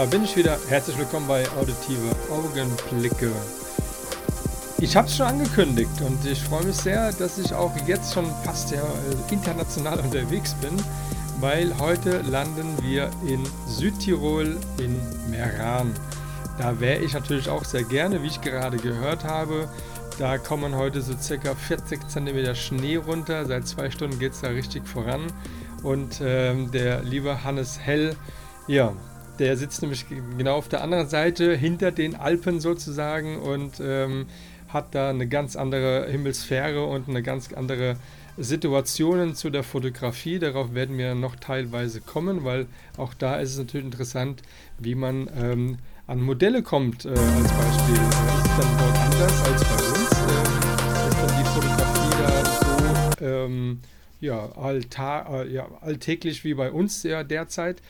Da bin ich wieder. Herzlich willkommen bei Auditive Augenblicke. Ich habe es schon angekündigt und ich freue mich sehr, dass ich auch jetzt schon fast ja, äh, international unterwegs bin, weil heute landen wir in Südtirol in Meran. Da wäre ich natürlich auch sehr gerne, wie ich gerade gehört habe. Da kommen heute so circa 40 cm Schnee runter. Seit zwei Stunden geht es da richtig voran. Und ähm, der liebe Hannes Hell, ja, der sitzt nämlich genau auf der anderen Seite, hinter den Alpen sozusagen und ähm, hat da eine ganz andere Himmelsphäre und eine ganz andere Situationen zu der Fotografie. Darauf werden wir noch teilweise kommen, weil auch da ist es natürlich interessant, wie man ähm, an Modelle kommt, äh, als Beispiel. Ist es dann dort anders als bei uns? Ähm, ist dann die Fotografie da so ähm, ja, allta äh, ja, alltäglich wie bei uns ja derzeit?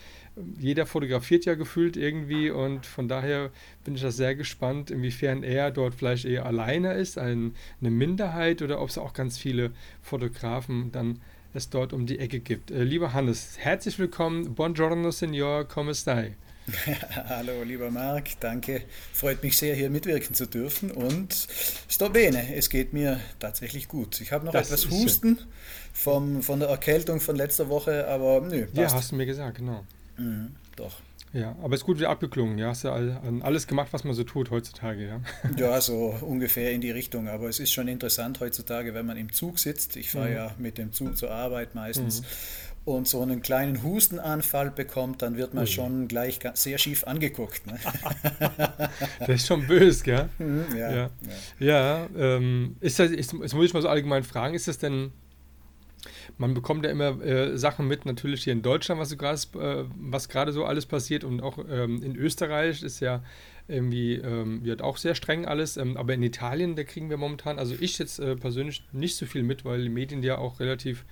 Jeder fotografiert ja gefühlt irgendwie und von daher bin ich da sehr gespannt, inwiefern er dort vielleicht eher alleine ist, ein, eine Minderheit oder ob es auch ganz viele Fotografen dann es dort um die Ecke gibt. Äh, lieber Hannes, herzlich willkommen. Buongiorno, Signor, come stai? Hallo, lieber Marc, danke. Freut mich sehr, hier mitwirken zu dürfen. Und sto bene, es geht mir tatsächlich gut. Ich habe noch Das etwas Husten vom, von der Erkältung von letzter Woche, aber nö, Ja, passt. hast du mir gesagt, genau. Mhm, doch. Ja, aber ist gut wieder abgeklungen. Ja, hast an alles gemacht, was man so tut heutzutage, ja. Ja, so ungefähr in die Richtung. Aber es ist schon interessant heutzutage, wenn man im Zug sitzt. Ich fahre Mhm. ja mit dem Zug zur Arbeit meistens. Und so einen kleinen Hustenanfall bekommt, dann wird man Ui. schon gleich sehr schief angeguckt. Ne? Das ist schon böse, gell? Mhm, ja, Ja. ja. Ja, ähm, ist das, ist, jetzt muss ich mal so allgemein fragen, ist das denn, man bekommt ja immer äh, Sachen mit, natürlich hier in Deutschland, was, äh, was gerade so alles passiert und auch ähm, in Österreich ist ja irgendwie, ähm, wird auch sehr streng alles, ähm, aber in Italien, da kriegen wir momentan, also ich jetzt äh, persönlich nicht so viel mit, weil die Medien ja auch relativ,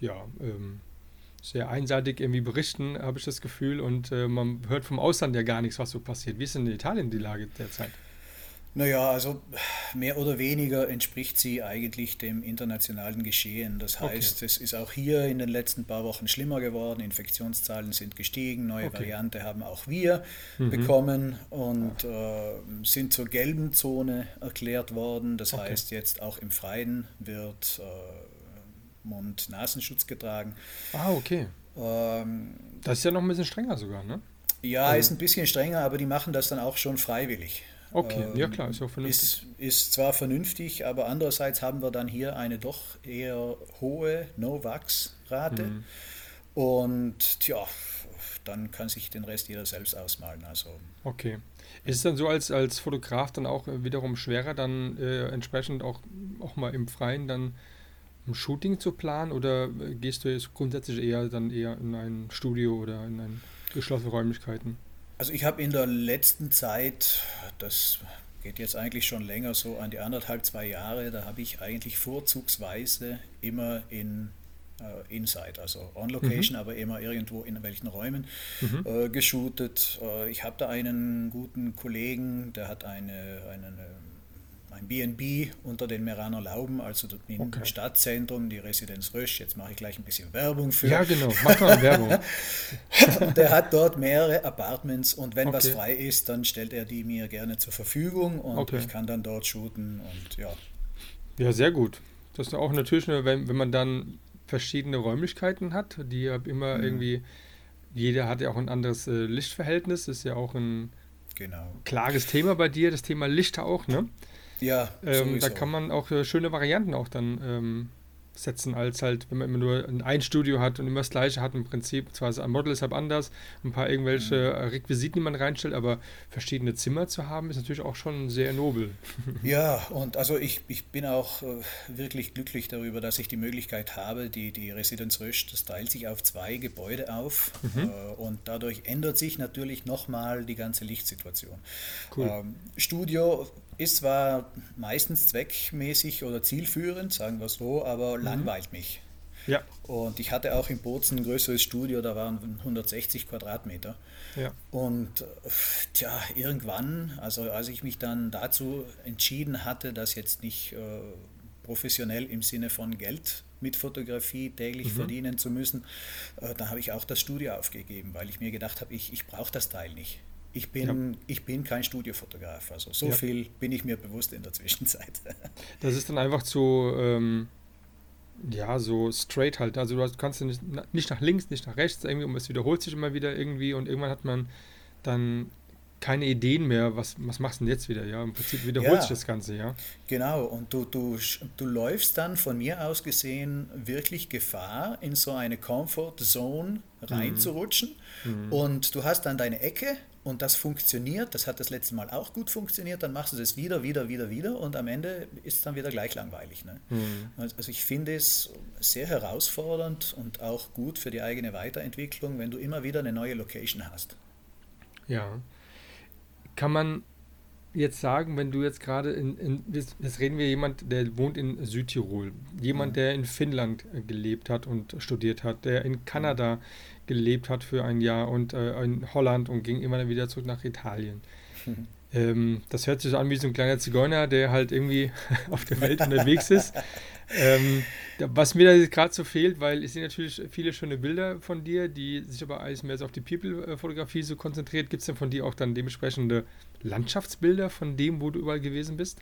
ja, ähm, sehr einseitig irgendwie berichten, habe ich das Gefühl und äh, man hört vom Ausland ja gar nichts, was so passiert. Wie ist denn in Italien die Lage derzeit? Naja, also mehr oder weniger entspricht sie eigentlich dem internationalen Geschehen. Das Okay. heißt, es ist auch hier in den letzten paar Wochen schlimmer geworden. Infektionszahlen sind gestiegen, neue Okay. Variante haben auch wir Mhm. bekommen und äh, sind zur gelben Zone erklärt worden. Das Okay. heißt, jetzt auch im Freien wird äh, Mund-Nasenschutz getragen. Ah, okay. Ähm, Das ist ja noch ein bisschen strenger sogar, ne? ja, Also- ist ein bisschen strenger, aber die machen das dann auch schon freiwillig. Okay, Ähm, ja klar, ist auch vernünftig. Ist, ist zwar vernünftig, aber andererseits haben wir dann hier eine doch eher hohe No-Wax-Rate. Mhm. Und tja, dann kann sich den Rest jeder selbst ausmalen. Also Okay. Ist es dann so als, als Fotograf dann auch äh, wiederum schwerer, dann äh, entsprechend auch, auch mal im Freien dann ein Shooting zu planen oder äh, gehst du jetzt grundsätzlich eher dann eher in ein Studio oder in ein geschlossene Räumlichkeiten? Also ich habe in der letzten Zeit, das geht jetzt eigentlich schon länger, so an die anderthalb, zwei Jahre, da habe ich eigentlich vorzugsweise immer in äh, Inside, also on Location, aber immer irgendwo in welchen Räumen Mhm. äh, geshootet. Äh, ich habe da einen guten Kollegen, der hat eine, einen, äh, ein B&B unter den Meraner Lauben, also dort im Okay. Stadtzentrum, die Residenz Rösch. Jetzt mache ich gleich ein bisschen Werbung für. Ja, genau. Mach mal Werbung. Der hat dort mehrere Apartments und wenn was Okay. frei ist, dann stellt er die mir gerne zur Verfügung und Okay. ich kann dann dort shooten und ja. Ja, sehr gut. Das ist auch natürlich, wenn, wenn man dann verschiedene Räumlichkeiten hat, die immer Mhm. irgendwie, jeder hat ja auch ein anderes äh, Lichtverhältnis, ist ja auch ein Genau. klares Thema bei dir, das Thema Licht auch, ne? Ja, Ähm, da kann man auch äh, schöne Varianten auch dann ähm, setzen, als halt, wenn man immer nur ein Studio hat und immer das gleiche hat im Prinzip. Zwar ist ein Model ist halt anders, ein paar irgendwelche mhm. Requisiten, die man reinstellt, aber verschiedene Zimmer zu haben, ist natürlich auch schon sehr nobel. Ja, und also ich, ich bin auch äh, wirklich glücklich darüber, dass ich die Möglichkeit habe, die, die Residenz Rösch, das teilt sich auf zwei Gebäude auf mhm. äh, und dadurch ändert sich natürlich nochmal die ganze Lichtsituation. Cool. Ähm, Studio ist zwar meistens zweckmäßig oder zielführend, sagen wir so, aber mhm. langweilt mich. Ja. Und ich hatte auch in Bozen ein größeres Studio, da waren 160 Quadratmeter. Ja. Und tja, irgendwann, also als ich mich dann dazu entschieden hatte, das jetzt nicht äh, professionell im Sinne von Geld mit Fotografie täglich mhm. verdienen zu müssen, äh, da habe ich auch das Studio aufgegeben, weil ich mir gedacht habe, ich, ich brauche das Teil nicht. Ich bin, ja. ich bin kein Studiofotograf, also so ja. viel bin ich mir bewusst in der Zwischenzeit. Das ist dann einfach so, ähm, ja, so straight halt. Also du kannst nicht, nicht nach links, nicht nach rechts, irgendwie, und es wiederholt sich immer wieder irgendwie und irgendwann hat man dann keine Ideen mehr, was, was machst du denn jetzt wieder? Ja, im Prinzip wiederholt ja, sich das Ganze, ja. Genau, und du, du, du läufst dann von mir aus gesehen wirklich Gefahr, in so eine Comfort Zone mhm. reinzurutschen. Mhm. Und du hast dann deine Ecke und das funktioniert, das hat das letzte Mal auch gut funktioniert, dann machst du das wieder, wieder, wieder, wieder und am Ende ist es dann wieder gleich langweilig. Ne? Mhm. Also ich finde es sehr herausfordernd und auch gut für die eigene Weiterentwicklung, wenn du immer wieder eine neue Location hast. Ja. Kann man jetzt sagen, wenn du jetzt gerade in, in jetzt reden wir jemand, der wohnt in Südtirol, jemand, mhm. der in Finnland gelebt hat und studiert hat, der in Kanada gelebt hat für ein Jahr und äh, in Holland und ging immer wieder zurück nach Italien. Mhm. Ähm, das hört sich an wie so ein kleiner Zigeuner, der halt irgendwie auf der Welt unterwegs ist. Ähm, was mir da gerade so fehlt, weil ich sehe natürlich viele schöne Bilder von dir, die sich aber alles mehr so auf die People-Fotografie so konzentriert. Gibt es denn von dir auch dann dementsprechende Landschaftsbilder von dem, wo du überall gewesen bist?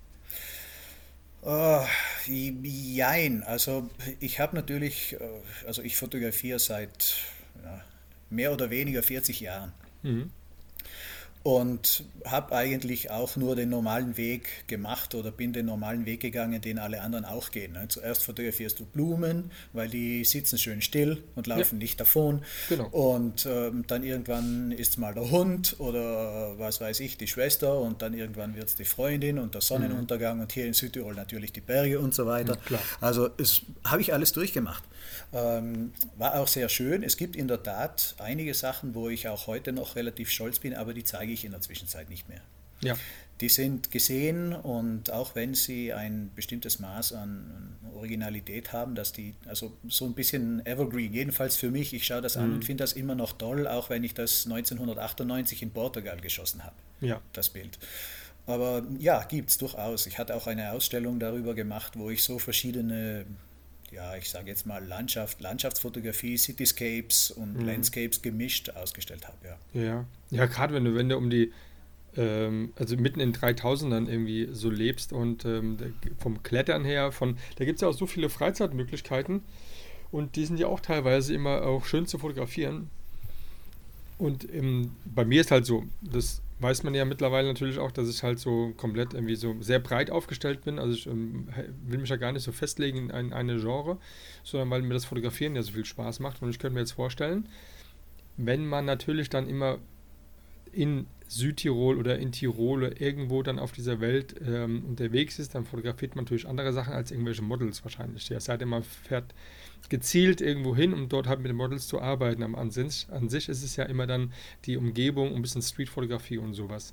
Uh, jein, also ich habe natürlich, äh, also ich fotografiere seit ja, mehr oder weniger 40 Jahren. Mhm und habe eigentlich auch nur den normalen Weg gemacht oder bin den normalen Weg gegangen, den alle anderen auch gehen. Ne? Zuerst fotografierst du Blumen, weil die sitzen schön still und laufen ja. nicht davon. Genau. Und ähm, dann irgendwann ist es mal der Hund oder was weiß ich, die Schwester und dann irgendwann wird es die Freundin und der Sonnenuntergang mhm. und hier in Südtirol natürlich die Berge und so weiter. Ja, also das habe ich alles durchgemacht. Ähm, war auch sehr schön. Es gibt in der Tat einige Sachen, wo ich auch heute noch relativ stolz bin, aber die zeige ich in der Zwischenzeit nicht mehr. Ja. Die sind gesehen und auch wenn sie ein bestimmtes Maß an Originalität haben, dass die, also so ein bisschen Evergreen, jedenfalls für mich, ich schaue das an mhm. und finde das immer noch toll, auch wenn ich das 1998 in Portugal geschossen habe, ja. das Bild. Aber ja, gibt es durchaus. Ich hatte auch eine Ausstellung darüber gemacht, wo ich so verschiedene ja, ich sage jetzt mal Landschaft, Landschaftsfotografie, Cityscapes und mhm. Landscapes gemischt ausgestellt habe, ja. Ja, ja gerade wenn du, wenn du um die, ähm, also mitten in 3000ern irgendwie so lebst und ähm, vom Klettern her, von, da gibt es ja auch so viele Freizeitmöglichkeiten und die sind ja auch teilweise immer auch schön zu fotografieren. Und ähm, bei mir ist halt so, das weiß man ja mittlerweile natürlich auch, dass ich halt so komplett irgendwie so sehr breit aufgestellt bin. Also ich ähm, will mich ja gar nicht so festlegen in ein, eine Genre, sondern weil mir das Fotografieren ja so viel Spaß macht. Und ich könnte mir jetzt vorstellen, wenn man natürlich dann immer in Südtirol oder in Tirol irgendwo dann auf dieser Welt ähm, unterwegs ist, dann fotografiert man natürlich andere Sachen als irgendwelche Models wahrscheinlich. Ja, seitdem man fährt gezielt irgendwo hin, um dort halt mit den Models zu arbeiten. Aber an sich, an sich ist es ja immer dann die Umgebung, ein bisschen Streetfotografie und sowas.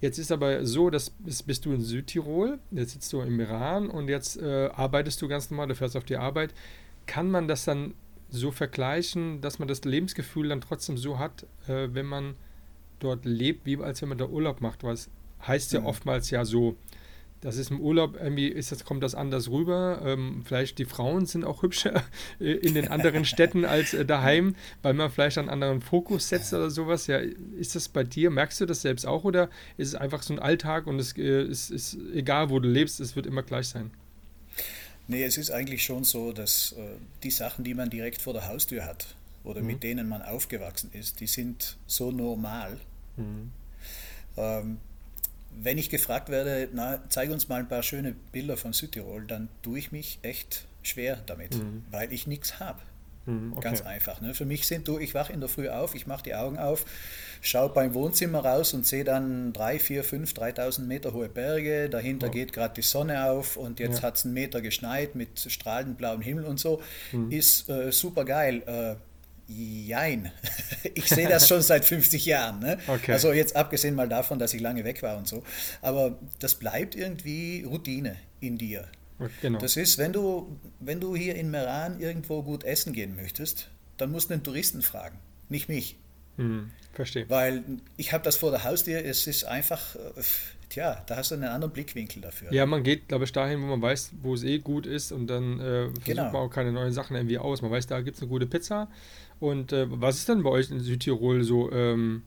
Jetzt ist aber so, dass bist, bist du in Südtirol, jetzt sitzt du im Iran und jetzt äh, arbeitest du ganz normal, du fährst auf die Arbeit. Kann man das dann so vergleichen, dass man das Lebensgefühl dann trotzdem so hat, äh, wenn man dort lebt, wie als wenn man da Urlaub macht? Was heißt ja mhm. oftmals ja so, das ist im Urlaub, irgendwie ist das, kommt das anders rüber. Ähm, vielleicht die Frauen sind auch hübscher äh, in den anderen Städten als äh, daheim, weil man vielleicht einen anderen Fokus setzt oder sowas. Ja, ist das bei dir? Merkst du das selbst auch oder ist es einfach so ein Alltag und es äh, ist, ist egal, wo du lebst, es wird immer gleich sein? Nee, es ist eigentlich schon so, dass äh, die Sachen, die man direkt vor der Haustür hat oder mhm. mit denen man aufgewachsen ist, die sind so normal. Mhm. Ähm, wenn ich gefragt werde, na, zeig uns mal ein paar schöne Bilder von Südtirol, dann tue ich mich echt schwer damit, mhm. weil ich nichts habe. Mhm, okay. Ganz einfach. Ne? Für mich sind du, ich wache in der Früh auf, ich mache die Augen auf, schaue beim Wohnzimmer raus und sehe dann 3, 4, 5, 3000 Meter hohe Berge. Dahinter oh. geht gerade die Sonne auf und jetzt ja. hat es einen Meter geschneit mit strahlend blauem Himmel und so. Mhm. Ist äh, super geil. Äh, Jein. Ich sehe das schon seit 50 Jahren. Ne? Okay. Also jetzt abgesehen mal davon, dass ich lange weg war und so. Aber das bleibt irgendwie Routine in dir. Genau. Das ist, wenn du, wenn du hier in Meran irgendwo gut essen gehen möchtest, dann musst du einen Touristen fragen, nicht mich. Hm, verstehe. Weil ich habe das vor der Haustür, es ist einfach, äh, tja, da hast du einen anderen Blickwinkel dafür. Ja, man geht, glaube ich, dahin, wo man weiß, wo es eh gut ist und dann äh, versucht genau. man auch keine neuen Sachen irgendwie aus. Man weiß, da gibt es eine gute Pizza. Und äh, was ist denn bei euch in Südtirol so, ähm,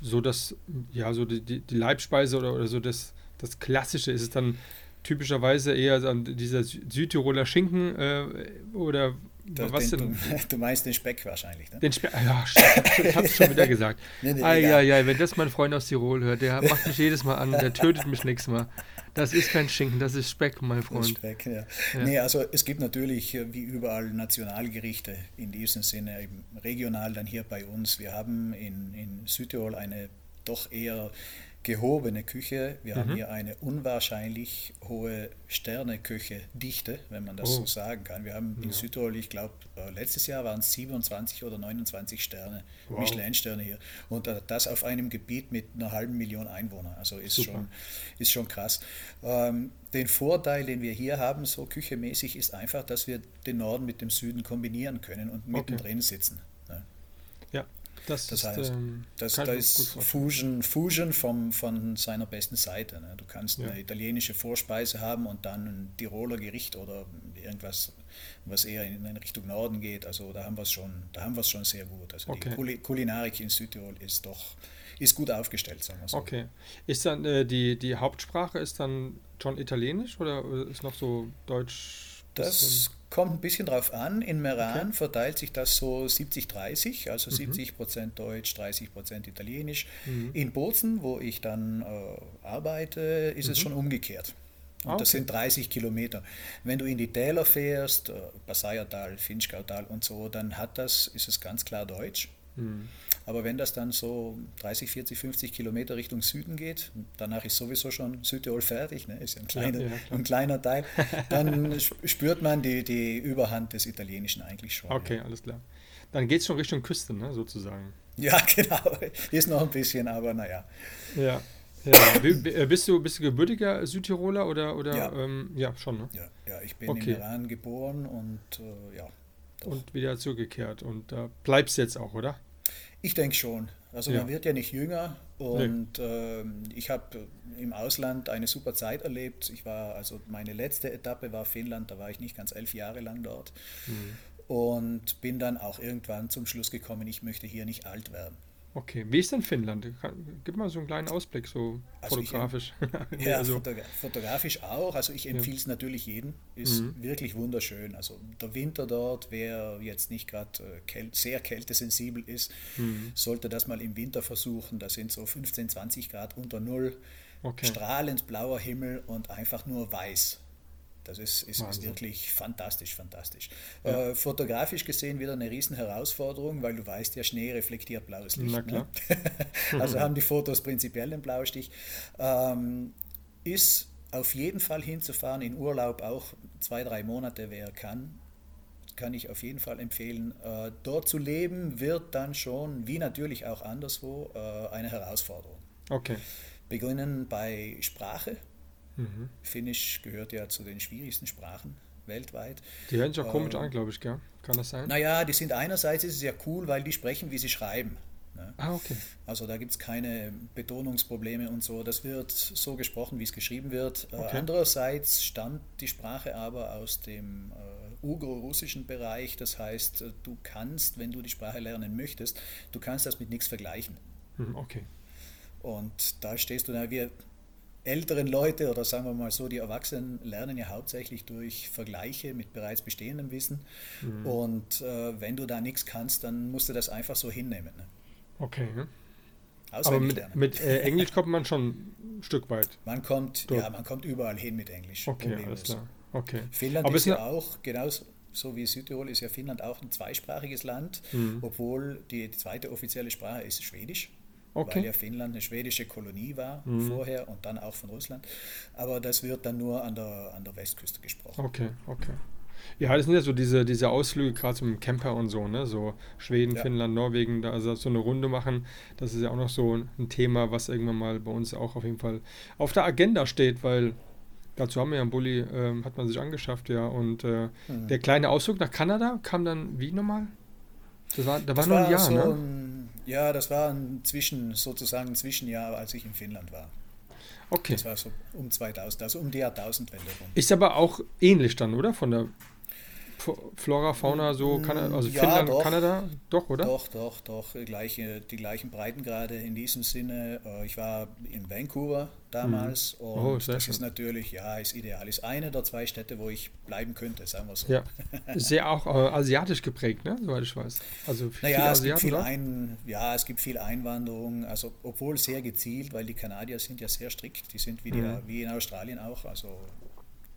so das, ja, so die, die, die Leibspeise oder, oder so das, das Klassische? Ist es dann typischerweise eher dieser Südtiroler Schinken äh, oder das, was den, denn? Du, du, meinst den Speck wahrscheinlich, ne? Den Speck, ja, ich hab's schon wieder gesagt. nee, nee, ja, ja, wenn das mein Freund aus Tirol hört, der macht mich jedes Mal an, der tötet mich nächstes Mal. Das ist kein Schinken, das ist Speck, mein Freund. Speck, ja. ja. Nee, also es gibt natürlich äh, wie überall Nationalgerichte in diesem Sinne, eben regional dann hier bei uns. Wir haben in, in Südtirol eine doch eher gehobene Küche. Wir mhm. haben hier eine unwahrscheinlich hohe Sterneküche, Dichte, wenn man das oh. so sagen kann. Wir haben in Südtirol, ich glaube, äh, letztes Jahr waren es 27 oder 29 Sterne, wow. Michelin-Sterne hier. Und äh, das auf einem Gebiet mit einer halben Million Einwohnern. Also ist, schon, ist schon krass. Ähm, den Vorteil, den wir hier haben, so küchemäßig, ist einfach, dass wir den Norden mit dem Süden kombinieren können und mittendrin okay. sitzen. Das, das ist, heißt, ähm, das, da ist Fusion, Fusion vom, von seiner besten Seite. Ne? Du kannst ja. eine italienische Vorspeise haben und dann ein Tiroler Gericht oder irgendwas, was eher in, in Richtung Norden geht. Also da haben wir es schon, da haben wir es schon sehr gut. Also okay. die Kulinarik in Südtirol ist doch ist gut aufgestellt, sagen wir so. Okay. Ist dann äh, die, die Hauptsprache ist dann schon Italienisch oder ist noch so Deutsch? Das Kommt ein bisschen drauf an. In Meran okay. verteilt sich das so 70-30, also mhm. 70 Prozent Deutsch, 30 Prozent Italienisch. Mhm. In Bozen, wo ich dann äh, arbeite, ist mhm. es schon umgekehrt. Und okay. das sind 30 Kilometer. Wenn du in die Täler fährst, äh, Passayertal, Finchgautal und so, dann hat das, ist es ganz klar Deutsch. Aber wenn das dann so 30, 40, 50 Kilometer Richtung Süden geht, danach ist sowieso schon Südtirol fertig, ne? ist ja ein kleiner, ja, ein kleiner Teil, dann spürt man die, die Überhand des Italienischen eigentlich schon. Okay, ja. alles klar. Dann geht es schon Richtung Küste, ne, sozusagen. Ja, genau. Ist noch ein bisschen, aber naja. Ja. Ja. Äh, bist, du, bist du gebürtiger Südtiroler oder, oder ja. Ähm, ja, schon, ne? Ja, ja ich bin okay. in Iran geboren und äh, ja. Doch. Und wieder zurückgekehrt. Und da äh, bleibst jetzt auch, oder? Ich denke schon. Also ja. man wird ja nicht jünger und nee. äh, ich habe im Ausland eine super Zeit erlebt. Ich war, also meine letzte Etappe war Finnland, da war ich nicht ganz elf Jahre lang dort. Mhm. Und bin dann auch irgendwann zum Schluss gekommen, ich möchte hier nicht alt werden. Okay, wie ist denn Finnland? Gib mal so einen kleinen Ausblick, so also fotografisch. Ich, ja, also. fotografisch auch. Also ich empfehle es ja. natürlich jedem. Ist mhm. wirklich wunderschön. Also der Winter dort, wer jetzt nicht gerade äh, kält, sehr kältesensibel ist, mhm. sollte das mal im Winter versuchen. Da sind so 15, 20 Grad unter Null. Okay. Strahlend blauer Himmel und einfach nur weiß. Das ist, ist, ist wirklich fantastisch, fantastisch. Ja. Äh, fotografisch gesehen wieder eine riesen Herausforderung, weil du weißt ja, Schnee reflektiert blaues Licht. Ne? also haben die Fotos prinzipiell den Blaustich. Ähm, ist auf jeden Fall hinzufahren in Urlaub, auch zwei, drei Monate, wer kann, kann ich auf jeden Fall empfehlen. Äh, dort zu leben wird dann schon, wie natürlich auch anderswo, äh, eine Herausforderung. Okay. Beginnen bei Sprache. Mhm. Finnisch gehört ja zu den schwierigsten Sprachen weltweit. Die hören sich auch komisch ähm, an, glaube ich, gell? Kann das sein? Naja, die sind einerseits ist es ja cool, weil die sprechen, wie sie schreiben. Ne? Ah, okay. Also da gibt es keine Betonungsprobleme und so. Das wird so gesprochen, wie es geschrieben wird. Äh, okay. andererseits stammt die Sprache aber aus dem äh, ugro-russischen Bereich. Das heißt, äh, du kannst, wenn du die Sprache lernen möchtest, du kannst das mit nichts vergleichen. Hm, okay. Und da stehst du da, wir älteren Leute oder sagen wir mal so, die Erwachsenen lernen ja hauptsächlich durch Vergleiche mit bereits bestehendem Wissen. Mhm. Und äh, wenn du da nichts kannst, dann musst du das einfach so hinnehmen. Ne? Okay. Aber mit, mit äh, Englisch kommt man schon ein Stück weit. Man kommt, Dort. ja, man kommt überall hin mit Englisch. Okay, alles klar. Okay. Finnland Aber ist ja auch, genauso so wie Südtirol, ist ja Finnland auch ein zweisprachiges Land, Mhm. obwohl die zweite offizielle Sprache ist Schwedisch. Okay. Mhm. Weil ja Finnland eine schwedische Kolonie war vorher und dann auch von Russland. Aber das wird dann nur an der, an der Westküste gesprochen. Okay, okay. Ja, das sind ja so diese, diese Ausflüge, gerade zum Camper und so, ne? So Schweden, Ja. Finnland, Norwegen, da also so eine Runde machen. Das ist ja auch noch so ein Thema, was irgendwann mal bei uns auch auf jeden Fall auf der Agenda steht, weil dazu haben wir ja einen Bulli, ähm, hat man sich angeschafft, ja. Und äh, Mhm. der kleine Ausflug nach Kanada kam dann wie nochmal? Das war, da war Das nur ein war Jahr, so ne? ein, ja, das war ein Zwischen, sozusagen ein Zwischenjahr, als ich in Finnland war. Okay. Das war so um 2000, also um die Jahrtausendwende rum. Ist aber auch ähnlich dann, oder? Von der Flora, Fauna, so, Kana also Mm, Ja, Finnland, doch. Kanada, doch, oder? Doch, doch, doch. Gleiche, die gleichen Breitengrade in diesem Sinne. Äh, Ich war in Vancouver damals und Oh, das schön. ist natürlich, ja, ist ideal. Ist eine der zwei Städte, wo ich bleiben könnte, sagen wir so. Ja, sehr auch äh, asiatisch geprägt, ne? Soweit ich weiß. Also viele Naja, es gibt, viel ein, ja, es gibt viel Einwanderung, also obwohl sehr gezielt, weil die Kanadier sind ja sehr strikt, die sind wie, die, Mhm. wie in Australien auch, also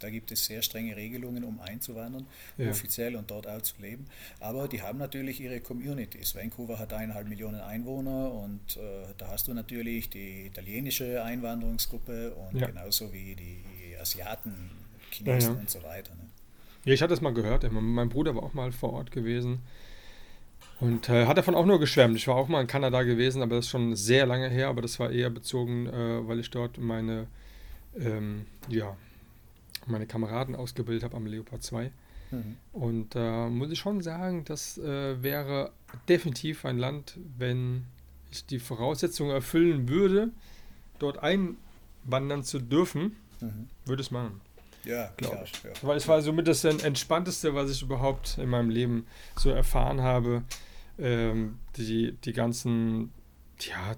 da gibt es sehr strenge Regelungen, um einzuwandern, Ja. offiziell und dort auch zu leben. Aber die haben natürlich ihre Communities. Vancouver hat eineinhalb Millionen Einwohner und äh, da hast du natürlich die italienische Einwanderungsgruppe und Ja. genauso wie die Asiaten, Chinesen Ja, und so weiter. Ne? Ja, ich hatte das mal gehört. Mein Bruder war auch mal vor Ort gewesen und äh, hat davon auch nur geschwärmt. Ich war auch mal in Kanada gewesen, aber das ist schon sehr lange her. Aber das war eher bezogen, äh, weil ich dort meine, ähm, ja, meine Kameraden ausgebildet habe am Leopard 2. Mhm. Und da muss ich schon sagen, das äh, wäre definitiv ein Land, wenn ich die Voraussetzungen erfüllen würde, dort einwandern zu dürfen, Mhm. würde es machen. Ja, Glaub klar. ich. Ja. Weil es war somit das Entspannteste, was ich überhaupt in meinem Leben so erfahren habe. Ähm, die, die ganzen, ja,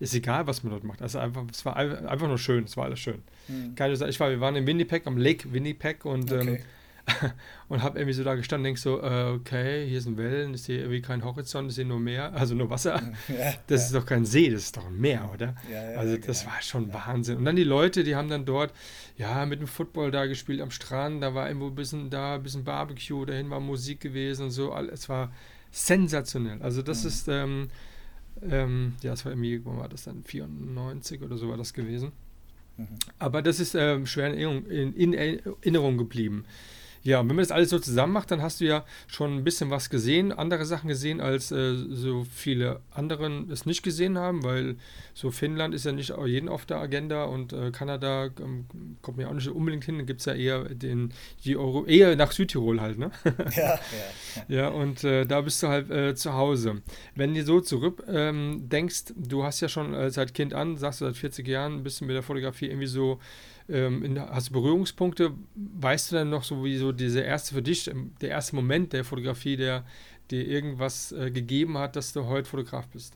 ist egal, was man dort macht. Also einfach, es war ein- einfach nur schön, es war alles schön. Mhm. Keine Sache, ich war, wir waren in Winnipeg, am Lake Winnipeg und, ähm, Okay. und habe irgendwie so da gestanden, denk so, äh, okay, hier sind Wellen, ich sehe irgendwie keinen Horizont, ich sehe nur Meer, also nur Wasser. Ja, Das ja. ist doch kein See, das ist doch ein Meer, oder? Ja, ja, also das genau. war schon Wahnsinn. Und dann die Leute, die haben dann dort, ja, mit dem Football da gespielt am Strand, da war irgendwo ein bisschen da, ein bisschen Barbecue, dahin war Musik gewesen und so. Es war sensationell. Also das Mhm. ist, ähm, ähm, ja, es war irgendwie, wann war das dann? 94 oder so war das gewesen. Mhm. Aber das ist ähm, schwer in Erinnerung, in, in Erinnerung geblieben. Ja, und wenn man das alles so zusammen macht, dann hast du ja schon ein bisschen was gesehen, andere Sachen gesehen, als äh, so viele anderen es nicht gesehen haben, weil so Finnland ist ja nicht jeden auf der Agenda und äh, Kanada ähm, kommt mir auch nicht unbedingt hin, dann gibt es ja eher den, die Euro, eher nach Südtirol halt, ne? Ja, ja. Ja, und äh, da bist du halt äh, zu Hause. Wenn du so zurück ähm, denkst, du hast ja schon äh, seit Kind an, sagst du seit 40 Jahren, bist du mit der Fotografie irgendwie so, ähm, in, hast du Berührungspunkte. Weißt du dann noch so, wie so dieser erste für dich, ähm, der erste Moment der Fotografie, der dir irgendwas äh, gegeben hat, dass du heute Fotograf bist?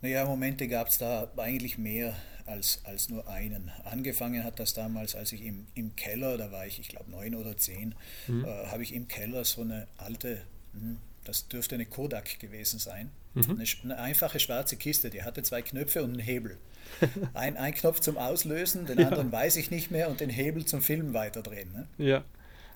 Naja, Momente gab es da eigentlich mehr als, als nur einen. Angefangen hat das damals, als ich im, im Keller, da war ich, ich glaube, neun oder zehn, Mhm. äh, habe ich im Keller so eine alte, hm, das dürfte eine Kodak gewesen sein, Mhm. eine, eine einfache schwarze Kiste, die hatte zwei Knöpfe und einen Hebel. Ein, ein Knopf zum Auslösen, den Ja. anderen weiß ich nicht mehr und den Hebel zum Filmen weiterdrehen. Ne? Ja,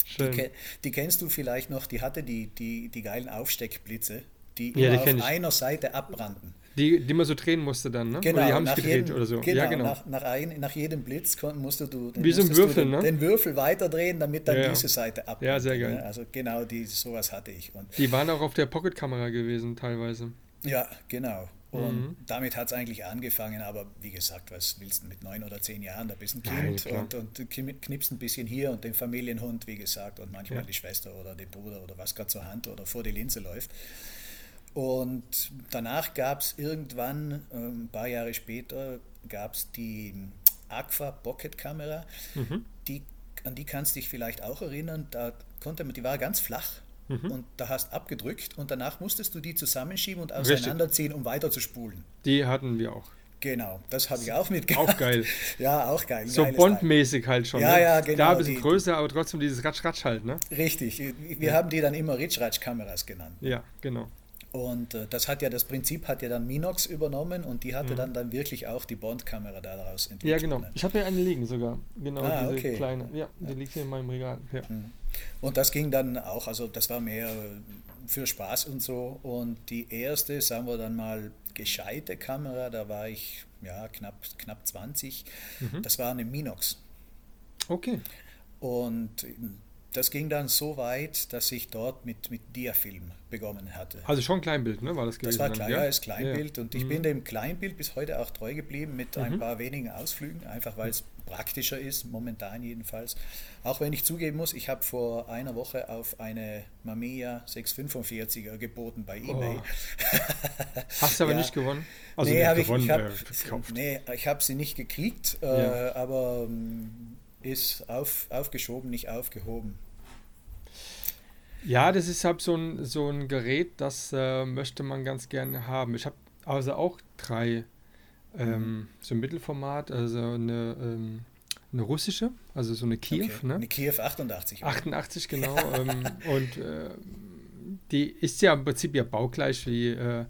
Die, schön. ke- die kennst du vielleicht noch, die hatte die, die, die geilen Aufsteckblitze, die Ja, die auf ich. einer Seite abbrannten. Die, die man so drehen musste dann, ne? Genau, oder die haben sich gedreht jedem, oder so. Genau, ja, genau. Nach, nach, ein, nach jedem Blitz kon- musst du, den, Wie so musstest Würfel, den, ne? den Würfel weiterdrehen, damit dann Ja, ja. diese Seite ab. Ja, sehr geil. Also genau, die, sowas hatte ich. Und, Die waren auch auf der Pocket-Kamera gewesen, teilweise. Ja, genau. Und Mhm. damit hat es eigentlich angefangen, aber wie gesagt, was willst du mit neun oder zehn Jahren? Da bist du ein Kind klar. und, und knippst ein bisschen hier und den Familienhund, wie gesagt, und manchmal Ja. die Schwester oder den Bruder oder was gerade zur Hand oder vor die Linse läuft. Und danach gab es irgendwann, ähm, ein paar Jahre später, gab es die Aqua Pocket Kamera. Mhm. Die, an die kannst du dich vielleicht auch erinnern. Da konnte man, die war ganz flach Mhm. und da hast abgedrückt und danach musstest du die zusammenschieben und Richtig. auseinanderziehen, um weiter zu spulen. Die hatten wir auch. Genau, das habe ich auch mitgehabt. Auch geil. ja, auch geil. So. Bond-mäßig halt schon. Ja, ne? ja, genau, Da ein bisschen die- größer, aber trotzdem dieses Ratsch-Ratsch halt, ne? Richtig, wir haben die dann immer Ritschratsch-Kameras genannt. Ja, genau. Und äh, das hat ja das Prinzip hat ja dann Minox übernommen und die hatte mhm. dann dann wirklich auch die Bond-Kamera daraus entwickelt. Ja, genau. Ich habe ja eine liegen sogar. Genau, ah, diese okay. kleine. Ja, die ja. liegt hier in meinem Regal. Ja. Mhm. Und das ging dann auch, also das war mehr für Spaß und so. Und die erste, sagen wir dann mal, gescheite Kamera, da war ich ja knapp, knapp 20. Mhm. Das war eine Minox. Okay. Und das ging dann so weit, dass ich dort mit, mit Diafilm begonnen hatte. Also schon Kleinbild, ne? War das gewesen? Das war klar, ja, ist Kleinbild. Ja. Und ich mhm. bin dem Kleinbild bis heute auch treu geblieben mit mhm. ein paar wenigen Ausflügen, einfach weil es praktischer ist, momentan jedenfalls. Auch wenn ich zugeben muss, ich habe vor einer Woche auf eine Mamiya 645er geboten bei eBay. Oh. Hast du aber ja. nicht gewonnen? Also nee, habe ich, ich habe äh, nee, hab sie nicht gekriegt, äh, aber ähm, ist auf, aufgeschoben, nicht aufgehoben. Ja, das ist halt so ein, so ein Gerät, das äh, möchte man ganz gerne haben. Ich habe also auch drei, ähm, so ein Mittelformat, also eine, ähm, eine russische, also so eine Kiew. Okay. Ne? Eine Kiew 88. 88, genau. ähm, und äh, die ist ja im Prinzip ja baugleich wie, äh,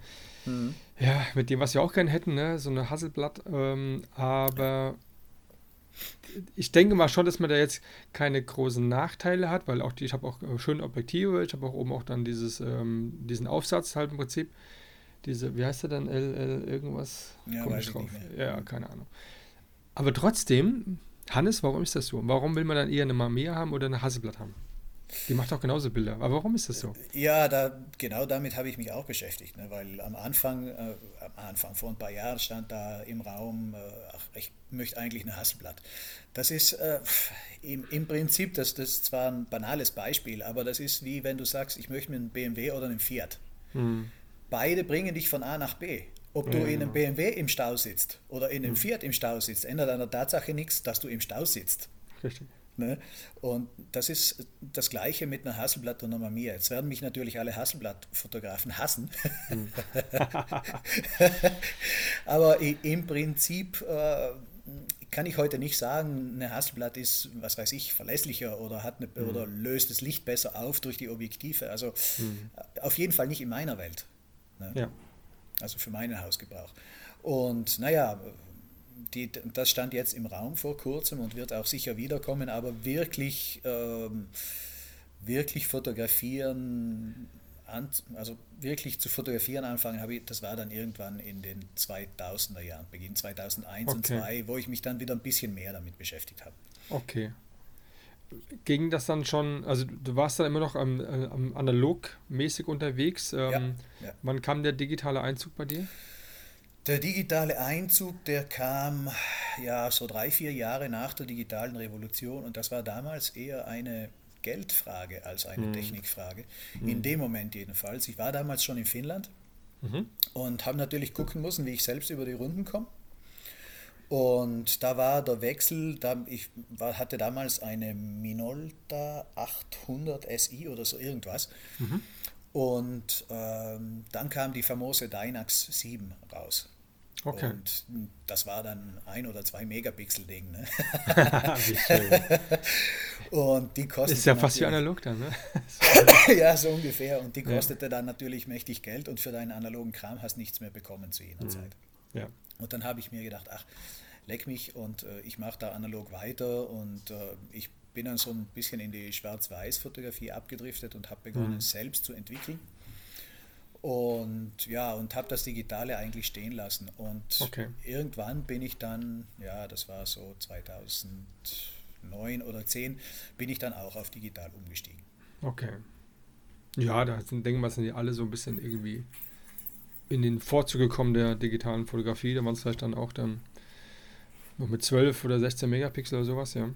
mhm. ja, mit dem, was wir auch gerne hätten, ne? so eine Hasselblatt. Ähm, aber ich denke mal schon, dass man da jetzt keine großen Nachteile hat, weil auch die, ich habe auch äh, schöne Objektive, ich habe auch oben auch dann dieses, ähm, diesen Aufsatz halt im Prinzip. Diese, wie heißt der dann? LL irgendwas? Ja, Komm ich drauf. Ja, keine Ahnung. Aber trotzdem, Hannes, warum ist das so? Warum will man dann eher eine Mamiya haben oder eine Hasselblatt haben? Die macht auch genauso Bilder. Aber warum ist das so? Ja, da, genau damit habe ich mich auch beschäftigt. Ne? Weil am Anfang, äh, am Anfang, vor ein paar Jahren stand da im Raum, äh, ach, ich möchte eigentlich eine Hasselblatt. Das ist äh, im, im Prinzip, das, das ist zwar ein banales Beispiel, aber das ist wie wenn du sagst, ich möchte mir einen BMW oder einen Fiat. Hm. Beide bringen dich von A nach B. Ob du ja, in einem BMW im Stau sitzt oder in einem hm. Fiat im Stau sitzt, ändert an der Tatsache nichts, dass du im Stau sitzt. Richtig. Ne? Und das ist das Gleiche mit einer Hasselblatt und einer Mamiya. Jetzt werden mich natürlich alle Hasselblatt-Fotografen hassen. Hm. Aber im Prinzip äh, kann ich heute nicht sagen, eine Hasselblatt ist, was weiß ich, verlässlicher oder, hat eine, mhm. oder löst das Licht besser auf durch die Objektive. Also mhm. auf jeden Fall nicht in meiner Welt. Ne? Ja. Also für meinen Hausgebrauch. Und naja, die, das stand jetzt im Raum vor kurzem und wird auch sicher wiederkommen, aber wirklich, ähm, wirklich fotografieren, an, also wirklich zu fotografieren anfangen habe ich, das war dann irgendwann in den 2000er Jahren, Beginn 2001 okay. und 2002, wo ich mich dann wieder ein bisschen mehr damit beschäftigt habe. Okay. Ging das dann schon, also du warst dann immer noch am, äh, am analogmäßig unterwegs. Ähm, ja, ja. Wann kam der digitale Einzug bei dir? Der digitale Einzug, der kam ja so drei, vier Jahre nach der digitalen Revolution und das war damals eher eine Geldfrage als eine mhm. Technikfrage. Mhm. In dem Moment jedenfalls. Ich war damals schon in Finnland mhm. und habe natürlich gucken müssen, wie ich selbst über die Runden komme. Und da war der Wechsel, da, ich war, hatte damals eine Minolta 800 SI oder so irgendwas. Mhm. Und ähm, dann kam die famose Dynax 7 raus. Okay. Und das war dann ein oder zwei Megapixel-Ding. Ne? wie schön. Und die kostete. Ist ja fast wie analog dann, ne? ja, so ungefähr. Und die kostete ja. dann natürlich mächtig Geld und für deinen analogen Kram hast nichts mehr bekommen zu jener mhm. Zeit. Ja. Und dann habe ich mir gedacht, ach, leck mich und äh, ich mache da analog weiter und äh, ich bin dann so ein bisschen in die Schwarz-Weiß-Fotografie abgedriftet und habe begonnen, mhm. selbst zu entwickeln. Und ja, und habe das Digitale eigentlich stehen lassen. Und okay. irgendwann bin ich dann, ja, das war so 2009 oder 10, bin ich dann auch auf digital umgestiegen. Okay. Ja, da sind, denken wir, sind die alle so ein bisschen irgendwie in den Vorzug gekommen der digitalen Fotografie. Da waren es vielleicht dann auch dann noch mit 12 oder 16 Megapixel oder sowas, ja.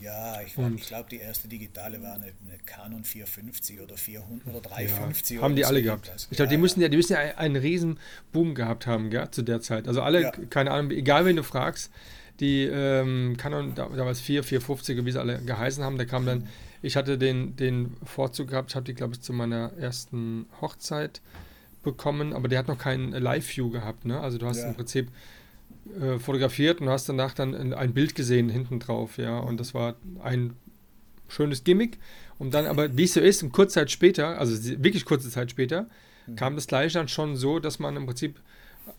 Ja, ich, ich glaube, die erste digitale war eine, eine, Canon 450 oder 400 oder 350. Ja, haben die alle gehabt. Ich glaube, ja, die müssen ja, die müssen ja einen riesen Boom gehabt haben, gell, zu der Zeit. Also alle, ja. keine Ahnung, egal wen du fragst, die ähm, Canon damals 4, 450, wie sie alle geheißen haben, da kam dann, ich hatte den, den Vorzug gehabt, ich habe die, glaube ich, zu meiner ersten Hochzeit bekommen, aber der hat noch keinen Live-View gehabt, ne? Also du hast im Prinzip äh, fotografiert und hast danach dann ein Bild gesehen hinten drauf, ja. Und das war ein schönes Gimmick. Und dann aber, wie es so ist, kurze Zeit später, also wirklich kurze Zeit später, mhm. kam das gleich dann schon so, dass man im Prinzip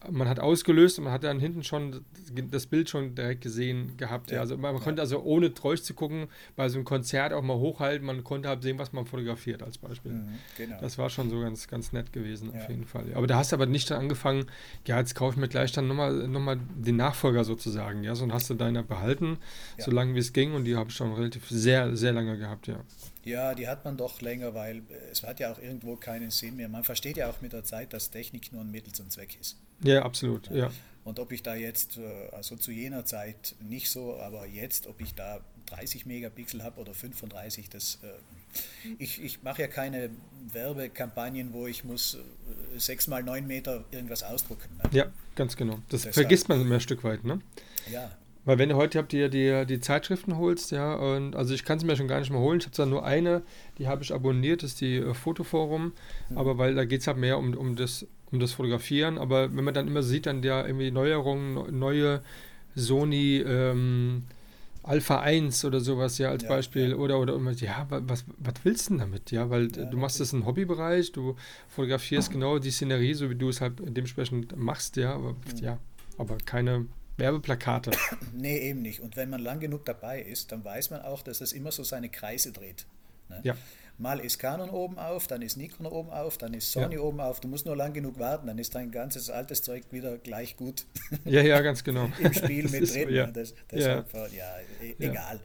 man hat ausgelöst und man hat dann hinten schon das Bild schon direkt gesehen gehabt. Ja. ja. Also man ja. konnte also ohne Treusch zu gucken bei so einem Konzert auch mal hochhalten, man konnte halt sehen, was man fotografiert als Beispiel. Mhm, genau. Das war schon so ganz, ganz nett gewesen ja. auf jeden Fall. Aber da hast du aber nicht dann angefangen, ja, jetzt kaufe ich mir gleich dann nochmal noch mal den Nachfolger sozusagen, ja, sondern hast du deine behalten, so lange wie es ging und die habe ich schon relativ sehr, sehr lange gehabt, ja. Ja, die hat man doch länger, weil äh, es hat ja auch irgendwo keinen Sinn mehr. Man versteht ja auch mit der Zeit, dass Technik nur ein Mittel zum Zweck ist. Ja, absolut, ja. Und ob ich da jetzt, äh, also zu jener Zeit nicht so, aber jetzt, ob ich da 30 Megapixel habe oder 35, das, äh, ich, ich mache ja keine Werbekampagnen, wo ich muss 6 mal 9 Meter irgendwas ausdrucken. Ne? Ja, ganz genau. Das Deshalb. vergisst man immer ein Stück weit, ne? Ja, weil wenn du heute habt ihr die, die Zeitschriften holst, ja, und also ich kann es mir schon gar nicht mehr holen. Ich habe zwar nur eine, die habe ich abonniert, das ist die äh, Fotoforum, mhm. aber weil da geht es halt mehr um, um, das, um das Fotografieren. Aber wenn man dann immer sieht, dann ja irgendwie Neuerungen, neue Sony ähm, Alpha 1 oder sowas, ja, als ja, Beispiel. Ja. Oder, oder immer, ja, was, was willst du denn damit? Ja, weil ja, du machst das im Hobbybereich, du fotografierst genau die Szenerie, so wie du es halt dementsprechend machst, ja, aber, mhm. ja, aber keine Werbeplakate. Nee, eben nicht. Und wenn man lang genug dabei ist, dann weiß man auch, dass es immer so seine Kreise dreht. Ne? Ja. Mal ist Canon oben auf, dann ist Nikon oben auf, dann ist Sony ja. oben auf. Du musst nur lang genug warten, dann ist dein ganzes altes Zeug wieder gleich gut. Ja, ja, ganz genau. Im Spiel mit drin. So, ja. Das, deshalb, ja. ja, e egal.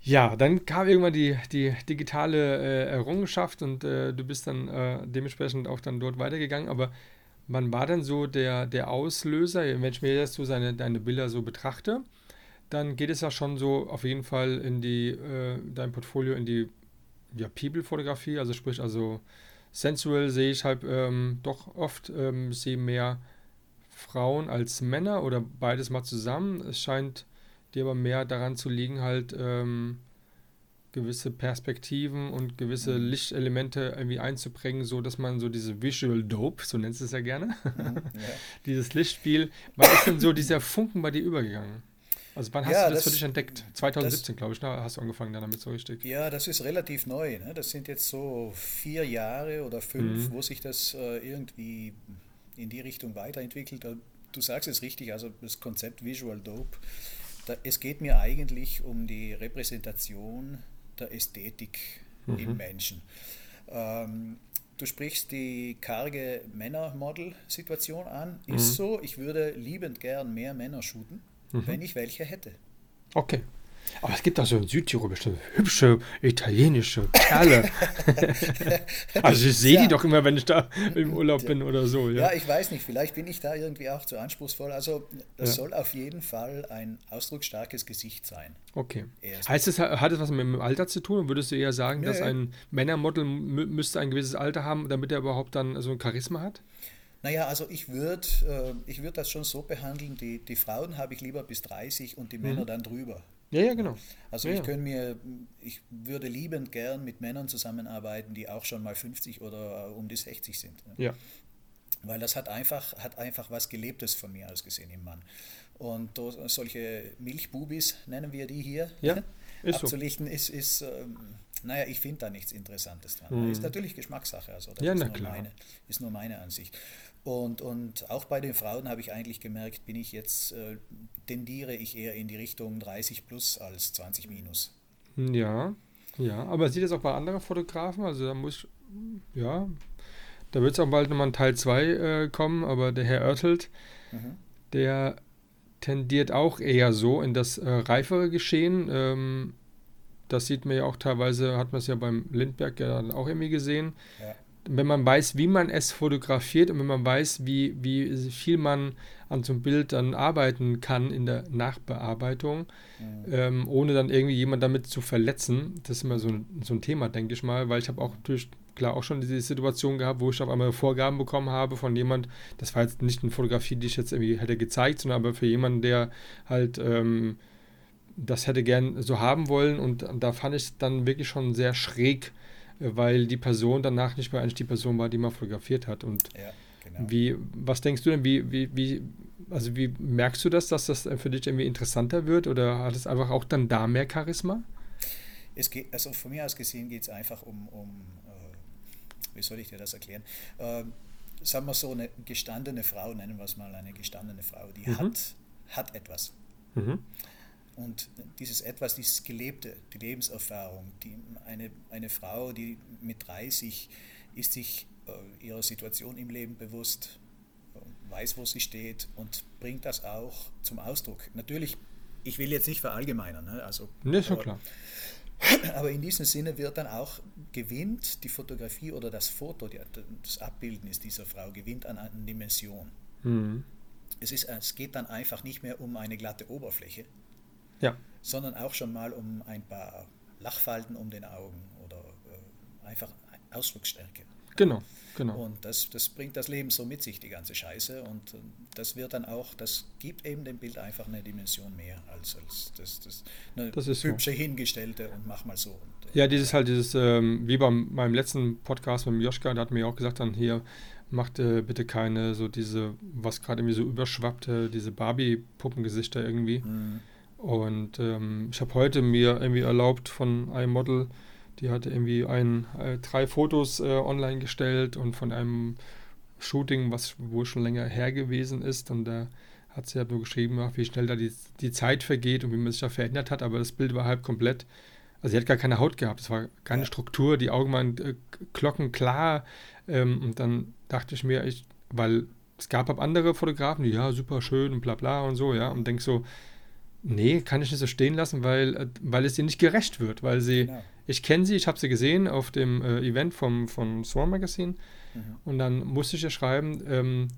Ja, dann kam irgendwann die, die digitale äh, Errungenschaft und äh, du bist dann äh, dementsprechend auch dann dort weitergegangen. Aber wann war denn so der, der Auslöser? Wenn ich mir jetzt so seine, deine Bilder so betrachte, dann geht es ja schon so auf jeden Fall in die, äh, dein Portfolio in die ja, People-Fotografie, also sprich, also sensual sehe ich halt ähm, doch oft, ähm, sehe mehr Frauen als Männer oder beides mal zusammen. Es scheint dir aber mehr daran zu liegen, halt ähm, gewisse Perspektiven und gewisse mhm. Lichtelemente irgendwie einzubringen, so dass man so diese Visual Dope, so nennst du es ja gerne, mhm, ja. dieses Lichtspiel, wann ist denn so dieser Funken bei dir übergegangen? Also wann hast ja, du das, das, für dich entdeckt? 2017, glaube ich, ne? hast du angefangen damit so richtig. Ja, das ist relativ neu. Ne? Das sind jetzt so vier Jahre oder fünf, mhm. wo sich das äh, irgendwie in die Richtung weiterentwickelt. Du sagst es richtig, also das Konzept Visual Dope, da, es geht mir eigentlich um die Repräsentation der Ästhetik mhm. im Menschen. Ähm, du sprichst die karge Männermodel-Situation an. Ist mhm. so, ich würde liebend gern mehr Männer shooten, mhm. wenn ich welche hätte. Okay. Aber es gibt auch so in Südtirol bestimmt hübsche italienische Kerle. also ich sehe ja. die doch immer, wenn ich da im Urlaub bin oder so. Ja. ja, ich weiß nicht, vielleicht bin ich da irgendwie auch zu anspruchsvoll. Also es ja. soll auf jeden Fall ein ausdrucksstarkes Gesicht sein. Okay. Erst heißt es, hat es was mit dem Alter zu tun? Würdest du eher sagen, nee. dass ein Männermodel müsste ein gewisses Alter haben, damit er überhaupt dann so ein Charisma hat? Naja, also ich würde äh, würd das schon so behandeln, die, die Frauen habe ich lieber bis 30 und die mhm. Männer dann drüber. Ja, ja, genau. Also ja, ich könnte mir, ich würde liebend gern mit Männern zusammenarbeiten, die auch schon mal 50 oder um die 60 sind. Ne? Ja. Weil das hat einfach, hat einfach was Gelebtes von mir aus gesehen im Mann. Und solche Milchbubis, nennen wir die hier, ja, ist abzulichten, so. ist, ist ähm, naja, ich finde da nichts Interessantes dran. Mhm. Ist natürlich Geschmackssache, also das ja, ist, nur klar. Meine, ist nur meine Ansicht. Und, und auch bei den Frauen habe ich eigentlich gemerkt, bin ich jetzt, äh, tendiere ich eher in die Richtung 30 plus als 20 minus. Ja, ja, aber sieht es auch bei anderen Fotografen? Also da muss, ja, da wird es auch bald nochmal ein Teil 2 äh, kommen, aber der Herr Oertelt, mhm. der tendiert auch eher so in das äh, reifere Geschehen. Ähm, das sieht man ja auch teilweise, hat man es ja beim Lindberg ja dann auch irgendwie gesehen. Ja wenn man weiß, wie man es fotografiert und wenn man weiß, wie, wie viel man an so einem Bild dann arbeiten kann in der Nachbearbeitung, mhm. ähm, ohne dann irgendwie jemand damit zu verletzen, das ist immer so ein, so ein Thema, denke ich mal, weil ich habe auch natürlich klar auch schon diese Situation gehabt, wo ich auf einmal Vorgaben bekommen habe von jemand, das war jetzt nicht eine Fotografie, die ich jetzt irgendwie hätte gezeigt, sondern aber für jemanden, der halt ähm, das hätte gern so haben wollen und da fand ich dann wirklich schon sehr schräg, weil die Person danach nicht mehr eigentlich die Person war, die man fotografiert hat. Und ja, genau. wie, was denkst du denn, wie, wie, wie, also wie merkst du das, dass das für dich irgendwie interessanter wird oder hat es einfach auch dann da mehr Charisma? Es geht, also von mir aus gesehen geht es einfach um, um äh, wie soll ich dir das erklären? Ähm, sagen wir so, eine gestandene Frau, nennen wir es mal eine gestandene Frau, die mhm. hat, hat etwas. Mhm. Und dieses etwas, dieses Gelebte, die Lebenserfahrung, die, eine, eine Frau, die mit 30 ist sich äh, ihrer Situation im Leben bewusst, äh, weiß, wo sie steht und bringt das auch zum Ausdruck. Natürlich, ich will jetzt nicht verallgemeinern, ne? also, nee, schon klar. Aber in diesem Sinne wird dann auch gewinnt die Fotografie oder das Foto, das Abbildnis dieser Frau gewinnt an, an Dimension. Mhm. Es, ist, es geht dann einfach nicht mehr um eine glatte Oberfläche, ja. sondern auch schon mal um ein paar Lachfalten um den Augen oder äh, einfach Ausdrucksstärke. Genau, genau. Und das, das bringt das Leben so mit sich, die ganze Scheiße. Und äh, das wird dann auch, das gibt eben dem Bild einfach eine Dimension mehr als, als das, das, eine das ist hübsche so. hingestellte und mach mal so. Und, äh, ja, dieses halt, dieses, ähm, wie beim meinem letzten Podcast mit Joschka, da hat mir auch gesagt, dann hier, macht äh, bitte keine so diese, was gerade irgendwie so überschwappte, diese Barbie-Puppengesichter irgendwie. Mhm. Und ähm, ich habe heute mir irgendwie erlaubt von einem Model, die hatte irgendwie ein, äh, drei Fotos äh, online gestellt und von einem Shooting, was wohl schon länger her gewesen ist. Und da hat sie halt nur geschrieben, wie schnell da die, die Zeit vergeht und wie man sich da verändert hat. Aber das Bild war halb komplett. Also sie hat gar keine Haut gehabt, es war keine Struktur, die Augen waren äh, glockenklar. Ähm, und dann dachte ich mir, ich, weil es gab ab andere Fotografen, die ja super schön und bla bla und so, ja, und denk so, Nee, kann ich nicht so stehen lassen, weil, äh, weil es ihr nicht gerecht wird. Weil sie, genau. ich kenne sie, ich habe sie gesehen auf dem äh, Event vom, vom Swan Magazine mhm. und dann musste ich ja schreiben, ähm,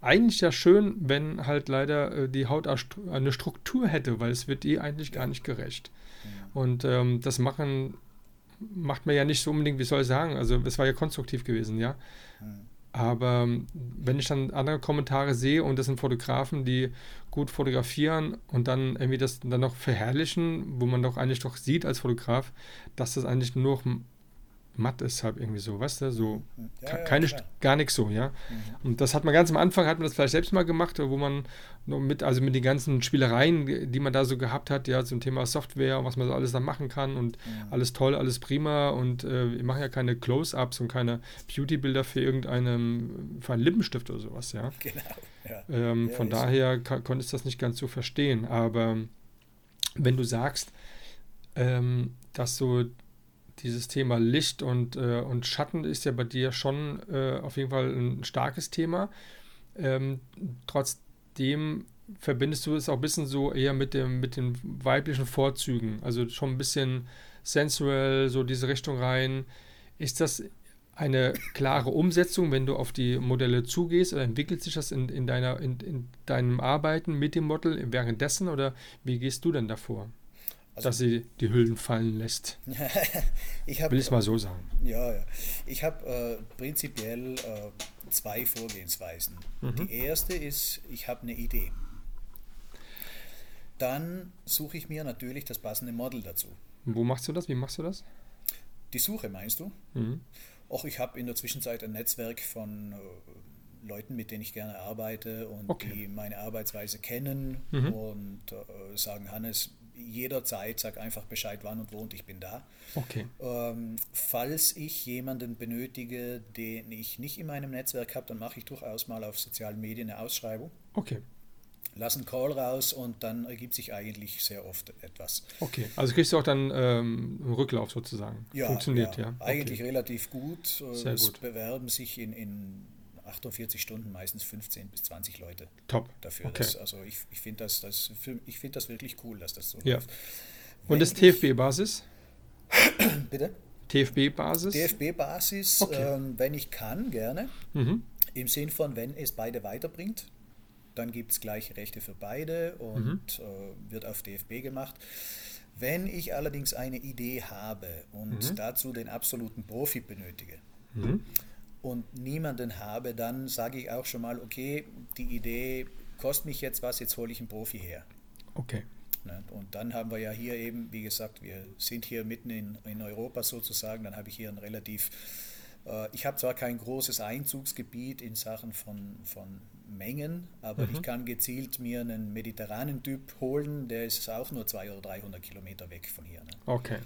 eigentlich ja schön, wenn halt leider äh, die Haut eine Struktur hätte, weil es wird ihr eigentlich gar nicht gerecht. Mhm. Und ähm, das machen, macht man ja nicht so unbedingt, wie soll ich sagen, also es war ja konstruktiv gewesen, ja. Mhm. Aber wenn ich dann andere Kommentare sehe und das sind Fotografen, die gut fotografieren und dann irgendwie das dann noch verherrlichen, wo man doch eigentlich doch sieht als Fotograf, dass das eigentlich nur matt ist halt irgendwie so, weißt du, so ja, keine, ja, gar nichts so, ja. Mhm. Und das hat man ganz am Anfang, hat man das vielleicht selbst mal gemacht, wo man nur mit, also mit den ganzen Spielereien, die man da so gehabt hat, ja, zum Thema Software, was man so alles da machen kann und mhm. alles toll, alles prima und äh, wir machen ja keine Close-Ups und keine Beauty-Bilder für irgendeinen, für einen Lippenstift oder sowas, ja. Genau, ja. Ähm, von daher konnte ich das nicht ganz so verstehen, aber wenn du sagst, ähm, dass so dieses Thema Licht und, äh, und Schatten ist ja bei dir schon äh, auf jeden Fall ein starkes Thema. Ähm, trotzdem verbindest du es auch ein bisschen so eher mit, dem, mit den weiblichen Vorzügen, also schon ein bisschen sensual, so diese Richtung rein. Ist das eine klare Umsetzung, wenn du auf die Modelle zugehst, oder entwickelt sich das in, in, deiner, in, in deinem Arbeiten mit dem Model währenddessen oder wie gehst du denn davor? Also, dass sie die Hüllen fallen lässt. ich hab, Will ich es mal so sagen. Ja, ja. Ich habe äh, prinzipiell äh, zwei Vorgehensweisen. Mhm. Die erste ist, ich habe eine Idee. Dann suche ich mir natürlich das passende Model dazu. Wo machst du das? Wie machst du das? Die Suche meinst du? Mhm. Auch ich habe in der Zwischenzeit ein Netzwerk von äh, Leuten, mit denen ich gerne arbeite und okay. die meine Arbeitsweise kennen mhm. und äh, sagen, Hannes, jederzeit, sag einfach Bescheid, wann und wo und ich bin da. Okay. Ähm, falls ich jemanden benötige, den ich nicht in meinem Netzwerk habe, dann mache ich durchaus mal auf sozialen Medien eine Ausschreibung. Okay. Lass einen Call raus und dann ergibt sich eigentlich sehr oft etwas. Okay, also kriegst du auch dann ähm, einen Rücklauf sozusagen. Ja, Funktioniert, ja. ja. Eigentlich okay. relativ gut. Sehr es gut. bewerben sich in, in 48 Stunden meistens 15 bis 20 Leute Top. dafür. Okay. Das, also ich, ich finde das, das, find das wirklich cool, dass das so ja. läuft. Und das TFB-Basis? Bitte? TFB-Basis? TFB-Basis, okay. ähm, wenn ich kann, gerne. Mhm. Im Sinn von, wenn es beide weiterbringt, dann gibt es gleiche Rechte für beide und mhm. äh, wird auf DFB gemacht. Wenn ich allerdings eine Idee habe und mhm. dazu den absoluten Profi benötige, mhm und niemanden habe, dann sage ich auch schon mal, okay, die Idee kostet mich jetzt was, jetzt hole ich einen Profi her. Okay. Ne, und dann haben wir ja hier eben, wie gesagt, wir sind hier mitten in, in Europa sozusagen, dann habe ich hier ein relativ, äh, ich habe zwar kein großes Einzugsgebiet in Sachen von, von Mengen, aber mhm. ich kann gezielt mir einen mediterranen Typ holen, der ist auch nur 200 oder 300 Kilometer weg von hier. Ne? Okay.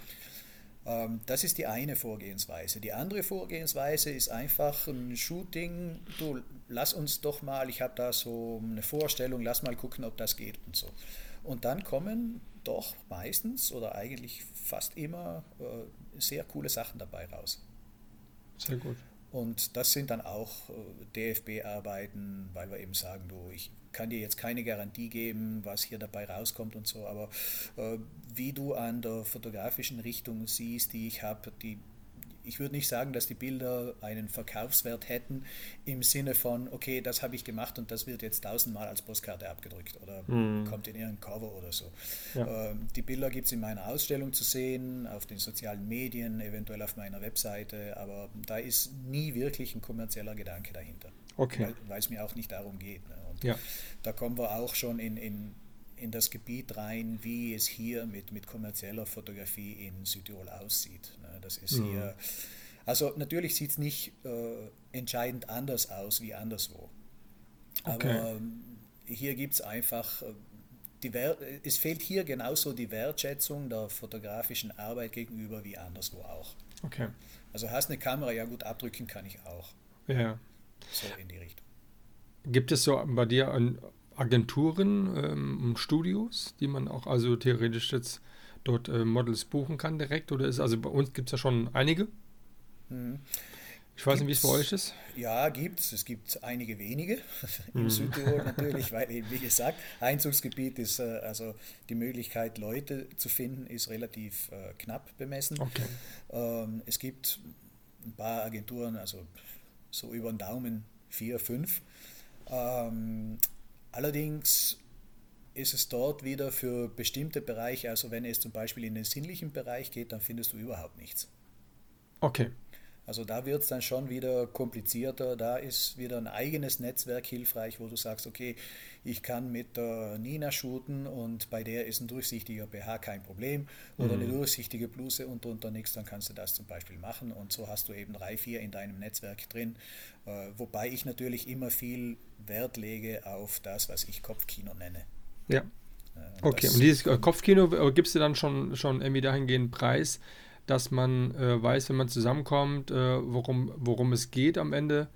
Ähm, das ist die eine Vorgehensweise. Die andere Vorgehensweise ist einfach ein Shooting. Du, lass uns doch mal, ich habe da so eine Vorstellung, lass mal gucken, ob das geht und so. Und dann kommen doch meistens oder eigentlich fast immer äh, sehr coole Sachen dabei raus. Sehr gut. Und das sind dann auch äh, DFB-Arbeiten, weil wir eben sagen, du, ich kann dir jetzt keine Garantie geben, was hier dabei rauskommt und so, aber äh, wie du an der fotografischen Richtung siehst, die ich habe, die ich würde nicht sagen, dass die Bilder einen Verkaufswert hätten im Sinne von, okay, das habe ich gemacht und das wird jetzt tausendmal als Postkarte abgedrückt oder mhm. kommt in irgendein Cover oder so. Ja. Ähm, die Bilder gibt es in meiner Ausstellung zu sehen, auf den sozialen Medien, eventuell auf meiner Webseite, aber da ist nie wirklich ein kommerzieller Gedanke dahinter. Okay. Weil es mir auch nicht darum geht. Ne? Und ja. da kommen wir auch schon in, in in das Gebiet rein, wie es hier mit, mit kommerzieller Fotografie in Südtirol aussieht. Ne, das ist mhm. hier, also natürlich sieht es nicht äh, entscheidend anders aus wie anderswo. Okay. Aber ähm, hier gibt es einfach, äh, die es fehlt hier genauso die Wertschätzung der fotografischen Arbeit gegenüber wie anderswo auch. Okay. Also hast eine Kamera, ja gut, abdrücken kann ich auch. Ja. So in die Richtung. Gibt es so bei dir ein Agenturen ähm, und Studios, die man auch also theoretisch jetzt dort äh, Models buchen kann direkt? Oder ist also bei uns gibt es ja schon einige? Mhm. Ich weiß gibt's, nicht, wie es bei euch ist. Ja, gibt es. Es gibt einige wenige im mhm. Südtirol natürlich, weil eben, wie gesagt, Einzugsgebiet ist, äh, also die Möglichkeit, Leute zu finden, ist relativ äh, knapp bemessen. Okay. Ähm, es gibt ein paar Agenturen, also so über den Daumen vier, fünf. Ähm, Allerdings ist es dort wieder für bestimmte Bereiche, also wenn es zum Beispiel in den sinnlichen Bereich geht, dann findest du überhaupt nichts. Okay. Also da wird es dann schon wieder komplizierter. Da ist wieder ein eigenes Netzwerk hilfreich, wo du sagst, okay, ich kann mit der Nina shooten und bei der ist ein durchsichtiger BH kein Problem oder mhm. eine durchsichtige Bluse und drunter nichts, dann kannst du das zum Beispiel machen und so hast du eben drei, vier in deinem Netzwerk drin. Äh, wobei ich natürlich immer viel Wert lege auf das, was ich Kopfkino nenne. Ja. Und okay, und dieses Kopfkino äh, gibst du dann schon, schon irgendwie dahingehend Preis, dass man äh, weiß, wenn man zusammenkommt, äh, worum, worum es geht am Ende.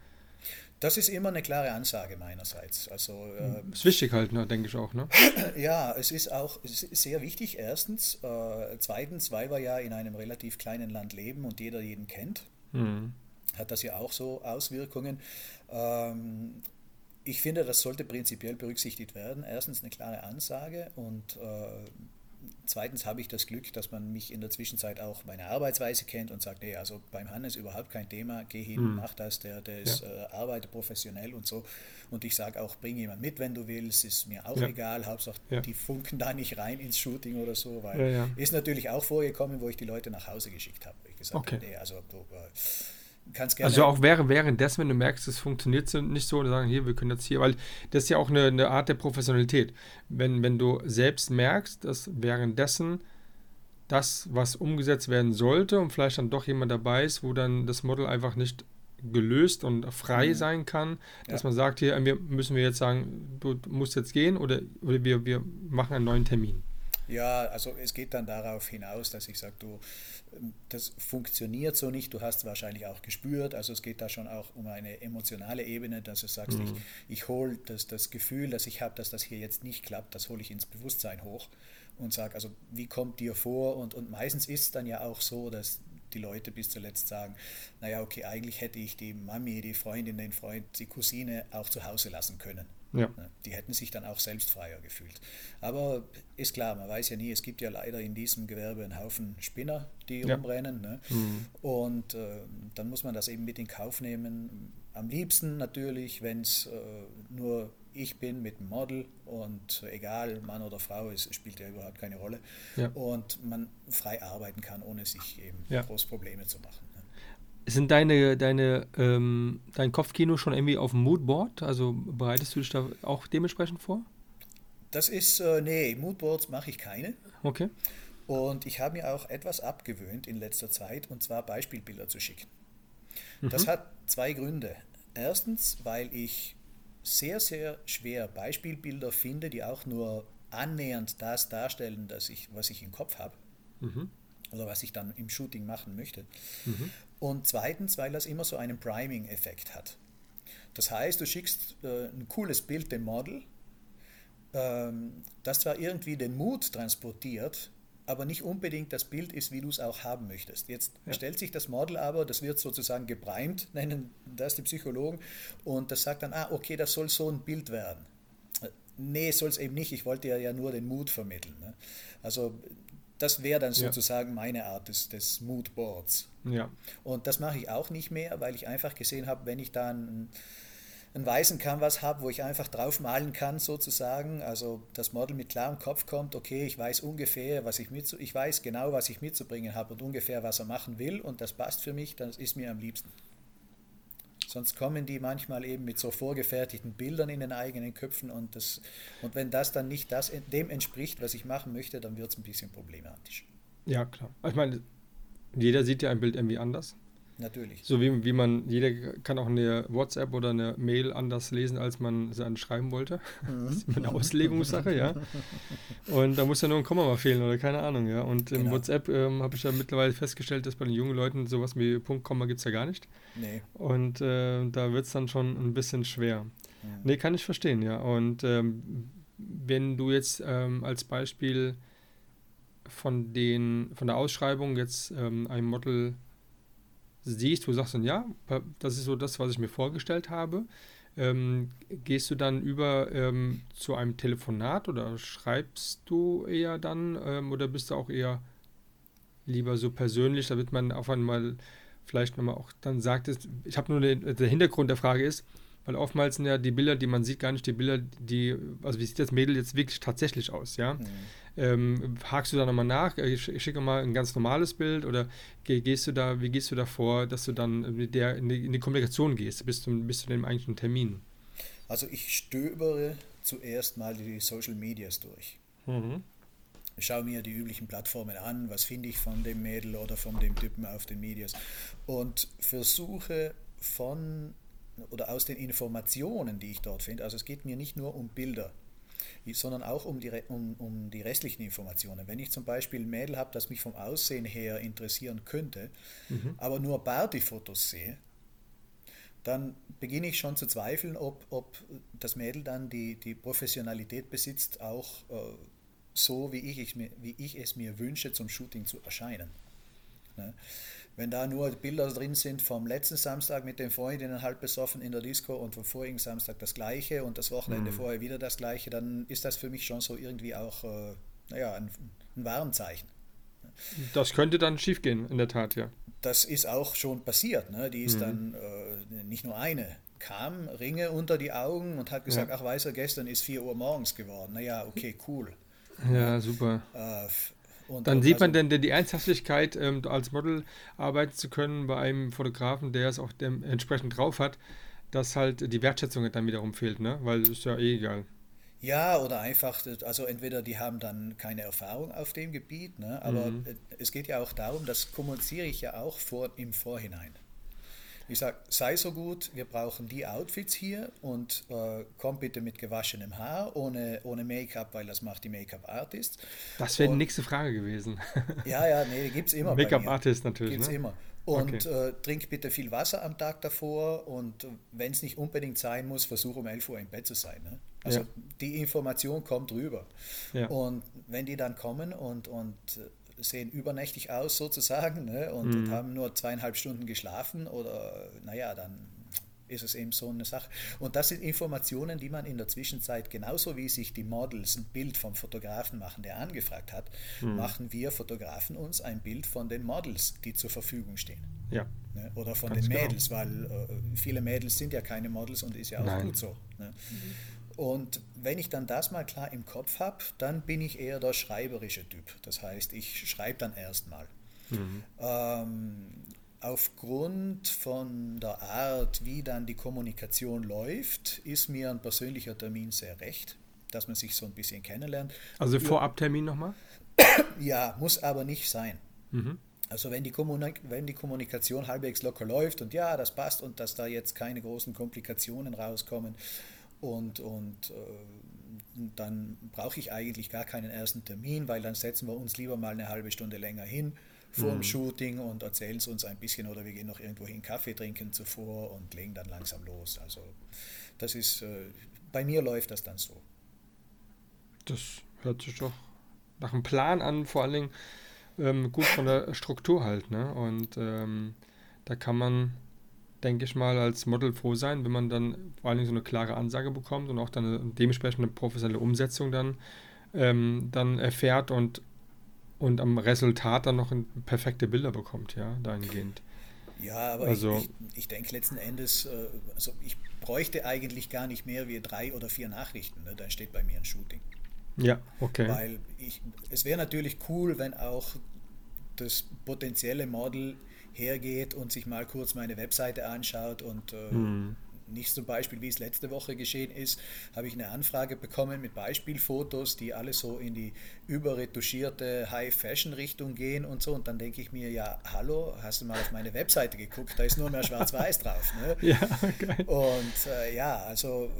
Das ist immer eine klare Ansage meinerseits. Also, äh, ist wichtig halt, ne, denke ich auch. Ne? ja, es ist auch sehr wichtig, erstens. Äh, zweitens, weil wir ja in einem relativ kleinen Land leben und jeder jeden kennt, mhm. hat das ja auch so Auswirkungen. Ähm, ich finde, das sollte prinzipiell berücksichtigt werden. Erstens eine klare Ansage und äh, Zweitens habe ich das Glück, dass man mich in der Zwischenzeit auch meine Arbeitsweise kennt und sagt, nee, also beim Hannes überhaupt kein Thema, geh hin, mhm. mach das, der, der ist, ja. äh, arbeitet professionell und so. Und ich sage auch, bring jemand mit, wenn du willst, ist mir auch ja. egal, Hauptsache ja. die funken da nicht rein ins Shooting oder so, weil ist natürlich auch vorgekommen, wo ich die Leute nach Hause geschickt habe. Ich gesagt okay. nee, also du, äh, kannst gerne. Also auch während, währenddessen, wenn du merkst, es funktioniert nicht so, und sagen, hier, wir können jetzt hier, weil das ist ja auch eine, eine Art der Professionalität. Wenn, wenn du selbst merkst, dass währenddessen das, was umgesetzt werden sollte und vielleicht dann doch jemand dabei ist, wo dann das Model einfach nicht gelöst und frei mhm. sein kann, dass ja. man sagt, hier wir müssen wir jetzt sagen, du musst jetzt gehen oder, oder wir, wir machen einen neuen Termin. Ja, also es geht dann darauf hinaus, dass ich sage, du, das funktioniert so nicht, du hast wahrscheinlich auch gespürt, also es geht da schon auch um eine emotionale Ebene, dass du sagst, mhm. ich, ich hole das, das Gefühl, das ich habe, dass das hier jetzt nicht klappt, das hole ich ins Bewusstsein hoch und sage, also wie kommt dir vor und, und meistens ist es dann ja auch so, dass die Leute bis zuletzt sagen, naja, okay, eigentlich hätte ich die Mami, die Freundin, den Freund, die Cousine auch zu Hause lassen können. Ja. Die hätten sich dann auch selbst freier gefühlt. Aber ist klar, man weiß ja nie, es gibt ja leider in diesem Gewerbe einen Haufen Spinner, die ja. rumrennen. Ne? Mhm. Und äh, dann muss man das eben mit in Kauf nehmen. Am liebsten natürlich, wenn es äh, nur ich bin mit dem Model und egal, Mann oder Frau, es spielt ja überhaupt keine Rolle. Ja. Und man frei arbeiten kann, ohne sich eben groß Probleme zu machen. Sind deine, deine, ähm, dein Kopfkino schon irgendwie auf dem Moodboard? Also bereitest du dich da auch dementsprechend vor? Das ist, äh, nee, Moodboards mache ich keine. Okay. Und ich habe mir auch etwas abgewöhnt in letzter Zeit, und zwar Beispielbilder zu schicken. Mhm. Das hat zwei Gründe. Erstens, weil ich sehr, sehr schwer Beispielbilder finde, die auch nur annähernd das darstellen, das ich, was ich im Kopf habe. Mhm. oder was ich dann im Shooting machen möchte. Mhm. Und zweitens, weil das immer so einen Priming-Effekt hat. Das heißt, du schickst äh, ein cooles Bild dem Model, ähm, das zwar irgendwie den Mut transportiert, aber nicht unbedingt das Bild ist, wie du es auch haben möchtest. Jetzt ja. stellt sich das Model aber, das wird sozusagen geprimed, nennen das die Psychologen, und das sagt dann, ah, okay, das soll so ein Bild werden. Nee, soll es eben nicht, ich wollte ja, ja nur den Mut vermitteln. Ne? Also das wäre dann sozusagen ja. meine Art des, des Moodboards. Ja. Und das mache ich auch nicht mehr, weil ich einfach gesehen habe, wenn ich da einen, einen weißen Canvas habe, wo ich einfach drauf malen kann, sozusagen, also das Model mit klarem Kopf kommt, okay, ich weiß ungefähr, was ich mit, ich weiß genau, was ich mitzubringen habe und ungefähr, was er machen will und das passt für mich, das ist mir am liebsten. Sonst kommen die manchmal eben mit so vorgefertigten Bildern in den eigenen Köpfen und, das, und wenn das dann nicht das, dem entspricht, was ich machen möchte, dann wird es ein bisschen problematisch. Ja, klar. Ich meine, jeder sieht ja ein Bild irgendwie anders. Natürlich. So wie, wie man, jeder kann auch eine WhatsApp oder eine Mail anders lesen, als man sie schreiben wollte. Mhm. Das ist immer eine Auslegungssache, ja. Und da muss ja nur ein Komma mal fehlen oder keine Ahnung, ja. Und im genau. WhatsApp ähm, habe ich ja mittlerweile festgestellt, dass bei den jungen Leuten sowas wie Punkt, Komma gibt es ja gar nicht. Nee. Und äh, da wird es dann schon ein bisschen schwer. Ja. Nee, kann ich verstehen, ja. Und ähm, wenn du jetzt ähm, als Beispiel von den von der Ausschreibung jetzt ähm, ein Model siehst, wo du sagst dann, ja, das ist so das, was ich mir vorgestellt habe, ähm, gehst du dann über ähm, zu einem Telefonat oder schreibst du eher dann ähm, oder bist du auch eher lieber so persönlich, damit man auf einmal vielleicht nochmal auch dann sagt, ich habe nur den, der Hintergrund der Frage ist, weil oftmals sind ja die Bilder, die man sieht, gar nicht die Bilder, die, also wie sieht das Mädel jetzt wirklich tatsächlich aus, ja? Mhm. Ähm, hakst du da nochmal nach? Ich, ich schicke mal ein ganz normales Bild oder gehst du da, wie gehst du da vor, dass du dann mit der in die, in die Kommunikation gehst, bis zu, bis zu dem eigentlichen Termin? Also ich stöbere zuerst mal die Social Medias durch. Mhm. Schaue mir die üblichen Plattformen an, was finde ich von dem Mädel oder von dem Typen auf den Medias und versuche von oder aus den Informationen, die ich dort finde, also es geht mir nicht nur um Bilder, sondern auch um die, um, um die restlichen Informationen. Wenn ich zum Beispiel ein Mädel habe, das mich vom Aussehen her interessieren könnte, mhm. aber nur Partyfotos sehe, dann beginne ich schon zu zweifeln, ob, ob das Mädel dann die, die Professionalität besitzt, auch äh, so, wie ich, ich, wie ich es mir wünsche, zum Shooting zu erscheinen. Ne? Wenn da nur Bilder drin sind vom letzten Samstag mit den Freundinnen halb besoffen in der Disco und vom vorigen Samstag das gleiche und das Wochenende mhm. vorher wieder das gleiche, dann ist das für mich schon so irgendwie auch äh, naja, ein, ein Warnzeichen. Das könnte dann schiefgehen, in der Tat, ja. Das ist auch schon passiert. Ne? Die ist mhm. dann äh, nicht nur eine, kam, Ringe unter die Augen und hat gesagt, ja. ach weißt du, gestern ist 4 Uhr morgens geworden. Naja, okay, cool. Ja, super. Äh, und dann sieht man also, denn die Ernsthaftigkeit, ähm, als Model arbeiten zu können bei einem Fotografen, der es auch entsprechend drauf hat, dass halt die Wertschätzung dann wiederum fehlt, ne? Weil ist ja eh egal. Ja, oder einfach, also entweder die haben dann keine Erfahrung auf dem Gebiet, ne? aber mhm. es geht ja auch darum, das kommuniziere ich ja auch vor, im Vorhinein. Ich sage, sei so gut, wir brauchen die Outfits hier und äh, komm bitte mit gewaschenem Haar, ohne, ohne Make-up, weil das macht die Make-up-Artist. Das wäre die nächste Frage gewesen. ja, ja, nee, gibt es immer. Make-up-Artist natürlich. Gibt es ne? immer. Und okay. äh, trink bitte viel Wasser am Tag davor und wenn es nicht unbedingt sein muss, versuch um 11 Uhr im Bett zu sein. Ne? Also ja. die Information kommt rüber. Ja. Und wenn die dann kommen und, und sehen übernächtig aus sozusagen ne, und, mhm. und, haben nur zweieinhalb Stunden geschlafen oder naja, dann ist es eben so eine Sache. Und das sind Informationen, die man in der Zwischenzeit, genauso wie sich die Models ein Bild vom Fotografen machen, der angefragt hat, mhm. machen wir Fotografen uns ein Bild von den Models, die zur Verfügung stehen. Ja. Ne? Oder von Ganz den genau. Mädels, genau. weil äh, viele Mädels sind ja keine Models und ist ja auch Nein. gut so. Ne? Mhm. Und wenn ich dann das mal klar im Kopf habe, dann bin ich eher der schreiberische Typ. Das heißt, ich schreibe dann erstmal. Mhm. Ähm, aufgrund von der Art, wie dann die Kommunikation läuft, ist mir ein persönlicher Termin sehr recht, dass man sich so ein bisschen kennenlernt. Also Vorabtermin nochmal? Ja, muss aber nicht sein. Mhm. Also wenn die, wenn die Kommunikation halbwegs locker läuft und ja, das passt und dass da jetzt keine großen Komplikationen rauskommen, und, und äh, dann brauche ich eigentlich gar keinen ersten Termin, weil dann setzen wir uns lieber mal eine halbe Stunde länger hin vor dem Shooting und erzählen es uns ein bisschen oder wir gehen noch irgendwo hin Kaffee trinken zuvor und legen dann langsam los. Also das ist, äh, bei mir läuft das dann so. Das hört sich doch nach einem Plan an, vor allen Dingen ähm, gut von der Struktur halt. Ne? Und ähm, da kann man, denke ich mal, als Model froh sein, wenn man dann vor allen Dingen so eine klare Ansage bekommt und auch dann eine dementsprechende professionelle Umsetzung dann, ähm, dann erfährt und, und am Resultat dann noch perfekte Bilder bekommt, ja, dahingehend. Ja, aber also, ich, ich, ich denke letzten Endes, äh, also ich bräuchte eigentlich gar nicht mehr wie drei oder vier Nachrichten. Ne? Dann steht bei mir ein Shooting. Ja, okay. Weil ich, es wäre natürlich cool, wenn auch das potenzielle Model hergeht und sich mal kurz meine Webseite anschaut und äh, hm. nicht zum Beispiel, wie es letzte Woche geschehen ist, habe ich eine Anfrage bekommen mit Beispielfotos, die alle so in die überretuschierte High-Fashion-Richtung gehen und so. Und dann denke ich mir, ja, hallo, hast du mal auf meine Webseite geguckt? Da ist nur mehr Schwarz-Weiß drauf. Ne? Ja, geil. Und äh, ja, also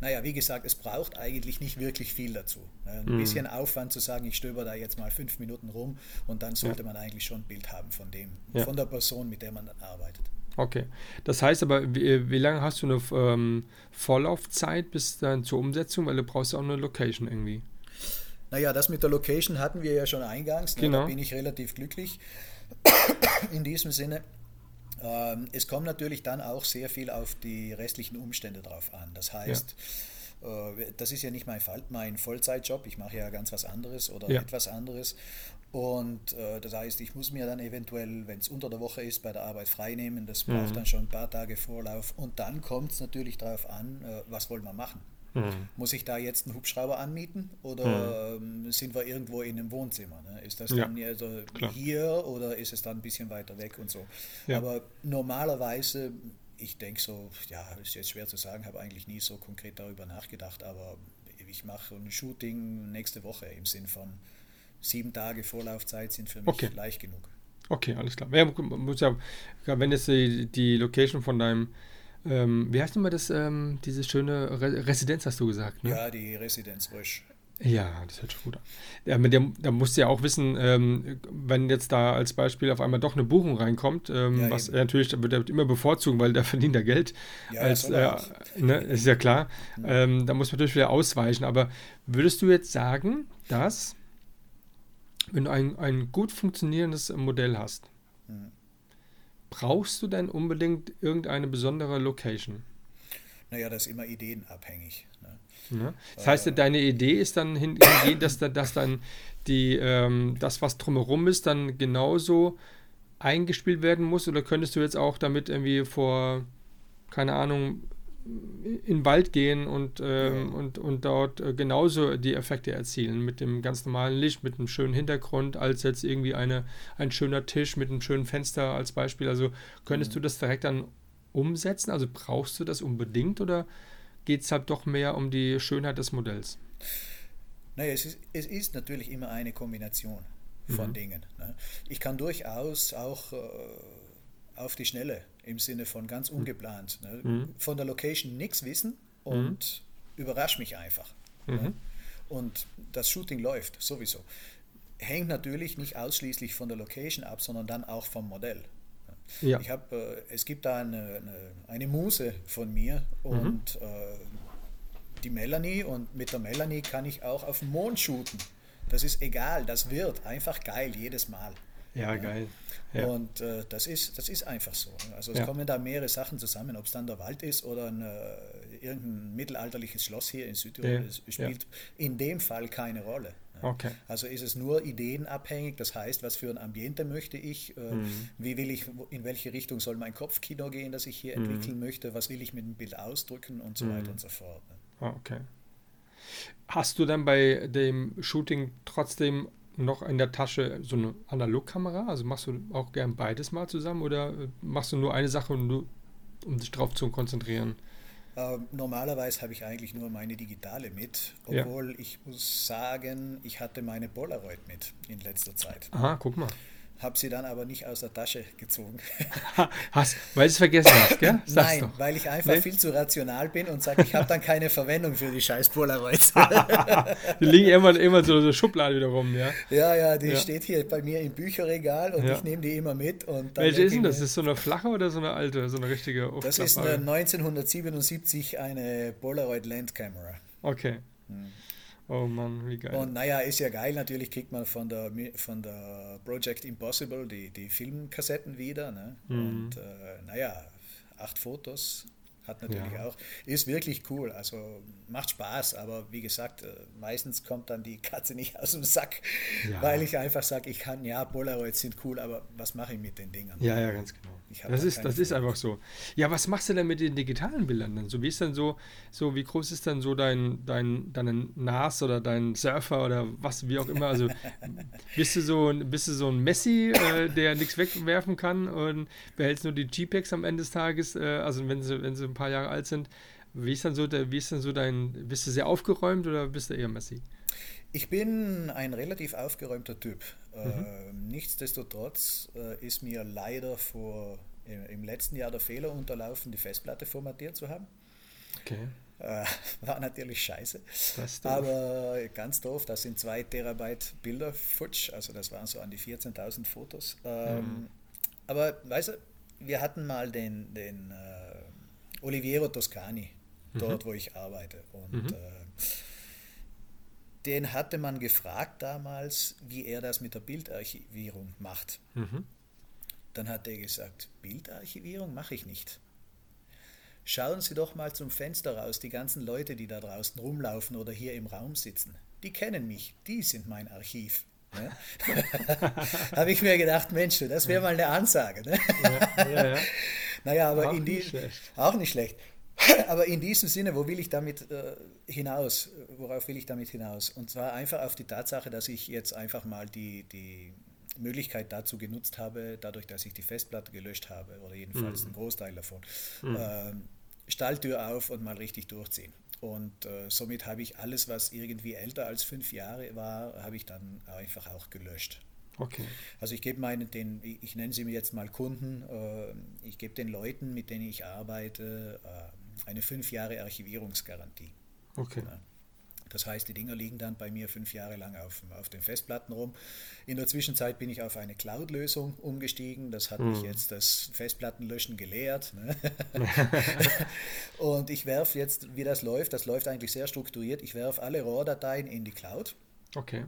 naja, wie gesagt, es braucht eigentlich nicht wirklich viel dazu. Ein mhm. bisschen Aufwand zu sagen, ich stöber da jetzt mal fünf Minuten rum und dann sollte ja. man eigentlich schon ein Bild haben von dem, ja. von der Person, mit der man dann arbeitet. Okay. Das heißt aber, wie, wie lange hast du eine ähm, Vorlaufzeit bis dann zur Umsetzung? Weil du brauchst auch eine Location irgendwie. Naja, das mit der Location hatten wir ja schon eingangs. Ne? Genau. Da bin ich relativ glücklich. In diesem Sinne, es kommt natürlich dann auch sehr viel auf die restlichen Umstände drauf an. Das heißt, ja. äh, das ist ja nicht mein, Fall, mein Vollzeitjob, ich mache ja ganz was anderes oder ja. etwas anderes. Und äh, das heißt, ich muss mir dann eventuell, wenn es unter der Woche ist, bei der Arbeit freinehmen. Das braucht mhm. dann schon ein paar Tage Vorlauf. Und dann kommt es natürlich darauf an, äh, was wollen wir machen. Mhm. Muss ich da jetzt einen Hubschrauber anmieten oder mhm. sind wir irgendwo in einem Wohnzimmer? Ne? Ist das ja, dann also hier oder ist es dann ein bisschen weiter weg und so? Ja. Aber normalerweise, ich denke so, ja, ist jetzt schwer zu sagen, habe eigentlich nie so konkret darüber nachgedacht, aber ich mache ein Shooting nächste Woche im Sinn von sieben Tage Vorlaufzeit sind für mich okay. leicht genug. Okay, alles klar. Ja, muss ja, wenn jetzt die, die Location von deinem ähm, wie heißt nochmal das, ähm, diese schöne Re Residenz, hast du gesagt? Ne? Ja, die Residenz Rösch. Ja, das hört schon gut an. Ja, mit der, da musst du ja auch wissen, ähm, wenn jetzt da als Beispiel auf einmal doch eine Buchung reinkommt, ähm, ja, was er natürlich wird er immer bevorzugen, weil der verdient er Geld. Ja, als, äh, ne, ist ja klar. Mhm. Ähm, da muss man natürlich wieder ausweichen. Aber würdest du jetzt sagen, dass, wenn du ein, ein gut funktionierendes Modell hast, mhm brauchst du denn unbedingt irgendeine besondere Location? Naja, das ist immer ideenabhängig. Ne? Ja. Das heißt, äh, deine Idee ist dann hingehend, dass, dass dann die, ähm, das, was drumherum ist, dann genauso eingespielt werden muss? Oder könntest du jetzt auch damit irgendwie vor, keine Ahnung, in den Wald gehen und, ähm, ja. und, und dort äh, genauso die Effekte erzielen mit dem ganz normalen Licht, mit einem schönen Hintergrund, als jetzt irgendwie eine, ein schöner Tisch mit einem schönen Fenster als Beispiel. Also könntest mhm. du das direkt dann umsetzen? Also brauchst du das unbedingt oder geht es halt doch mehr um die Schönheit des Modells? Naja, es ist, es ist natürlich immer eine Kombination von mhm. Dingen. Ne? Ich kann durchaus auch äh, auf die Schnelle im Sinne von ganz mhm. ungeplant. Ne? Mhm. Von der Location nichts wissen und mhm. überrasch mich einfach. Ne? Mhm. Und das Shooting läuft sowieso. Hängt natürlich nicht ausschließlich von der Location ab, sondern dann auch vom Modell. Ja. Ich hab, äh, es gibt da eine, eine, eine, Muse von mir mhm. und äh, die Melanie und mit der Melanie kann ich auch auf dem Mond shooten. Das ist egal, das wird einfach geil jedes Mal. Ja, geil. Ja. Und äh, das, ist, das ist einfach so. Also es ja. kommen da mehrere Sachen zusammen, ob es dann der Wald ist oder ein, äh, irgendein mittelalterliches Schloss hier in Südtirol, ja. spielt in dem Fall keine Rolle. Okay. Also ist es nur ideenabhängig, das heißt, was für ein Ambiente möchte ich, äh, mhm. wie will ich, in welche Richtung soll mein Kopfkino gehen, das ich hier mhm. entwickeln möchte, was will ich mit dem Bild ausdrücken und so mhm. weiter und so fort. Ne? Okay. Hast du dann bei dem Shooting trotzdem noch in der Tasche so eine Analogkamera? Also machst du auch gern beides mal zusammen oder äh, machst du nur eine Sache, um, um dich drauf zu konzentrieren? Ähm, normalerweise habe ich eigentlich nur meine digitale mit, obwohl ja. ich muss sagen, ich hatte meine Polaroid mit in letzter Zeit. Aha, guck mal. Habe sie dann aber nicht aus der Tasche gezogen. hast, weil du es vergessen hast, gell? Sag's Nein, doch. weil ich einfach nee? viel zu rational bin und sage, ich habe dann keine Verwendung für die scheiß Polaroids. die liegen immer, immer so, so Schublade wieder rum, ja? Ja, ja, die ja. steht hier bei mir im Bücherregal und ja. ich nehme die immer mit. Und Welche ist denn das? Ist so eine flache oder so eine alte, so eine richtige Das ist eine 1977 eine Polaroid Land Camera. Okay. Hm. Oh Mann, wie geil. Und naja, ist ja geil, natürlich kriegt man von der, von der Project Impossible die, die Filmkassetten wieder. Ne? Mhm. Und äh, naja, acht Fotos, hat natürlich ja. auch, ist wirklich cool, also macht Spaß, aber wie gesagt, äh, meistens kommt dann die Katze nicht aus dem Sack, ja. weil ich einfach sage, ich kann, ja, Polaroids sind cool, aber was mache ich mit den Dingern? Ja, ja, ganz genau. Das ist, das ist einfach so. Ja, was machst du denn mit den digitalen Bildern dann? So, wie ist denn so, so wie groß ist dann so dein, dein, deine NAS oder dein Surfer oder was, wie auch immer? Also bist du so, bist du so ein Messi, äh, der nichts wegwerfen kann und behältst nur die JPEGs am Ende des Tages, äh, also wenn sie, wenn sie paar Jahre alt sind. Wie ist dann so, der, wie ist dann so dein, bist du sehr aufgeräumt oder bist du eher messy? Ich bin ein relativ aufgeräumter Typ. Mhm. Äh, nichtsdestotrotz äh, ist mir leider vor, im, im, letzten Jahr der Fehler unterlaufen, die Festplatte formatiert zu haben. Okay. Äh, war natürlich scheiße. Aber ganz doof, das sind zwei Terabyte Bilder futsch, also das waren so an die 14.000 Fotos. Ähm, mhm. Aber weißt du, wir hatten mal den, den äh, Oliviero Toscani, dort mhm. wo ich arbeite. Und mhm. äh, den hatte man gefragt damals, wie er das mit der Bildarchivierung macht. Mhm. Dann hat er gesagt, Bildarchivierung mache ich nicht. Schauen Sie doch mal zum Fenster raus, die ganzen Leute, die da draußen rumlaufen oder hier im Raum sitzen. Die kennen mich, die sind mein Archiv. Ne? Habe ich mir gedacht, Mensch, das wäre mal eine Ansage. Ne? Ja, ja, ja. Naja, aber auch in die, nicht. Auch nicht schlecht. Aber in diesem Sinne, wo will ich damit äh, hinaus? Worauf will ich damit hinaus? Und zwar einfach auf die Tatsache, dass ich jetzt einfach mal die, die Möglichkeit dazu genutzt habe, dadurch, dass ich die Festplatte gelöscht habe, oder jedenfalls mhm. einen Großteil davon, mhm. äh, Stalltür auf und mal richtig durchziehen. Und äh, somit habe ich alles, was irgendwie älter als fünf Jahre war, habe ich dann einfach auch gelöscht. Okay. Also ich gebe meinen, den, ich nenne sie mir jetzt mal Kunden, äh, ich gebe den Leuten, mit denen ich arbeite, äh, eine fünf Jahre Archivierungsgarantie. Okay. Ja. Das heißt, die Dinger liegen dann bei mir fünf Jahre lang auf, auf den Festplatten rum. In der Zwischenzeit bin ich auf eine Cloud-Lösung umgestiegen. Das hat hm. mich jetzt das Festplattenlöschen gelehrt. Ne? Und ich werfe jetzt, wie das läuft, das läuft eigentlich sehr strukturiert. Ich werfe alle RAW-Dateien in die Cloud. Okay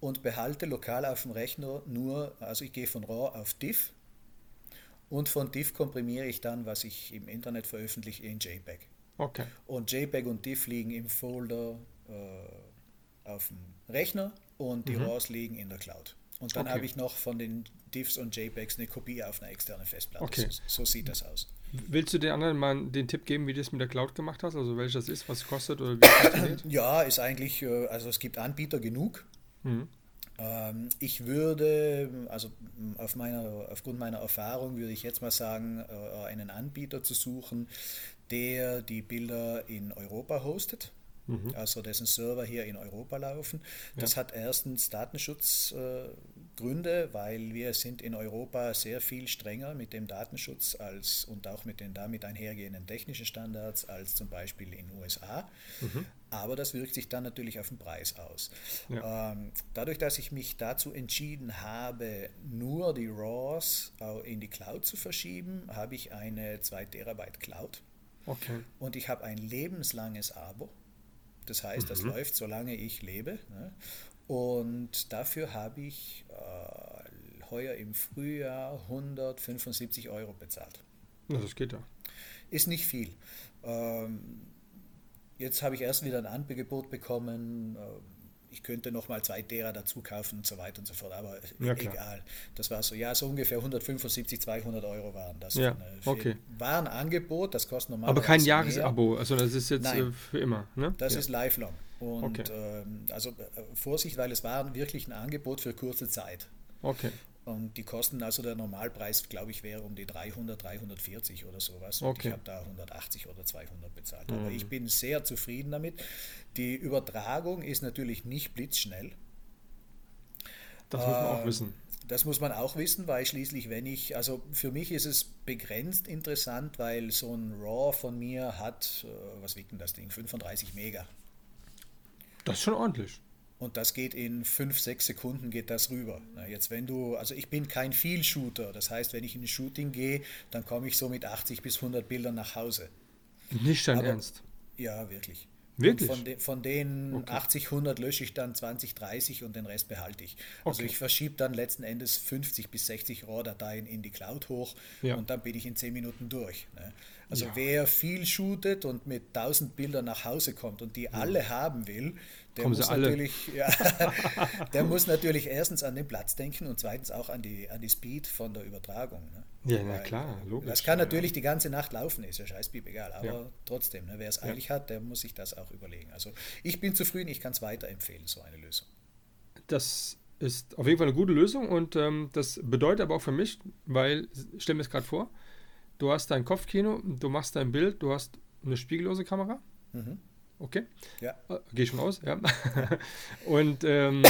und behalte lokal auf dem Rechner nur, also ich gehe von RAW auf DIV und von DIV komprimiere ich dann, was ich im Internet veröffentliche, in JPEG. Okay. Und JPEG und DIV liegen im Folder äh, auf dem Rechner und die mhm. RAWs liegen in der Cloud. Und dann okay. habe ich noch von den DIVs und JPEGs eine Kopie auf einer externen Festplatte. Okay. So, so, sieht das aus. Willst du den anderen mal den Tipp geben, wie du das mit der Cloud gemacht hast? Also welches das ist, was kostet oder wie funktioniert? Ja, ist eigentlich, äh, also es gibt Anbieter genug. Mhm. Ähm, ich würde, also auf meiner, aufgrund meiner Erfahrung würde ich jetzt mal sagen, äh, einen Anbieter zu suchen, der die Bilder in Europa hostet mhm. also dessen Server hier in Europa laufen. Das ja. hat erstens Datenschutzgründe, weil wir sind in Europa sehr viel strenger mit dem Datenschutz als und auch mit den damit einhergehenden technischen Standards als zum Beispiel in den USA. Mhm. Aber das wirkt sich dann natürlich auf den Preis aus. Ja. Ähm, dadurch, dass ich mich dazu entschieden habe, nur die RAWs in die Cloud zu verschieben, habe ich eine 2 Terabyte Cloud. Okay. Und ich habe ein lebenslanges Abo. Das heißt, das mhm. läuft, solange ich lebe. Ne? Und dafür habe ich äh, heuer im Frühjahr 175 Euro bezahlt. Ja, das geht ja. Ist nicht viel. Ähm, jetzt habe ich erst wieder ein Angebot bekommen. Äh, ich könnte noch mal zwei derer dazu kaufen und so weiter und so fort, aber ja, egal. Das war so, ja, so ungefähr 175, 200 Euro waren das. Ja, okay. War ein Angebot, das kostet normal. Aber kein Jahresabo, also das ist jetzt Nein, äh, für immer, ne? Das ja. ist lifelong. Und okay. ähm, also äh, Vorsicht, weil es war wirklich ein Angebot für kurze Zeit. Okay. Und die Kosten, also der Normalpreis, glaube ich, wäre um die 300, 340 oder sowas. Und okay. ich habe da 180 oder 200 bezahlt. Mhm. Aber ich bin sehr zufrieden damit. Die Übertragung ist natürlich nicht blitzschnell. Das muss man auch ähm, wissen. das muss man auch wissen, weil schließlich, wenn ich, also für mich ist es begrenzt interessant, weil so ein RAW von mir hat, äh, was wiegt denn das Ding? 35 Mega. Das ist schon ordentlich. Und das geht in 5, 6 Sekunden geht das rüber. Jetzt wenn du, also ich bin kein Viel-Shooter, das heißt, wenn ich in ein Shooting gehe, dann komme ich so mit 80 bis 100 Bildern nach Hause. Nicht dein Aber, Ernst? Ja, wirklich. Wirklich? Von, de, von, den okay. 80, 100 lösche ich dann 20, 30 und den Rest behalte ich. Also okay. ich verschiebe dann letzten Endes 50 bis 60 RAW-Dateien in die Cloud hoch ja. und dann bin ich in 10 Minuten durch. Ne? Also ja. wer viel shootet und mit 1000 Bildern nach Hause kommt und die ja. alle haben will, der Kommen muss, natürlich, ja, der muss natürlich erstens an den Platz denken und zweitens auch an die, an die Speed von der Übertragung. Ne? Ja, na klar, logisch. Das kann natürlich die ganze Nacht laufen, ist ja scheißbieb egal, aber trotzdem, ne, wer es eilig hat, der muss sich das auch überlegen. Also ich bin zufrieden, ich kann es weiterempfehlen, so eine Lösung. Das ist auf jeden Fall eine gute Lösung und ähm, das bedeutet aber auch für mich, weil, stell mir das gerade vor, du hast dein Kopfkino, du machst dein Bild, du hast eine spiegellose Kamera. Mhm. Okay. Ja. Äh, Gehe schon aus, ja. und, ähm,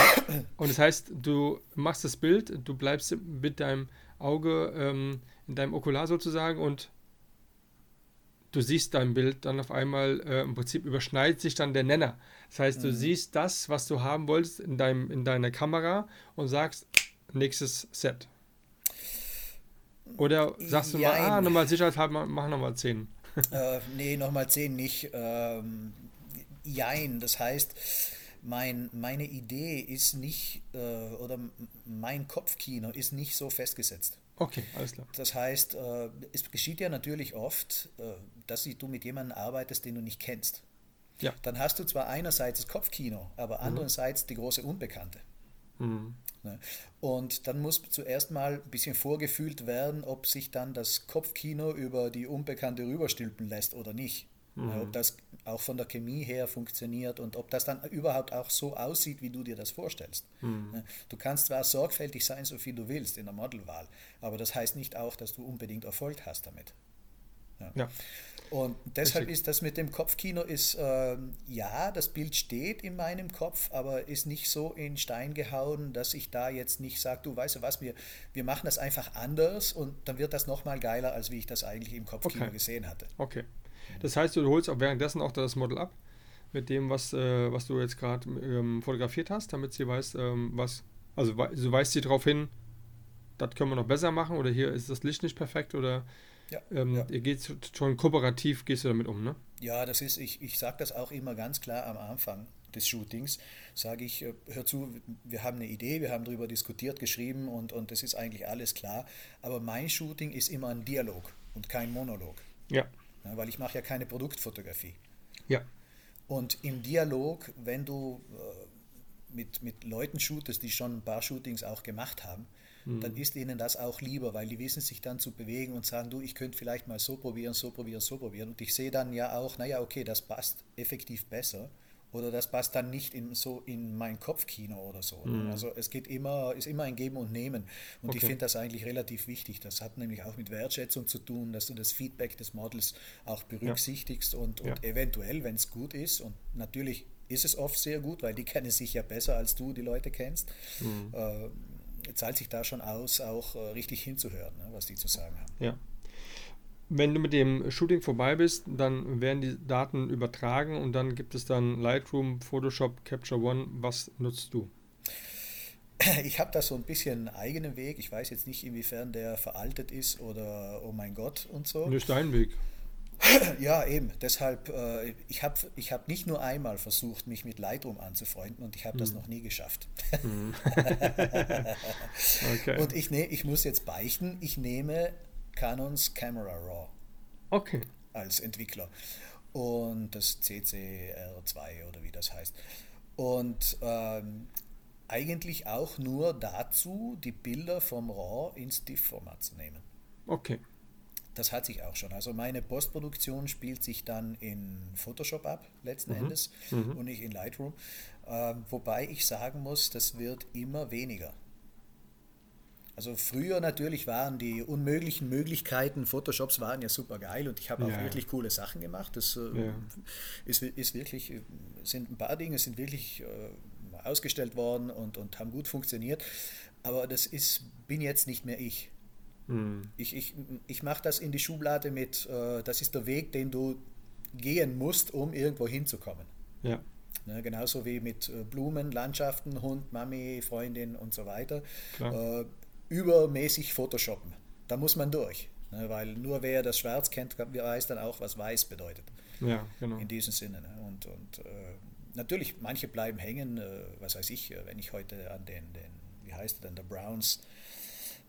und das heißt, du machst das Bild, du bleibst mit deinem Auge ähm, in deinem Okular sozusagen und du siehst dein Bild dann auf einmal, äh, im Prinzip überschneidet sich dann der Nenner. Das heißt, du mhm. siehst das, was du haben wolltest in, deinem, in deiner Kamera und sagst, nächstes Set. Oder sagst du Jein. mal, ah, nochmal sicherheitshalber, mach nochmal 10. äh, nee, nochmal 10 nicht. Ähm, jein, das heißt, mein, meine Idee ist nicht, äh, oder mein Kopfkino ist nicht so festgesetzt. Okay, alles klar. Das heißt, äh, es geschieht ja natürlich oft, äh, dass du mit jemandem arbeitest, den du nicht kennst. Ja. Dann hast du zwar einerseits das Kopfkino, aber mhm. andererseits die große Unbekannte. Mhm. Ne? Und dann muss zuerst mal ein bisschen vorgefühlt werden, ob sich dann das Kopfkino über die Unbekannte rüberstülpen lässt oder nicht. Mhm. Ob das auch von der Chemie her funktioniert und ob das dann überhaupt auch so aussieht, wie du dir das vorstellst. Mhm. Du kannst zwar sorgfältig sein, so viel du willst in der Modelwahl, aber das heißt nicht auch, dass du unbedingt Erfolg hast damit. Ja. ja. Und deshalb ist das mit dem Kopfkino ist, äh, ja, das Bild steht in meinem Kopf, aber ist nicht so in Stein gehauen, dass ich da jetzt nicht sage, du weißt du was, wir, wir machen das einfach anders und dann wird das nochmal geiler, als wie ich das eigentlich im Kopfkino okay. gesehen hatte. Okay. Das heißt, du holst auch währenddessen auch das Model ab mit dem, was, äh, was du jetzt gerade ähm, fotografiert hast, damit sie weiß, ähm, was, also du weißt sie darauf hin, das können wir noch besser machen oder hier ist das Licht nicht perfekt oder ja, ähm, ja. ihr geht schon kooperativ, gehst du damit um, ne? Ja, das ist, ich, ich sage das auch immer ganz klar am Anfang des Shootings, sage ich, äh, hör zu, wir haben eine Idee, wir haben darüber diskutiert, geschrieben und, und das ist eigentlich alles klar, aber mein Shooting ist immer ein Dialog und kein Monolog. Ja ja, weil ich mache ja keine Produktfotografie. Ja. Und im Dialog, wenn du äh, mit, mit Leuten shootest, die schon ein paar Shootings auch gemacht haben, mhm. dann ist ihnen das auch lieber, weil die wissen sich dann zu bewegen und sagen, du, ich könnte vielleicht mal so probieren, so probieren, so probieren. Und ich sehe dann ja auch, naja, okay, das passt effektiv besser oder das passt dann nicht in, so in mein Kopfkino oder so. Mhm. Also es geht immer, ist immer ein Geben und Nehmen. Und okay. ich finde das eigentlich relativ wichtig. Das hat nämlich auch mit Wertschätzung zu tun, dass du das Feedback des Models auch berücksichtigst ja. und, und ja. eventuell, wenn es gut ist, und natürlich ist es oft sehr gut, weil die kennen sich ja besser, als du die Leute kennst, mhm. äh, zahlt sich da schon aus, auch äh, richtig hinzuhören, ne, was die zu sagen haben. Ja. Wenn du mit dem Shooting vorbei bist, dann werden die Daten übertragen und dann gibt es dann Lightroom, Photoshop, Capture One. Was nutzt du? Ich habe da so ein bisschen einen eigenen Weg. Ich weiß jetzt nicht, inwiefern der veraltet ist oder oh mein Gott und so. Nicht dein Weg. Ja, eben. Deshalb, äh, ich habe ich hab nicht nur einmal versucht, mich mit Lightroom anzufreunden und ich habe hm. das noch nie geschafft. Hm. okay. Und ich, ne, ich muss jetzt beichten, ich nehme Canons Camera Raw. Okay. Als Entwickler. Und das CCR2 oder wie das heißt. Und ähm, eigentlich auch nur dazu, die Bilder vom RAW ins TIFF-Format zu nehmen. Okay. Das hat sich auch schon. Also meine Postproduktion spielt sich dann in Photoshop ab, letzten mhm. Endes, mhm. und nicht in Lightroom. Ähm, wobei ich sagen muss, das wird immer weniger. Also früher natürlich waren die unmöglichen Möglichkeiten, Photoshops waren ja super geil und ich habe auch ja. wirklich coole Sachen gemacht. Das äh, ja. ist, ist wirklich, sind ein paar Dinge sind wirklich äh, ausgestellt worden und, und haben gut funktioniert. aber das ist, bin jetzt nicht mehr ich. Mhm. Ich, ich, ich mache das in die Schublade mit, äh, das ist der Weg, den du gehen musst, um irgendwo hinzukommen. Ja. Ne, genauso wie mit äh, Blumen, Landschaften, Hund, Mami, Freundin und so weiter. Äh, übermäßig Photoshoppen. Da muss man durch. Ne, weil nur wer das Schwarz kennt, weiß dann auch, was Weiß bedeutet. Ja, genau. In diesem Sinne. Ne? Und, und äh, natürlich, manche bleiben hängen, äh, was weiß ich, äh, wenn ich heute an den, den wie heißt er denn, der Browns,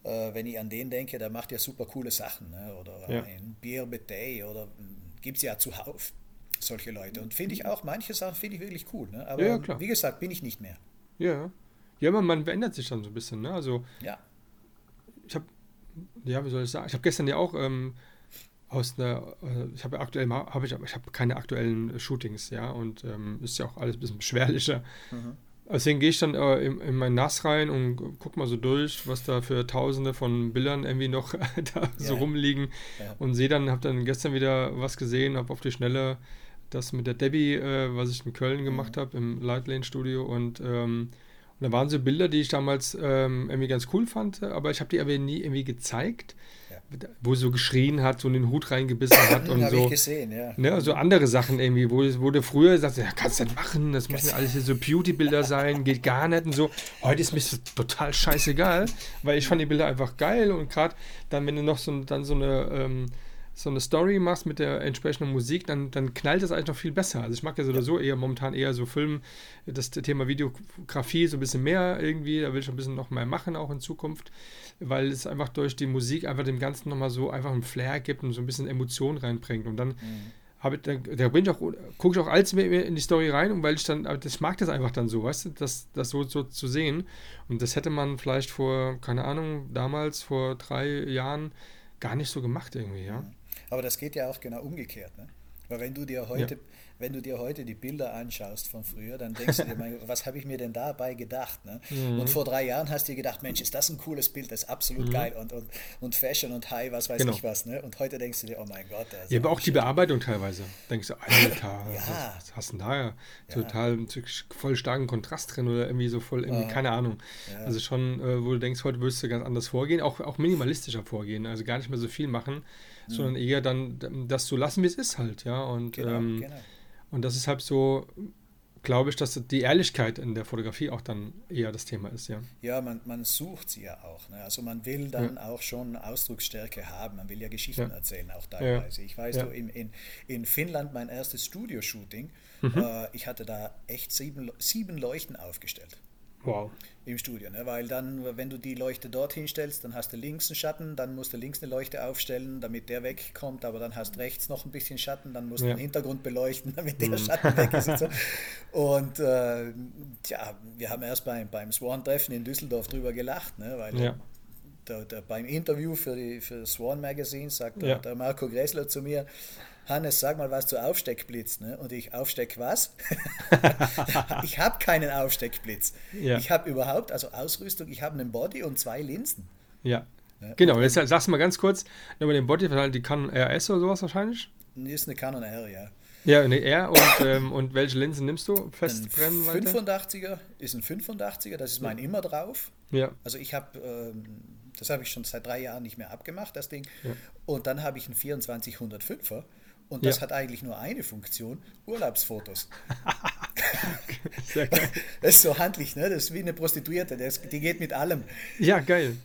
äh, wenn ich an den denke, der macht ja super coole Sachen. Ne? Oder Ja. ein Pierre Betey oder gibt es ja zuhauf solche Leute. Und finde ich auch, manche Sachen finde ich wirklich cool. Ne? Aber Ja, ja, wie gesagt, bin ich nicht mehr. Ja. Ja, man, man verändert sich dann so ein bisschen, ne? Also Ja. ich habe, ja, wie soll ich sagen, ich habe gestern ja auch ähm, aus einer, äh, ich habe aktuell, habe ich, ich habe keine aktuellen Shootings, ja, und ähm, ist ja auch alles ein bisschen beschwerlicher. Mhm. Deswegen gehe ich dann äh, in, in mein NAS rein und guck mal so durch, was da für Tausende von Bildern irgendwie noch da so Ja. rumliegen Ja. und sehe dann, habe dann gestern wieder was gesehen, habe auf die Schnelle das mit der Debbie, äh, was ich in Köln gemacht Mhm. habe, im Lightlane Studio und ähm, und da waren so Bilder, die ich damals ähm, irgendwie ganz cool fand, aber ich habe die aber nie irgendwie gezeigt. Wo sie so geschrien hat, so in den Hut reingebissen hat und Habe so. ich gesehen, ja. Ne, so andere Sachen irgendwie, wo, wo du früher sagst, ja, kannst du nicht machen, das müssen alles hier so Beauty-Bilder sein, geht gar nicht und so. Heute ist mir das total scheißegal, weil ich fand die Bilder einfach geil und gerade dann, wenn du noch so, dann so eine, ähm, so eine Story machst mit der entsprechenden Musik, dann, dann knallt das eigentlich noch viel besser. Also ich mag ja so oder so eher momentan eher so Film, das Thema Videografie so ein bisschen mehr irgendwie, da will ich ein bisschen noch mehr machen auch in Zukunft, weil es einfach durch die Musik einfach dem Ganzen nochmal so einfach einen Flair gibt und so ein bisschen Emotion reinbringt und dann habe ich, da, da bin ich auch, gucke ich auch alles mehr in die Story rein, und weil ich dann, aber ich mag das einfach dann so, weißt du, das, das so, so zu sehen. Und das hätte man vielleicht vor, keine Ahnung, damals, vor drei Jahren gar nicht so gemacht irgendwie, ja. Aber das geht ja auch genau umgekehrt. Ne? Weil wenn du dir heute, wenn du dir heute die Bilder anschaust von früher, dann denkst du dir, mein, was habe ich mir denn dabei gedacht? Ne? Mhm. Und vor drei Jahren hast du dir gedacht, Mensch, ist das ein cooles Bild, das ist absolut geil und, und, und Fashion und High, was weiß Genau. ich was. Ne? Und heute denkst du dir, oh mein Gott. das ist Ja, aber auch die. Bearbeitung teilweise. Denkst du, Alter, Ja. was hast du denn da ja? Total voll starken Kontrast drin oder irgendwie so voll, irgendwie, keine Ahnung. Ja. Also schon, äh, wo du denkst, heute würdest du ganz anders vorgehen, auch, auch minimalistischer vorgehen, also gar nicht mehr so viel machen, sondern eher dann das so lassen, wie es ist halt, ja. Und, Genau, ähm, genau. und das ist halt so, glaube ich, dass die Ehrlichkeit in der Fotografie auch dann eher das Thema ist, ja. Ja, man, man sucht sie ja auch. Ne? Also man will dann auch schon Ausdrucksstärke haben. Man will ja Geschichten Ja. erzählen, auch teilweise. Ich weiß, Ja. du, in, in, in Finnland mein erstes Studio-Shooting, Mhm. äh, ich hatte da echt sieben, sieben Leuchten aufgestellt. Wow. Im Studio, ne? weil dann, wenn du die Leuchte dorthin stellst, dann hast du links einen Schatten, dann musst du links eine Leuchte aufstellen, damit der wegkommt, aber dann hast rechts noch ein bisschen Schatten, dann musst du Ja. den Hintergrund beleuchten, damit der Schatten weg ist. Und, so. und äh, tja, wir haben erst beim, beim Swan-Treffen in Düsseldorf drüber gelacht, ne? weil Ja. der, der, beim Interview für, die, für Swan Magazine sagt Ja. der Marco Gressler zu mir, Hannes, sag mal was zu Aufsteckblitz. Ne? Und ich, Aufsteck was? ich habe keinen Aufsteckblitz. Ja. Ich habe überhaupt, also Ausrüstung, ich habe einen Body und zwei Linsen. Ja. Ja, Genau, jetzt sagst du mal ganz kurz, über den Body, die Canon RS oder sowas wahrscheinlich. Und hier ist eine Canon R, ja. Ja, eine R und, ähm, und welche Linsen nimmst du? Ein Festbrennweite? 85er ist ein 85er, das ist mein immer drauf. Ja. Also ich habe, ähm, das habe ich schon seit drei Jahren nicht mehr abgemacht, das Ding. Ja. Und dann habe ich einen 2405er und das Ja. hat eigentlich nur eine Funktion, Urlaubsfotos. Sehr geil. Das ist so handlich, ne? Das ist wie eine Prostituierte, das, die geht mit allem. Ja, geil.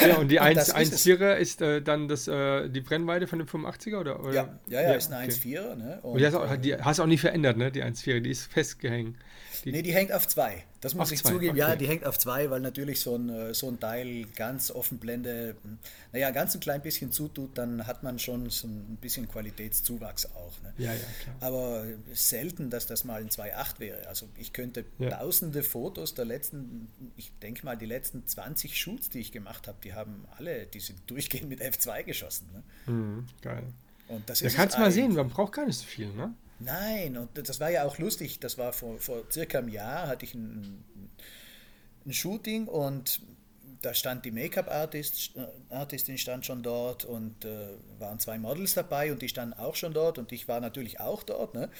Ja, und die Und das ist es. 1.4er ist äh, dann das, äh, die Brennweite von dem 85er? Oder, oder? Ja, ja, ja, ist eine okay. 1,4er. Ne? Und die hast, auch, äh, die hast du auch nie verändert, ne? Die 1.4er, die ist festgehängt. Die, Nee, die hängt auf zwei. Das muss Auf ich zwei, zugeben. Ja, okay. die hängt auf zwei, weil natürlich so ein, äh, so ein Teil ganz offen Blende, hm, naja, ganz ein klein bisschen zutut, dann hat man schon so ein bisschen Qualitätszuwachs auch. Ne? Ja, ja, klar. Aber selten, dass das mal ein 2.8 wäre. Also ich könnte Ja. tausende Fotos der letzten, ich denke mal, die letzten 20 Shoots, die ich gemacht habe, die haben alle, die sind durchgehend mit F2 geschossen. Ne? Mhm, geil. Und das Da kannst du mal sehen, man braucht gar nicht so viel, ne? Nein, und das war ja auch lustig. Das war vor, vor circa einem Jahr, hatte ich ein, ein Shooting und da stand die Make-up-Artist, äh, stand schon dort und äh, waren zwei Models dabei und die standen auch schon dort und ich war natürlich auch dort. Ne?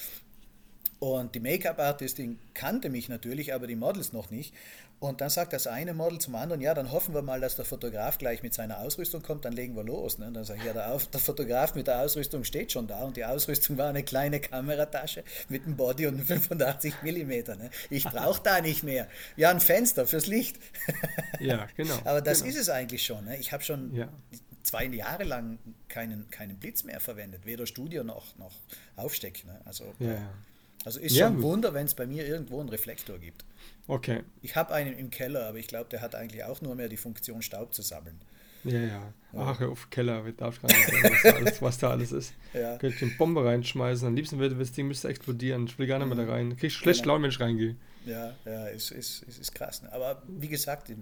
Und die Make-up-Artistin kannte mich natürlich, aber die Models noch nicht. Und dann sagt das eine Model zum anderen, ja, dann hoffen wir mal, dass der Fotograf gleich mit seiner Ausrüstung kommt, dann legen wir los. Ne? Dann sage ich, ja, der, der, Fotograf mit der Ausrüstung steht schon da und die Ausrüstung war eine kleine Kameratasche mit einem Body und 85 mm. Ne? Ich brauche da nicht mehr. Ja, ein Fenster fürs Licht. ja, genau. Aber das genau. ist es eigentlich schon. Ne? Ich habe schon ja. zwei Jahre lang keinen, keinen Blitz mehr verwendet, weder Studio noch, noch Aufsteck. Ne? Also, ja. also ist schon ein Wunder, wenn es bei mir irgendwo einen Reflektor gibt. Okay. Ich habe einen im Keller, aber ich glaube, der hat eigentlich auch nur mehr die Funktion, Staub zu sammeln. Ja, ja. Ach, auf Keller, darf gar nicht was, da alles, was da alles ist. Ja. Könnte ich eine Bombe reinschmeißen. Am liebsten würde das Ding müsste explodieren. Ich will gar nicht mehr da rein. Krieg ich schlecht genau. Laune, wenn ich reingehe. Ja, ja, ist, ist, ist, ist krass. Ne? Aber wie gesagt,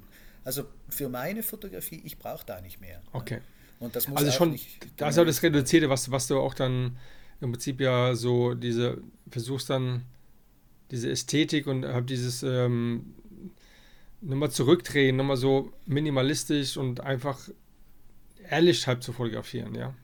also für meine Fotografie, ich brauche da nicht mehr. Okay. Und das muss also schon, nicht, das ist auch das Reduzierte, was, was du auch dann im Prinzip ja so diese, versuchst dann diese Ästhetik und hab dieses ähm, nochmal zurückdrehen, nochmal so minimalistisch und einfach ehrlich halb zu fotografieren, ja.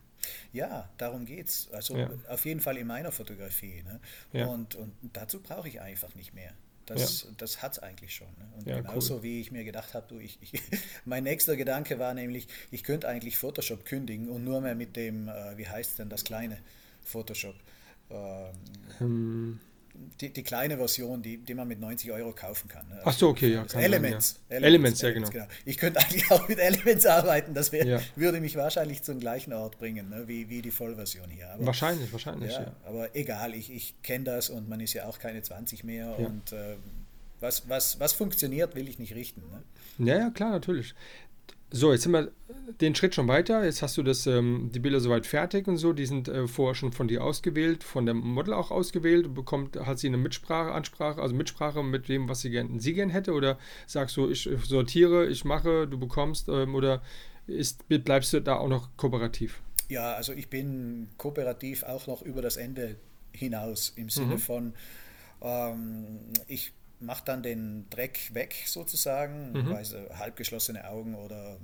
Ja, darum geht's. Also Ja. auf jeden Fall in meiner Fotografie. Ne? Ja. Und, und dazu brauche ich einfach nicht mehr. Das, das hat es eigentlich schon. Ne? Und Ja, genauso wie ich mir gedacht habe, ich, ich, mein nächster Gedanke war nämlich, ich könnte eigentlich Photoshop kündigen und nur mehr mit dem, äh, wie heißt denn das kleine Photoshop? Ähm, Ähm, die, die kleine Version, die, die man mit 90 Euro kaufen kann. ne? Ach so, okay, ja, Das kann sein, Elements. ja. Elements, ja, genau. Ich könnte eigentlich auch mit Elements arbeiten, das wär, Ja. würde mich wahrscheinlich zum gleichen Ort bringen, ne? wie, wie die Vollversion hier. Aber, wahrscheinlich, wahrscheinlich, ja, ja. aber egal, ich, ich kenne das und man ist ja auch keine 20 mehr Ja. und äh, was, was, was funktioniert, will ich nicht richten. Ne? Ja, ja, klar, natürlich. So, jetzt sind wir den Schritt schon weiter. Jetzt hast du das, ähm, die Bilder soweit fertig und so. Die sind äh, vorher schon von dir ausgewählt, von der Model auch ausgewählt. Bekommt, hat sie eine Mitsprache, Ansprache, also Mitsprache mit dem, was sie gern, sie gern hätte? Oder sagst du, ich sortiere, ich mache, du bekommst? Ähm, oder ist, bleibst du da auch noch kooperativ? Ja, also ich bin kooperativ auch noch über das Ende hinaus im Sinne Mhm. von, ähm, ich mache dann den Dreck weg sozusagen, Mhm. weil sie halb geschlossene Augen oder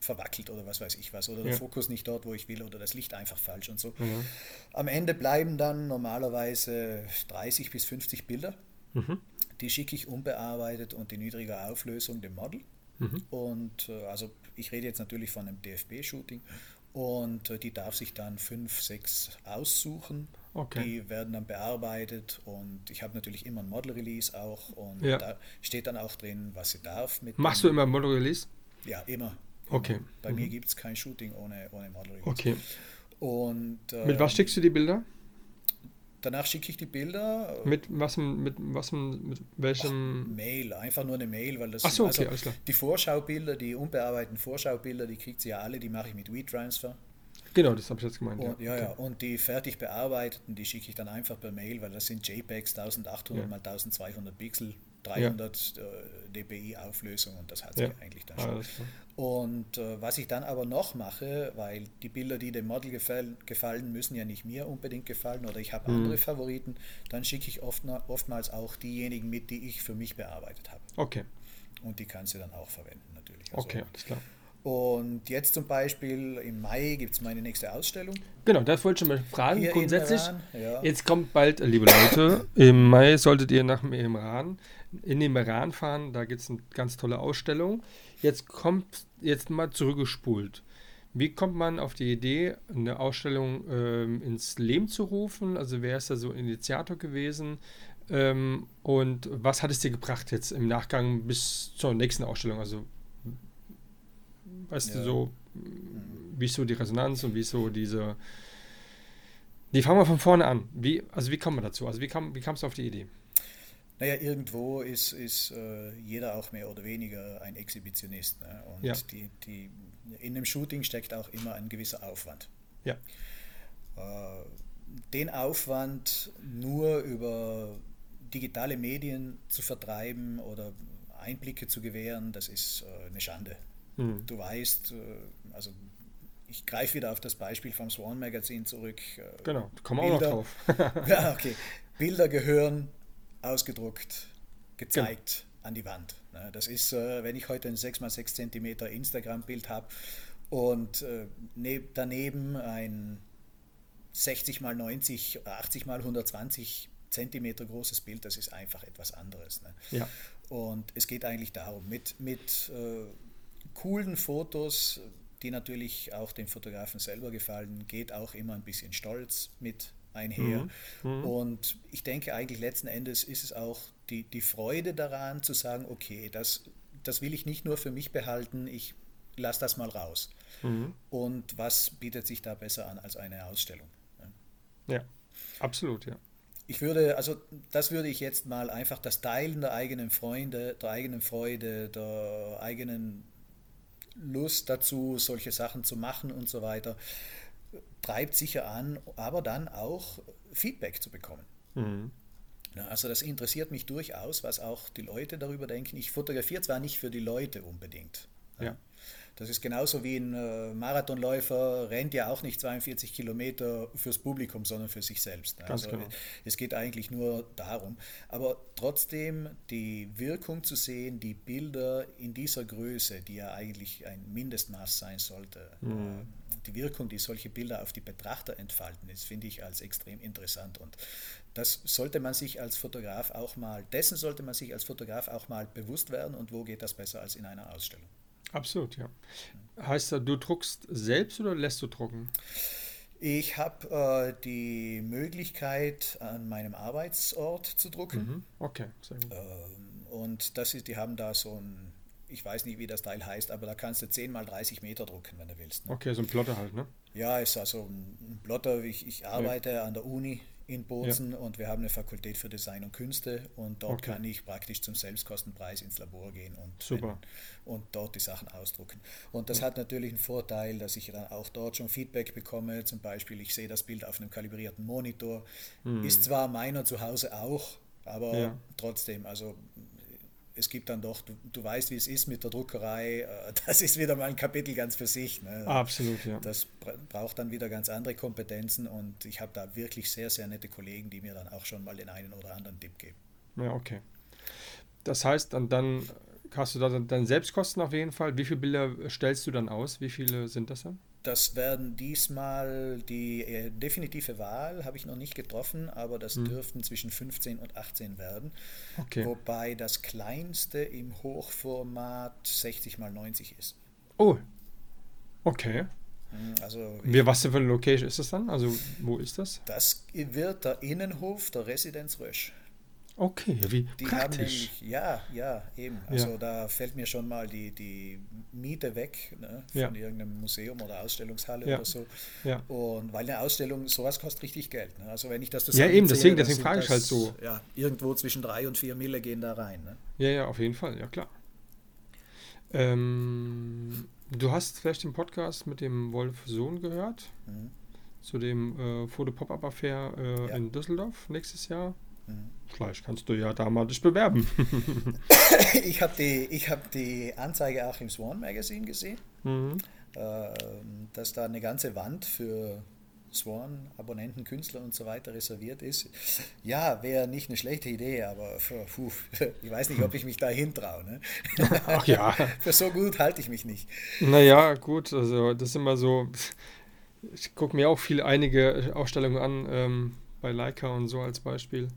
verwackelt oder was weiß ich was oder der Ja. Fokus nicht dort, wo ich will oder das Licht einfach falsch und so. Mhm. Am Ende bleiben dann normalerweise 30 bis 50 Bilder. Mhm. Die schicke ich unbearbeitet und in niedriger Auflösung dem Model. Mhm. Und äh, also ich rede jetzt natürlich von einem DFB-Shooting und äh, die darf sich dann fünf, sechs aussuchen. Okay. Die werden dann bearbeitet und ich habe natürlich immer ein Model-Release auch und Ja. da steht dann auch drin, was sie darf. Mit Machst du immer Model Release? Ja, immer. Okay. Bei Mhm. mir gibt es kein Shooting ohne, ohne Model-Release. Okay. Und äh, Mit was schickst du die Bilder? danach schicke ich die Bilder. Mit was, mit was, mit welchem? Mail, einfach nur eine Mail, weil das Ach so, sind- okay, alles klar. die Vorschaubilder, die unbearbeiteten Vorschaubilder, die kriegt sie ja alle, die mache ich mit WeTransfer. Genau, das habe ich jetzt gemeint. Und, ja, okay. ja, und die fertig bearbeiteten, die schicke ich dann einfach per Mail, weil das sind JPEGs 1800 Ja. mal 1200 Pixel, 300 äh, dpi Auflösung und das hat sie Ja. eigentlich dann schon. Alles klar. Und äh, was ich dann aber noch mache, weil die Bilder, die dem Model gefallen, gefallen müssen ja nicht mir unbedingt gefallen oder ich habe Mhm. andere Favoriten, dann schicke ich oft, oftmals auch diejenigen mit, die ich für mich bearbeitet habe. Okay, Und die kann sie dann auch verwenden natürlich. Also, okay, alles klar. Und jetzt zum Beispiel im Mai gibt es meine nächste Ausstellung. Genau, das wollte ich schon mal fragen. Hier Grundsätzlich, ja. jetzt kommt bald, äh, liebe Leute, im Mai solltet ihr nach dem Iran, in den Iran fahren. Da gibt es eine ganz tolle Ausstellung. Jetzt kommt, jetzt mal zurückgespult. Wie kommt man auf die Idee, eine Ausstellung ähm, ins Leben zu rufen? Also wer ist da so Initiator gewesen? Ähm, und was hat es dir gebracht jetzt im Nachgang bis zur nächsten Ausstellung? Also weißt du Ja. so, wie ist so die Resonanz und wie ist so diese... Die fangen wir von vorne an. Wie, also wie kommt man dazu? Also wie, kam, wie kamst du auf die Idee? Naja, irgendwo ist, ist äh, jeder auch mehr oder weniger ein Exhibitionist. Ne? Und Ja. die, die, in dem Shooting steckt auch immer ein gewisser Aufwand. Ja. Äh, den Aufwand nur über digitale Medien zu vertreiben oder Einblicke zu gewähren, das ist äh, eine Schande. Hm. Du weißt, äh, also ich greife wieder auf das Beispiel vom Swan Magazin zurück. äh, Genau, kommen wir auch noch drauf. ja, okay. Bilder gehören ausgedruckt, gezeigt an die Wand. Ne, Das ist, äh, wenn ich heute ein 6x6 cm Instagram-Bild habe und neb- daneben ein 60 x 90, 80 x 120 Zentimeter großes Bild, das ist einfach etwas anderes. Ne? Ja. Und es geht eigentlich darum, mit, mit äh, coolen Fotos, die natürlich auch dem Fotografen selber gefallen, geht auch immer ein bisschen Stolz mit einher. Mhm. Mhm. Und ich denke eigentlich letzten Endes ist es auch die, die Freude daran zu sagen, okay, das, das will ich nicht nur für mich behalten, ich lasse das mal raus. Mhm. Und was bietet sich da besser an als eine Ausstellung? Ja, absolut, ja. Ich würde, also das würde ich jetzt mal einfach das Teilen der eigenen Freunde, der eigenen Freude, der eigenen Lust dazu, solche Sachen zu machen und so weiter, treibt sicher an, aber dann auch Feedback zu bekommen. Mhm. Also das interessiert mich durchaus, was auch die Leute darüber denken. Ich fotografiere zwar nicht für die Leute unbedingt. Ja. Das ist genauso wie ein äh, Marathonläufer rennt ja auch nicht 42 Kilometer fürs Publikum, sondern für sich selbst. Ganz also genau. es geht eigentlich nur darum. Aber trotzdem die Wirkung zu sehen, die Bilder in dieser Größe, die ja eigentlich ein Mindestmaß sein sollte, mhm. Äh, die Wirkung, die solche Bilder auf die Betrachter entfalten, ist, finde ich als extrem interessant. Und das sollte man sich als Fotograf auch mal, dessen sollte man sich als Fotograf auch mal bewusst werden und wo geht das besser als in einer Ausstellung. Absolut, ja. Heißt das, du druckst selbst oder lässt du drucken? Ich habe äh, die Möglichkeit, an meinem Arbeitsort zu drucken. Mhm. Okay, sehr gut. Ähm, und das ist, die haben da so ein, ich weiß nicht, wie das Teil heißt, aber da kannst du 10 mal 30 Meter drucken, wenn du willst. Ne? Okay, so ein Plotter halt, ne? Ja, ist also ein Plotter. Ich, ich arbeite ja. an der Uni in Bozen ja. und wir haben eine Fakultät für Design und Künste und dort okay. kann ich praktisch zum Selbstkostenpreis ins Labor gehen und, Super. und dort die Sachen ausdrucken. Und das ja. hat natürlich einen Vorteil, dass ich dann auch dort schon Feedback bekomme. Zum Beispiel, ich sehe das Bild auf einem kalibrierten Monitor. Mhm. Ist zwar meiner zu Hause auch, aber ja. trotzdem, also es gibt dann doch, du, du, weißt, wie es ist mit der Druckerei, äh, das ist wieder mal ein Kapitel ganz für sich. Ne? Absolut, ja. Das braucht dann wieder ganz andere Kompetenzen und ich habe da wirklich sehr, sehr nette Kollegen, die mir dann auch schon mal den einen oder anderen Tipp geben. Ja, okay. Das heißt, dann, dann hast du da dann Selbstkosten auf jeden Fall. Wie viele Bilder stellst du dann aus? Wie viele sind das dann? Das werden diesmal die äh, definitive Wahl, habe ich noch nicht getroffen, aber das hm. dürften zwischen 15 und 18 werden. Okay. Wobei das kleinste im Hochformat 60 mal 90 ist. Oh, okay. Hm, also Wie, was für eine Location ist das dann? Also wo ist das? Das wird der Innenhof der Residenz Rösch. Okay, wie die praktisch. Haben nämlich, ja, ja, eben. Also ja. da fällt mir schon mal die, die Miete weg ne, von ja. irgendeinem Museum oder Ausstellungshalle ja. oder so. Und weil eine Ausstellung, sowas kostet richtig Geld. Ne? Also wenn ich das Ja, eben, deswegen, deswegen frage ich halt so. Ja, irgendwo zwischen drei und vier Mille gehen da rein. Ne? Ja, ja, auf jeden Fall, ja klar. Ähm, du hast vielleicht den Podcast mit dem Wolf Sohn gehört, mhm. zu dem äh, Foto-Pop-Up-Affair äh, in Düsseldorf nächstes Jahr. Vielleicht kannst du ja da mal dich bewerben. ich habe die, hab die Anzeige auch im Swan Magazine gesehen, mhm. äh, dass da eine ganze Wand für Swan, Abonnenten, Künstler und so weiter reserviert ist. Ja, wäre nicht eine schlechte Idee, aber puh, ich weiß nicht, ob ich mich da hintraue. Ne? Ach ja. für so gut halte ich mich nicht. Naja, gut, also das ist immer so. Ich gucke mir auch viele einige Ausstellungen an, ähm, bei Leica und so als Beispiel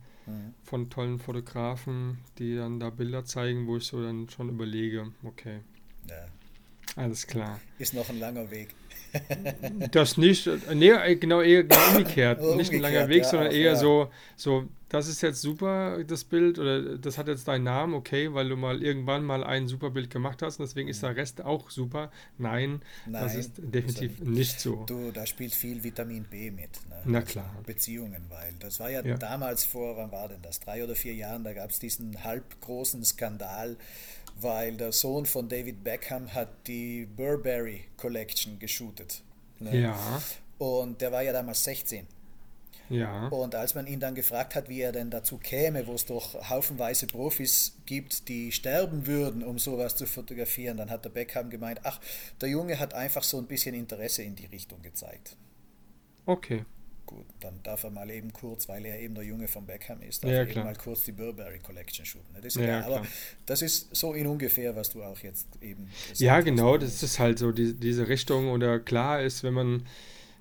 von tollen Fotografen, die dann da Bilder zeigen, wo ich so dann schon überlege, okay. Ja. Alles klar. Ist noch ein langer Weg. Das nicht, nee, genau, eher genau umgekehrt. umgekehrt. Nicht ein langer Weg, ja, sondern eher ja. so, so, das ist jetzt super, das Bild, oder das hat jetzt deinen Namen, okay, weil du mal irgendwann mal ein super Bild gemacht hast und deswegen ist der Rest auch super. Nein, Nein das ist definitiv ist nicht so. Du, da spielt viel Vitamin B mit. Ne? Na klar. Beziehungen, weil das war ja, ja, damals vor, wann war denn das? Drei oder vier Jahren, da gab es diesen halbgroßen Skandal, weil der Sohn von David Beckham hat die Burberry Collection geshootet. Ne? Ja. Und der war ja damals 16. Ja. Und als man ihn dann gefragt hat, wie er denn dazu käme, wo es doch haufenweise Profis gibt, die sterben würden, um sowas zu fotografieren, dann hat der Beckham gemeint, ach, der Junge hat einfach so ein bisschen Interesse in die Richtung gezeigt. Okay. Gut, dann darf er mal eben kurz, weil er eben der Junge von Beckham ist, darf ja, er eben mal kurz die Burberry Collection shooten. Das ist ja, aber das ist so in ungefähr, was du auch jetzt eben Ja, genau, das ist halt so die, diese Richtung. Oder klar ist, wenn man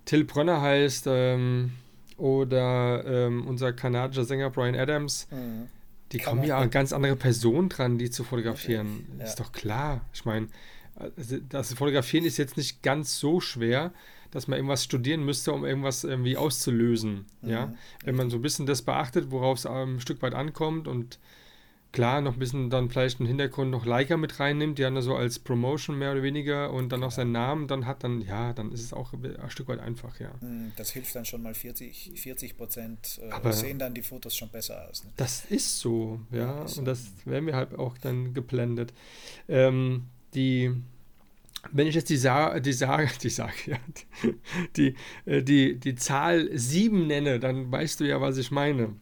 Till Brönner heißt, ähm, oder ähm, unser kanadischer Sänger Brian Adams. Mhm. Die kommen ja an ganz andere Personen dran, die zu fotografieren. Ja. Ist doch klar. Ich meine, also das Fotografieren ist jetzt nicht ganz so schwer, dass man irgendwas studieren müsste, um irgendwas irgendwie auszulösen. Mhm. Ja? Wenn man so ein bisschen das beachtet, worauf es ein Stück weit ankommt und klar noch ein bisschen dann vielleicht im Hintergrund noch Leica mit reinnimmt, die dann so als Promotion mehr oder weniger und dann noch seinen Namen dann hat, dann ja, dann ist es auch ein Stück weit einfach, ja. Hm, das hilft dann schon mal 40, 40 Prozent, äh, Aber sehen dann die Fotos schon besser aus. Ne? Das ist so, ja, ja ist und das werden wir halt auch dann geblendet. Ähm, die wenn ich jetzt die, Sa die Sage, die Sage, ja, die, die, äh, die, die Zahl 7 nenne, dann weißt du ja, was ich meine.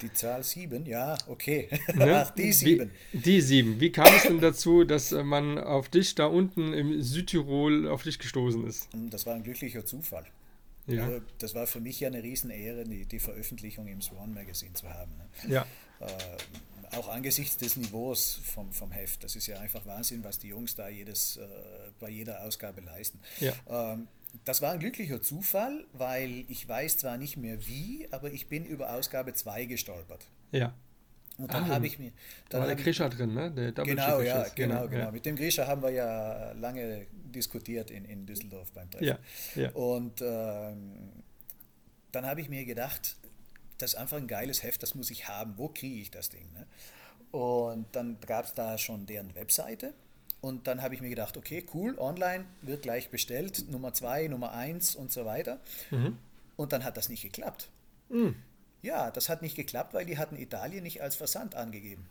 Die Zahl 7, ja, okay. Ne? Ach, die 7. Die 7. Wie kam es denn dazu, dass äh, man auf dich da unten im Südtirol auf dich gestoßen ist? Hm, das war ein glücklicher Zufall. Ja. Also, das war für mich ja eine Riesenehre, die, die Veröffentlichung im Swan Magazine zu haben. Ne? Ja. Äh, auch angesichts des Niveaus vom, vom Heft. Das ist ja einfach Wahnsinn, was die Jungs da jedes, äh, bei jeder Ausgabe leisten. Ja. Ähm, das war ein glücklicher Zufall, weil ich weiß zwar nicht mehr wie, aber ich bin über Ausgabe 2 gestolpert. Ja. Und dann ah, habe ich mir. Da war der Grisha drin, ne? Der genau, ja, genau, genau, genau. Mit dem Grisha haben wir ja lange diskutiert in, in Düsseldorf beim Treffen. Ja, ja. Und ähm, dann habe ich mir gedacht, das ist einfach ein geiles Heft, das muss ich haben. Wo kriege ich das Ding? Ne? Und dann gab es da schon deren Webseite. Und dann habe ich mir gedacht, okay, cool, online wird gleich bestellt, Nummer zwei, Nummer eins und so weiter. Mhm. Und dann hat das nicht geklappt. Mhm. Ja, das hat nicht geklappt, weil die hatten Italien nicht als Versand angegeben.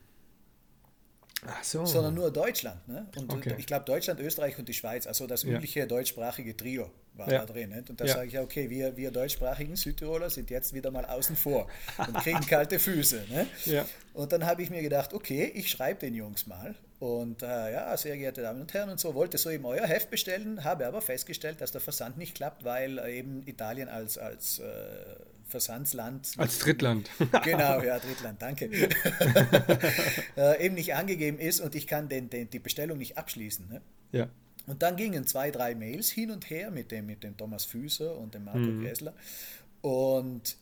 Ach so. Sondern nur Deutschland. Ne? Und okay. ich glaube Deutschland, Österreich und die Schweiz, also das übliche ja. deutschsprachige Trio war ja. da drin. Nicht? Und da ja. sage ich ja, okay, wir, wir deutschsprachigen Südtiroler sind jetzt wieder mal außen vor und kriegen kalte Füße. Ne? Ja. Und dann habe ich mir gedacht, okay, ich schreibe den Jungs mal und äh, ja, sehr geehrte Damen und Herren und so, wollte so eben euer Heft bestellen, habe aber festgestellt, dass der Versand nicht klappt, weil eben Italien als, als äh, Versandsland. Als Drittland. genau, ja, Drittland, danke. äh, eben nicht angegeben ist und ich kann den, den, die Bestellung nicht abschließen. Ne? Ja. Und dann gingen zwei, drei Mails hin und her mit dem, mit dem Thomas Füßer und dem Marco mhm. Gressler. Und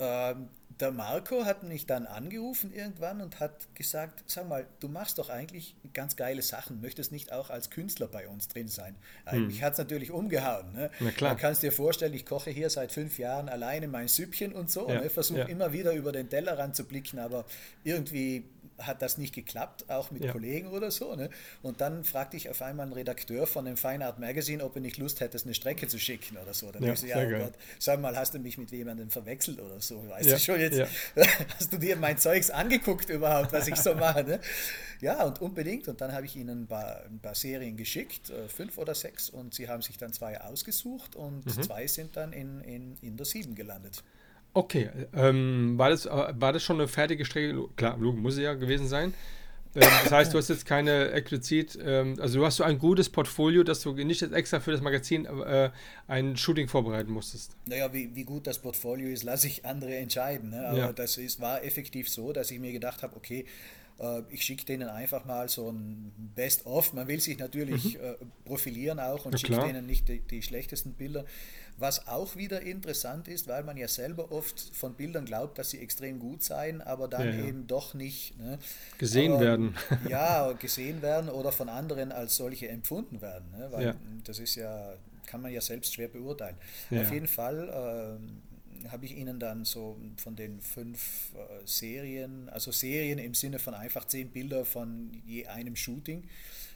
ähm, der Marco hat mich dann angerufen irgendwann und hat gesagt, sag mal, du machst doch eigentlich ganz geile Sachen, möchtest nicht auch als Künstler bei uns drin sein? Hm. Mich hat es natürlich umgehauen. Ne? Na klar. Du kannst dir vorstellen, ich koche hier seit fünf Jahren alleine mein Süppchen und so, ja. ne? versuche ja. immer wieder über den Tellerrand zu blicken, aber irgendwie hat das nicht geklappt, auch mit ja. Kollegen oder so. Ne? Und dann fragte ich auf einmal einen Redakteur von dem Fine Art Magazine, ob er nicht Lust hätte, eine Strecke zu schicken oder so. Dann ja, ich so, ja, oh Gott, sag mal, hast du mich mit jemandem verwechselt oder so? Weißt ja, du schon jetzt, ja. hast du dir mein Zeugs angeguckt überhaupt, was ich so mache? Ne? Ja, und unbedingt. Und dann habe ich ihnen ein paar, ein paar, Serien geschickt, äh, fünf oder sechs, und sie haben sich dann zwei ausgesucht und mhm. zwei sind dann in, in, in der sieben gelandet. Okay, ähm, war, das, äh, war das schon eine fertige Strecke? Klar, muss ja gewesen sein. Ähm, das heißt, du hast jetzt keine explizit, ähm, also du hast so ein gutes Portfolio, dass du nicht jetzt extra für das Magazin äh, ein Shooting vorbereiten musstest. Naja, wie, wie gut das Portfolio ist, lasse ich andere entscheiden. Ne? Aber ja. das ist, war effektiv so, dass ich mir gedacht habe, okay, äh, ich schicke denen einfach mal so ein Best-of. Man will sich natürlich mhm. äh, profilieren auch und schickt denen nicht die, die schlechtesten Bilder. Was auch wieder interessant ist, weil man ja selber oft von Bildern glaubt, dass sie extrem gut seien, aber dann ja, ja. eben doch nicht ne? gesehen aber, werden. ja, gesehen werden oder von anderen als solche empfunden werden. Ne? Weil ja. das ist ja, kann man ja selbst schwer beurteilen. Auf jeden Fall. Äh, habe ich Ihnen dann so von den fünf äh, Serien, also Serien im Sinne von einfach zehn Bilder von je einem Shooting,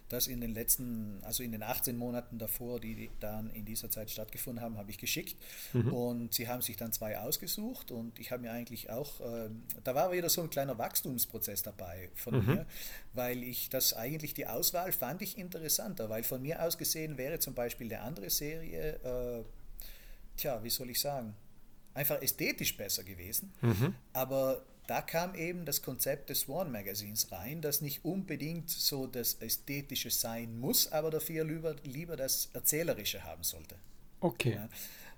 das in den letzten, also in den 18 Monaten davor, die dann in dieser Zeit stattgefunden haben, habe ich geschickt. Mhm. Und sie haben sich dann zwei ausgesucht und ich habe mir eigentlich auch, äh, da war wieder so ein kleiner Wachstumsprozess dabei von mhm. mir, weil ich das eigentlich, die Auswahl fand ich interessanter, weil von mir aus gesehen wäre zum Beispiel eine andere Serie, äh, tja, wie soll ich sagen, einfach ästhetisch besser gewesen, mhm. aber da kam eben das Konzept des Swan Magazins rein, das nicht unbedingt so das Ästhetische sein muss, aber dafür lieber, lieber das Erzählerische haben sollte. Okay. Ja,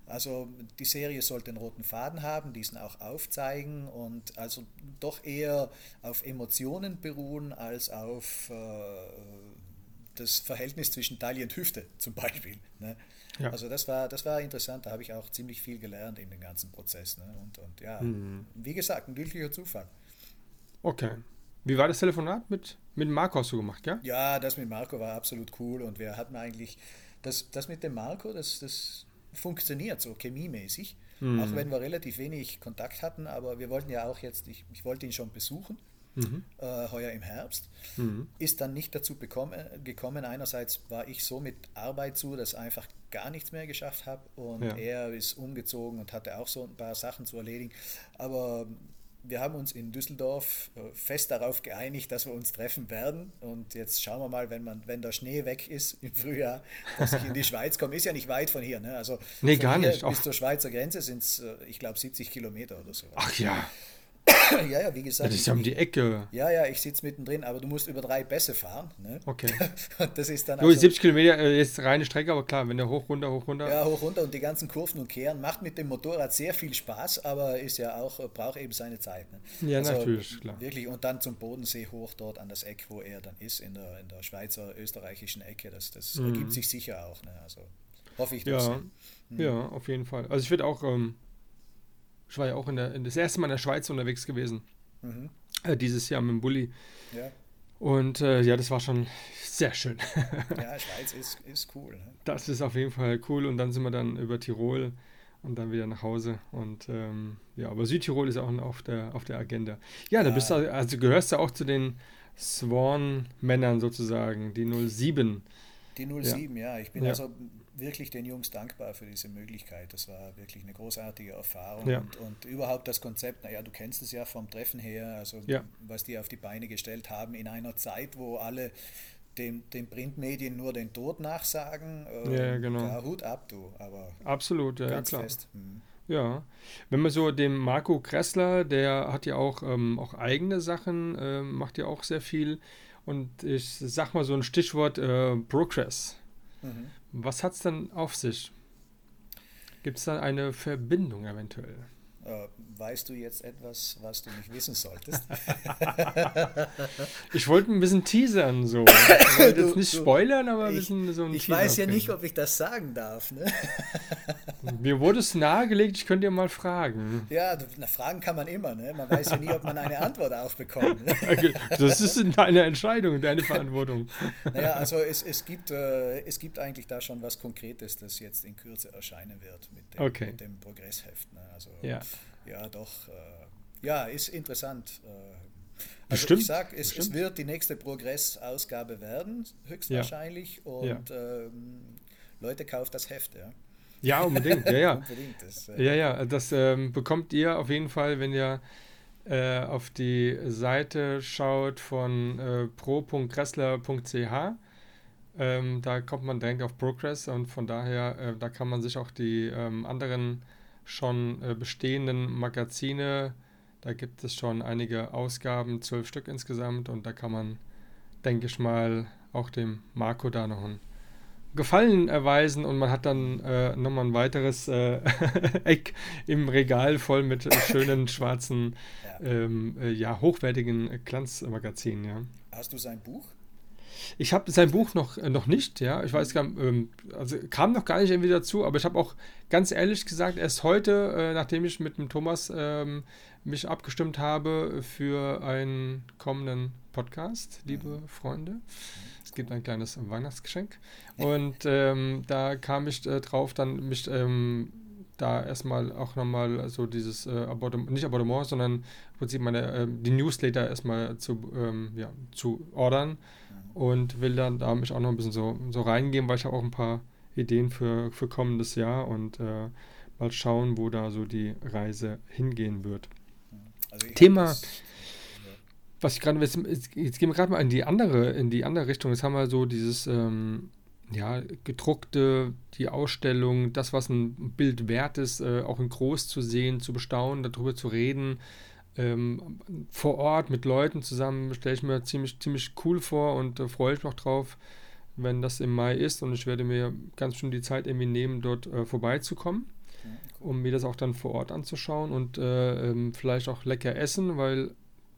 also die Serie sollte einen roten Faden haben, diesen auch aufzeigen und also doch eher auf Emotionen beruhen als auf äh, das Verhältnis zwischen Taille und Hüfte zum Beispiel. Ne? Ja. Also das war, das war interessant, da habe ich auch ziemlich viel gelernt in dem ganzen Prozess. Ne? Und, und ja, Mhm. wie gesagt, ein glücklicher Zufall. Okay. Wie war das Telefonat mit, mit Marco hast du gemacht, ja? Ja, das mit Marco war absolut cool und wir hatten eigentlich, das, das mit dem Marco, das, das funktioniert so chemiemäßig, Mhm. auch wenn wir relativ wenig Kontakt hatten, aber wir wollten ja auch jetzt, ich, ich wollte ihn schon besuchen, Mhm. äh, heuer im Herbst, Mhm. ist dann nicht dazu bekommen, gekommen. Einerseits war ich so mit Arbeit zu, dass ich einfach gar nichts mehr geschafft habe und Ja. er ist umgezogen und hatte auch so ein paar Sachen zu erledigen, aber wir haben uns in Düsseldorf äh, fest darauf geeinigt, dass wir uns treffen werden. Und jetzt schauen wir mal, wenn, man, wenn der Schnee weg ist im Frühjahr, dass ich in die Schweiz komme. Ist ja nicht weit von hier. Ne? Also Nee, gar nicht. Bis zur Schweizer Grenze sind es, ich glaube, 70 Kilometer oder so. Ach ja, ja, ja, wie gesagt. das ist ja um die Ecke. ja, ja, ich sitze mittendrin, aber du musst über drei Bässe fahren. Ne? Okay. Und das ist dann Jo, also, 70 Kilometer äh, ist reine Strecke, aber klar, wenn der hoch, runter, hoch, runter. ja, hoch runter und die ganzen Kurven und Kehren macht mit dem Motorrad sehr viel Spaß, aber ist ja auch, braucht eben seine Zeit. Ne? Ja, natürlich, klar. Wirklich, und dann zum Bodensee hoch dort an das Eck, wo er dann ist, in der, in der Schweizer, österreichischen Ecke. Das, das ergibt sich sicher auch. Ne? Also hoffe ich, dass. Mhm. Ja, ja, auf jeden Fall. Also ich würde auch, ähm, ich war ja auch in der, das erste Mal in der Schweiz unterwegs gewesen. Mhm. Äh, dieses Jahr mit dem Bulli. Ja. Und äh, ja, das war schon sehr schön. ja, Schweiz ist, ist cool. Ne? Das ist auf jeden Fall cool. Und dann sind wir dann über Tirol und dann wieder nach Hause. Und ähm, ja, aber Südtirol ist auch auf der, auf der Agenda. Ja, da Ja. bist du, also gehörst du auch zu den Swan-Männern sozusagen, die 07. Die 07, ja. Ich bin Ja. also wirklich den Jungs dankbar für diese Möglichkeit. Das war wirklich eine großartige Erfahrung. Ja. Und, und überhaupt das Konzept, naja, du kennst es ja vom Treffen her, also Ja. was die auf die Beine gestellt haben in einer Zeit, wo alle den, den Printmedien nur den Tod nachsagen. ähm, Ja, genau. Ja, Hut ab, du, aber Absolut, ja, ja ganz klar. fest. Mhm. Ja, wenn man so dem Marco Kressler, der hat ja auch, ähm, auch eigene Sachen, ähm, macht ja auch sehr viel. Und ich sag mal so ein Stichwort äh, Progress. Mhm. Was hat es dann auf sich? Gibt es da eine Verbindung eventuell? Äh, weißt du jetzt etwas, was du nicht wissen solltest? Ich wollte ein bisschen teasern, so. Ich wollte jetzt nicht spoilern, aber ein ich bisschen so ein ich Teaser weiß ja nicht, ob ich das sagen darf. Ne? Mir wurde es nahegelegt, ich könnte ja mal fragen. Ja, na, fragen kann man immer. Ne? Man weiß ja nie, ob man eine Antwort aufbekommt. Ne? Das ist deine Entscheidung, deine Verantwortung. Naja, also es, es, gibt, äh, es gibt eigentlich da schon was Konkretes, das jetzt in Kürze erscheinen wird mit dem, Okay. mit dem Progressheft. Ne? Also Ja. ja, doch. Äh, ja, ist interessant. Äh, also Bestimmt, ich sag, es, es wird die nächste Progress-Ausgabe werden, höchstwahrscheinlich. Und ähm, Leute, kauft das Heft, ja. Ja, unbedingt, ja, ja. Unbedingt. Das, äh, Ja, ja, das ähm, bekommt ihr auf jeden Fall, wenn ihr äh, auf die Seite schaut von äh, pro.kressler.ch. Ähm, da kommt man direkt auf Progress und von daher, äh, da kann man sich auch die ähm, anderen schon äh, bestehenden Magazine, da gibt es schon einige Ausgaben, zwölf Stück insgesamt und da kann man, denke ich mal, auch dem Marco da noch einen Gefallen erweisen und man hat dann äh, nochmal ein weiteres äh, Eck im Regal voll mit äh, schönen schwarzen, Ja. ähm, äh, ja, hochwertigen Glanzmagazinen, ja. Hast du sein Buch? Ich habe sein Buch noch, äh, noch nicht, ja. Ich weiß gar nicht, ähm, also kam noch gar nicht irgendwie dazu, aber ich habe auch ganz ehrlich gesagt, erst heute, äh, nachdem ich mit dem Thomas ähm, mich abgestimmt habe für einen kommenden Podcast, liebe Freunde. Es gibt ein kleines Weihnachtsgeschenk. Und ähm, da kam ich äh, drauf, dann mich ähm, da erstmal auch nochmal so dieses äh, Abonnement, nicht Abonnement, sondern im Prinzip meine, ähm, die Newsletter erstmal zu, ähm, ja, zu ordern und will dann da mich auch noch ein bisschen so, so reingehen, weil ich habe auch ein paar Ideen für, für kommendes Jahr und äh, mal schauen, wo da so die Reise hingehen wird. Also Thema- das- Was ich gerade, jetzt, gehen wir gerade mal in die andere, in die andere Richtung. Jetzt haben wir so dieses, ähm, ja, gedruckte, die Ausstellung, das, was ein Bild wert ist, äh, auch in groß zu sehen, zu bestaunen, darüber zu reden. Ähm, vor Ort mit Leuten zusammen stelle ich mir ziemlich, ziemlich cool vor und äh, freue ich mich auch drauf, wenn das im Mai ist. Und ich werde mir ganz schön die Zeit irgendwie nehmen, dort äh, vorbeizukommen um mir das auch dann vor Ort anzuschauen und äh, ähm, vielleicht auch lecker essen, weil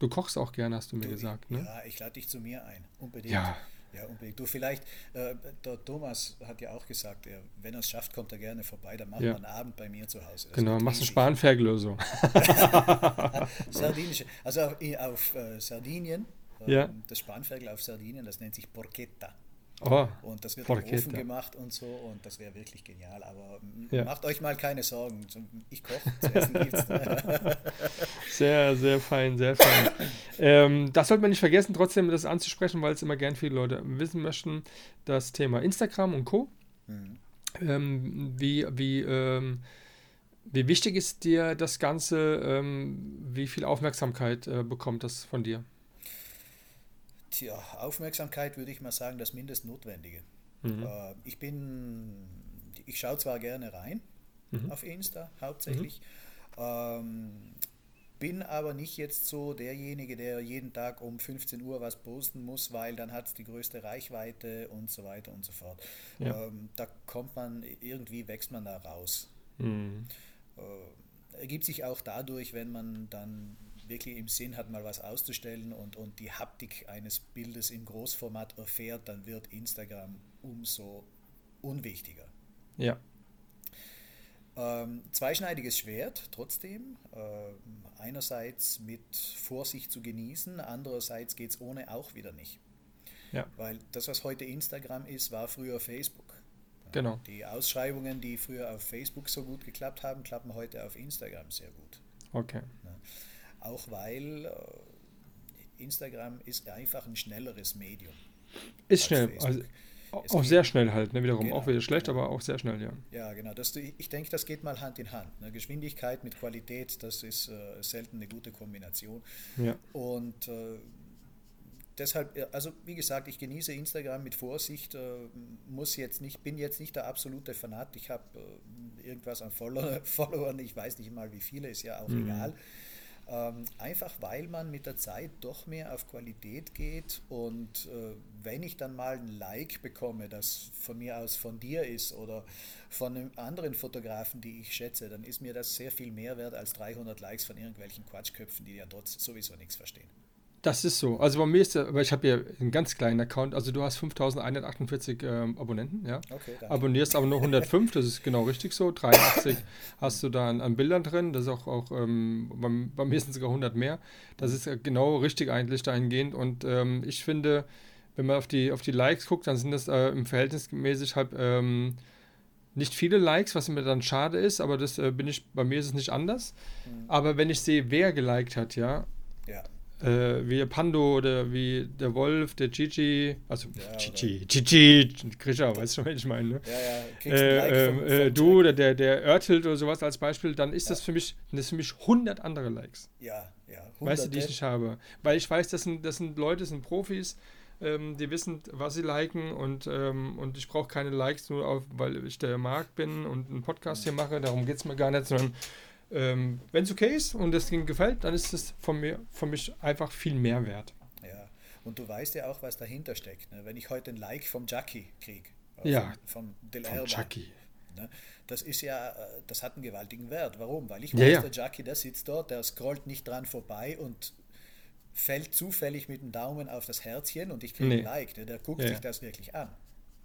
du kochst auch gerne, hast du mir Du, gesagt. Ne? Ja, ich lade dich zu mir ein. Unbedingt. Ja, Ja, unbedingt. Du vielleicht, äh, der Thomas hat ja auch gesagt, er, wenn er es schafft, kommt er gerne vorbei, dann machen Ja. wir einen Abend bei mir zu Hause. Das Genau, machst eine riesig. Spanferkel-Lösung. Sardinische, also auf, auf äh, Sardinien, äh, Ja. das Spanferkel auf Sardinien, das nennt sich Porchetta. Oh, Und das wird im. Ofen gemacht und so und das wäre wirklich genial. Aber Ja. macht euch mal keine Sorgen. Ich koche, zu essen gibt's. sehr, sehr fein, sehr fein. ähm, das sollte man nicht vergessen, trotzdem das anzusprechen, weil es immer gern viele Leute wissen möchten. Das Thema Instagram und Co. Mhm. Ähm, wie, wie, ähm, wie wichtig ist dir das Ganze? Ähm, wie viel Aufmerksamkeit äh, bekommt das von dir? Tja, Aufmerksamkeit würde ich mal sagen, das Mindestnotwendige. Mhm. Äh, ich bin, ich schaue zwar gerne rein Mhm. auf Insta hauptsächlich, ähm, bin aber nicht jetzt so derjenige, der jeden Tag um 15 Uhr was posten muss, weil dann hat es die größte Reichweite und so weiter und so fort. Ja. Ähm, da kommt man, irgendwie wächst man da raus. Mhm. Äh, ergibt sich auch dadurch, wenn man dann wirklich im Sinn hat, mal was auszustellen und, und die Haptik eines Bildes im Großformat erfährt, dann wird Instagram umso unwichtiger. Ja, Ähm, zweischneidiges Schwert trotzdem. Ähm, einerseits mit Vorsicht zu genießen, andererseits geht es ohne auch wieder nicht. Ja. Weil das, was heute Instagram ist, war früher Facebook. genau. Die Ausschreibungen, die früher auf Facebook so gut geklappt haben, klappen heute auf Instagram sehr gut. Okay. Auch weil äh, Instagram ist einfach ein schnelleres Medium. Ist schnell, also auch sehr schnell halt, ne? Wiederum Genau, auch wieder schlecht, genau. aber auch sehr schnell, ja. Ja, genau. Das, ich denke, das geht mal Hand in Hand. Ne? Geschwindigkeit mit Qualität, das ist äh, selten eine gute Kombination. Ja, Und äh, deshalb, ja, also wie gesagt, ich genieße Instagram mit Vorsicht, äh, muss jetzt nicht, bin jetzt nicht der absolute Fanat. Ich habe äh, irgendwas an Follow Followern, ich weiß nicht mal wie viele, ist ja auch Mhm. egal. Ähm, einfach weil man mit der Zeit doch mehr auf Qualität geht und äh, wenn ich dann mal ein Like bekomme, das von mir aus von dir ist oder von einem anderen Fotografen, die ich schätze, dann ist mir das sehr viel mehr wert als 300 Likes von irgendwelchen Quatschköpfen, die ja trotzdem sowieso nichts verstehen. Das ist so. Also bei mir ist, aber ich habe hier einen ganz kleinen Account, also du hast 5148 ähm, Abonnenten, ja. Okay, danke. Abonnierst aber nur 105, das ist genau richtig so. 83 hast du da an, an Bildern drin, das ist auch, auch ähm, beim, bei mir sind es sogar 100 mehr. Das ist genau richtig eigentlich dahingehend und ähm, ich finde, wenn man auf die, auf die Likes guckt, dann sind das äh, im Verhältnis mäßig halt ähm, nicht viele Likes, was mir dann schade ist, aber das äh, bin ich, bei mir ist es nicht anders. Mhm. Aber wenn ich sehe, wer geliked hat, ja, Ja, äh, wie Pando oder wie der Wolf, der Gigi, also Ja, Gigi, Gigi, Grisha, weißt du, was ich meine, ne? ja, ja. Like Äh, vom- ähm, äh, vom du Jack. oder der, der Örtilt oder sowas als Beispiel, dann ist das für mich, das für mich 100 andere Likes. Ja, ja. Weißt du, die ich nicht habe. Weil ich weiß, das sind, das sind Leute, das sind Profis, ähm, die wissen, was sie liken und, ähm, und ich brauche keine Likes, nur auf, weil ich der Marc bin und einen Podcast hier mache, darum geht es mir gar nicht, sondern ähm, wenn es okay ist und es ihnen gefällt, dann ist es von mir, von mich einfach viel mehr wert. Ja, und du weißt ja auch, was dahinter steckt. Ne? Wenn ich heute ein Like vom Jackie kriege, Ja, vom, Del Von Erba, Chucky. Ne? Das ist ja, äh, das hat einen gewaltigen Wert. Warum? Weil ich Ja, weiß, ja. der Jackie, der sitzt dort, der scrollt nicht dran vorbei und fällt zufällig mit dem Daumen auf das Herzchen und ich kriege Nee. ein Like. Ne? Der guckt Ja, sich ja. das wirklich an.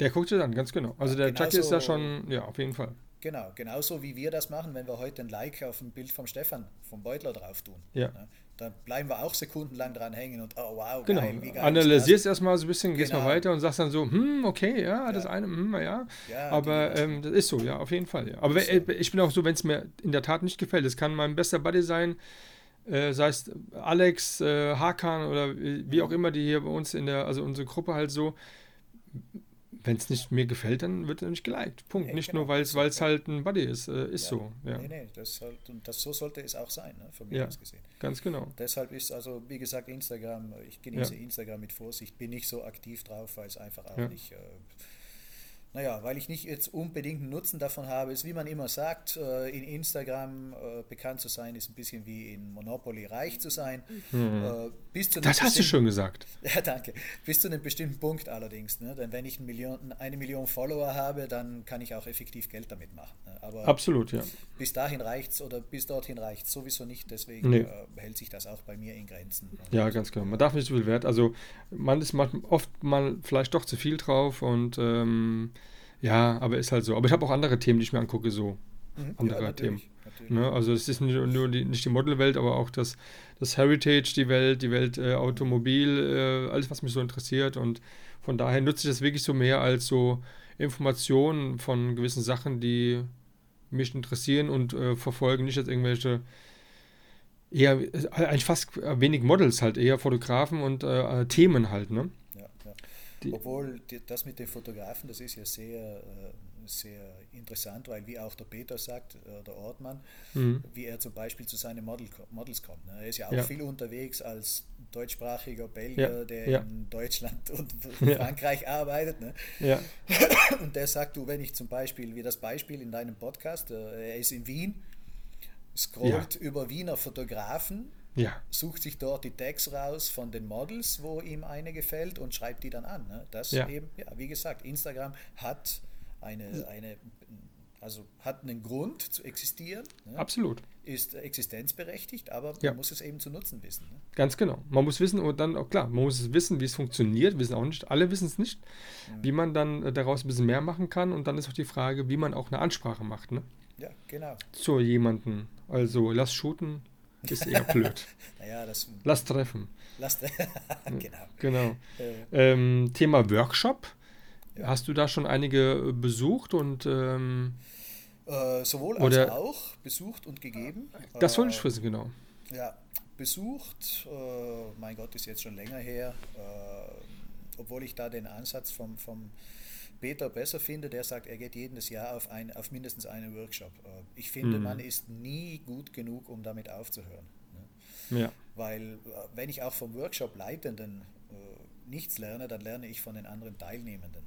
Der guckt es an, ganz genau. Also Ja, der Chucky ist da schon, ja, auf jeden Fall. Genau, genauso wie wir das machen, wenn wir heute ein Like auf ein Bild vom Stefan, vom Beutler drauf tun. Ja. Ne? Da bleiben wir auch sekundenlang dran hängen und oh wow, Genau. geil, wie geil Analysierst erstmal so ein bisschen, gehst mal Genau. weiter und sagst dann so, hm, okay, ja, das Ja. eine, hm, ja. Ja, Aber genau. ähm, das ist so, ja, auf jeden Fall. Ja. Aber Ist wenn, ich bin auch so, wenn es mir in der Tat nicht gefällt, es kann mein bester Buddy sein, äh, sei es Alex, äh, Hakan oder wie wie Mhm. auch immer, die hier bei uns in der, also unsere Gruppe halt so, wenn es nicht mir gefällt, dann wird er nicht geliked. Punkt. Nee, nicht genau. nur, weil es So, weil es ja. halt ein Buddy ist. Äh, ist Ja. so, ja. Nee, nee, das, soll, und das, so sollte es auch sein, ne, von mir Ja. aus gesehen. Ganz genau. Deshalb ist also, wie gesagt, Instagram, ich genieße Instagram mit Vorsicht, bin nicht so aktiv drauf, weil es einfach auch Ja. nicht, äh, Naja, weil ich nicht jetzt unbedingt einen Nutzen davon habe, ist wie man immer sagt, äh, in Instagram äh, bekannt zu sein, ist ein bisschen wie in Monopoly reich zu sein. Mhm. Bis zu das hast du schon gesagt. Ja, danke. Bis zu einem bestimmten Punkt allerdings. Ne? Denn wenn ich eine Million, eine Million Follower habe, dann kann ich auch effektiv Geld damit machen. Ne? Aber Absolut, ja. Bis dahin reicht es oder bis dorthin reicht es sowieso nicht. Deswegen nee. hält sich das auch bei mir in Grenzen. Ja, ganz genau. Man darf nicht zu viel Wert. Also man ist oft mal vielleicht doch zu viel drauf und ähm, ja, aber ist halt so. Aber ich habe auch andere Themen, die ich mir angucke, so. Mhm. Andere ja, Themen. Ne? Also es ist nicht nur die, nicht die Modelwelt, aber auch das, das Heritage, die Welt, die Welt äh, Automobil, äh, alles, was mich so interessiert. Und von daher nutze ich das wirklich so mehr als so Informationen von gewissen Sachen, die mich interessieren und äh, verfolgen nicht als irgendwelche eher eigentlich fast wenig Models halt, eher Fotografen und äh, Themen halt, ne? Die Obwohl die, das mit den Fotografen, das ist ja sehr, äh, sehr interessant, weil wie auch der Peter sagt, äh, der Ortmann, mhm. wie er zum Beispiel zu seinen Model, Models kommt. Ne? Er ist ja auch ja. viel unterwegs als deutschsprachiger Belgier, ja. der ja. in Deutschland und Frankreich arbeitet. Ne? Und der sagt, du, wenn ich zum Beispiel, wie das Beispiel in deinem Podcast, äh, er ist in Wien, scrollt über Wiener Fotografen ja. sucht sich dort die Tags raus von den Models, wo ihm eine gefällt und schreibt die dann an. Ne? Das ja. eben, ja, wie gesagt, Instagram hat eine, eine also hat einen Grund zu existieren. Ne? Absolut. Ist existenzberechtigt, aber ja. man muss es eben zu nutzen wissen. Ne? Ganz genau. Man muss wissen und dann auch klar, man muss es wissen, wie es funktioniert, wissen auch nicht, alle wissen es nicht, mhm. wie man dann äh, daraus ein bisschen mehr machen kann und dann ist auch die Frage, wie man auch eine Ansprache macht. Ne? Ja, genau. Zu jemandem. Also lass shooten, ist eher blöd. naja, das, Lass treffen. Lass genau. genau. Äh. Ähm, Thema Workshop. Ja. Hast du da schon einige besucht und ähm, äh, sowohl als auch besucht und gegeben. Das wollte ich äh, wissen, genau. Ja, besucht, äh, mein Gott, ist jetzt schon länger her, äh, obwohl ich da den Ansatz vom, vom Peter besser finde, der sagt, er geht jedes Jahr auf, ein, auf mindestens einen Workshop. Äh, ich finde, mhm. man ist nie gut genug, um damit aufzuhören. Ne? Ja. Weil äh, wenn ich auch vom Workshop-Leitenden äh, nichts lerne, dann lerne ich von den anderen Teilnehmenden.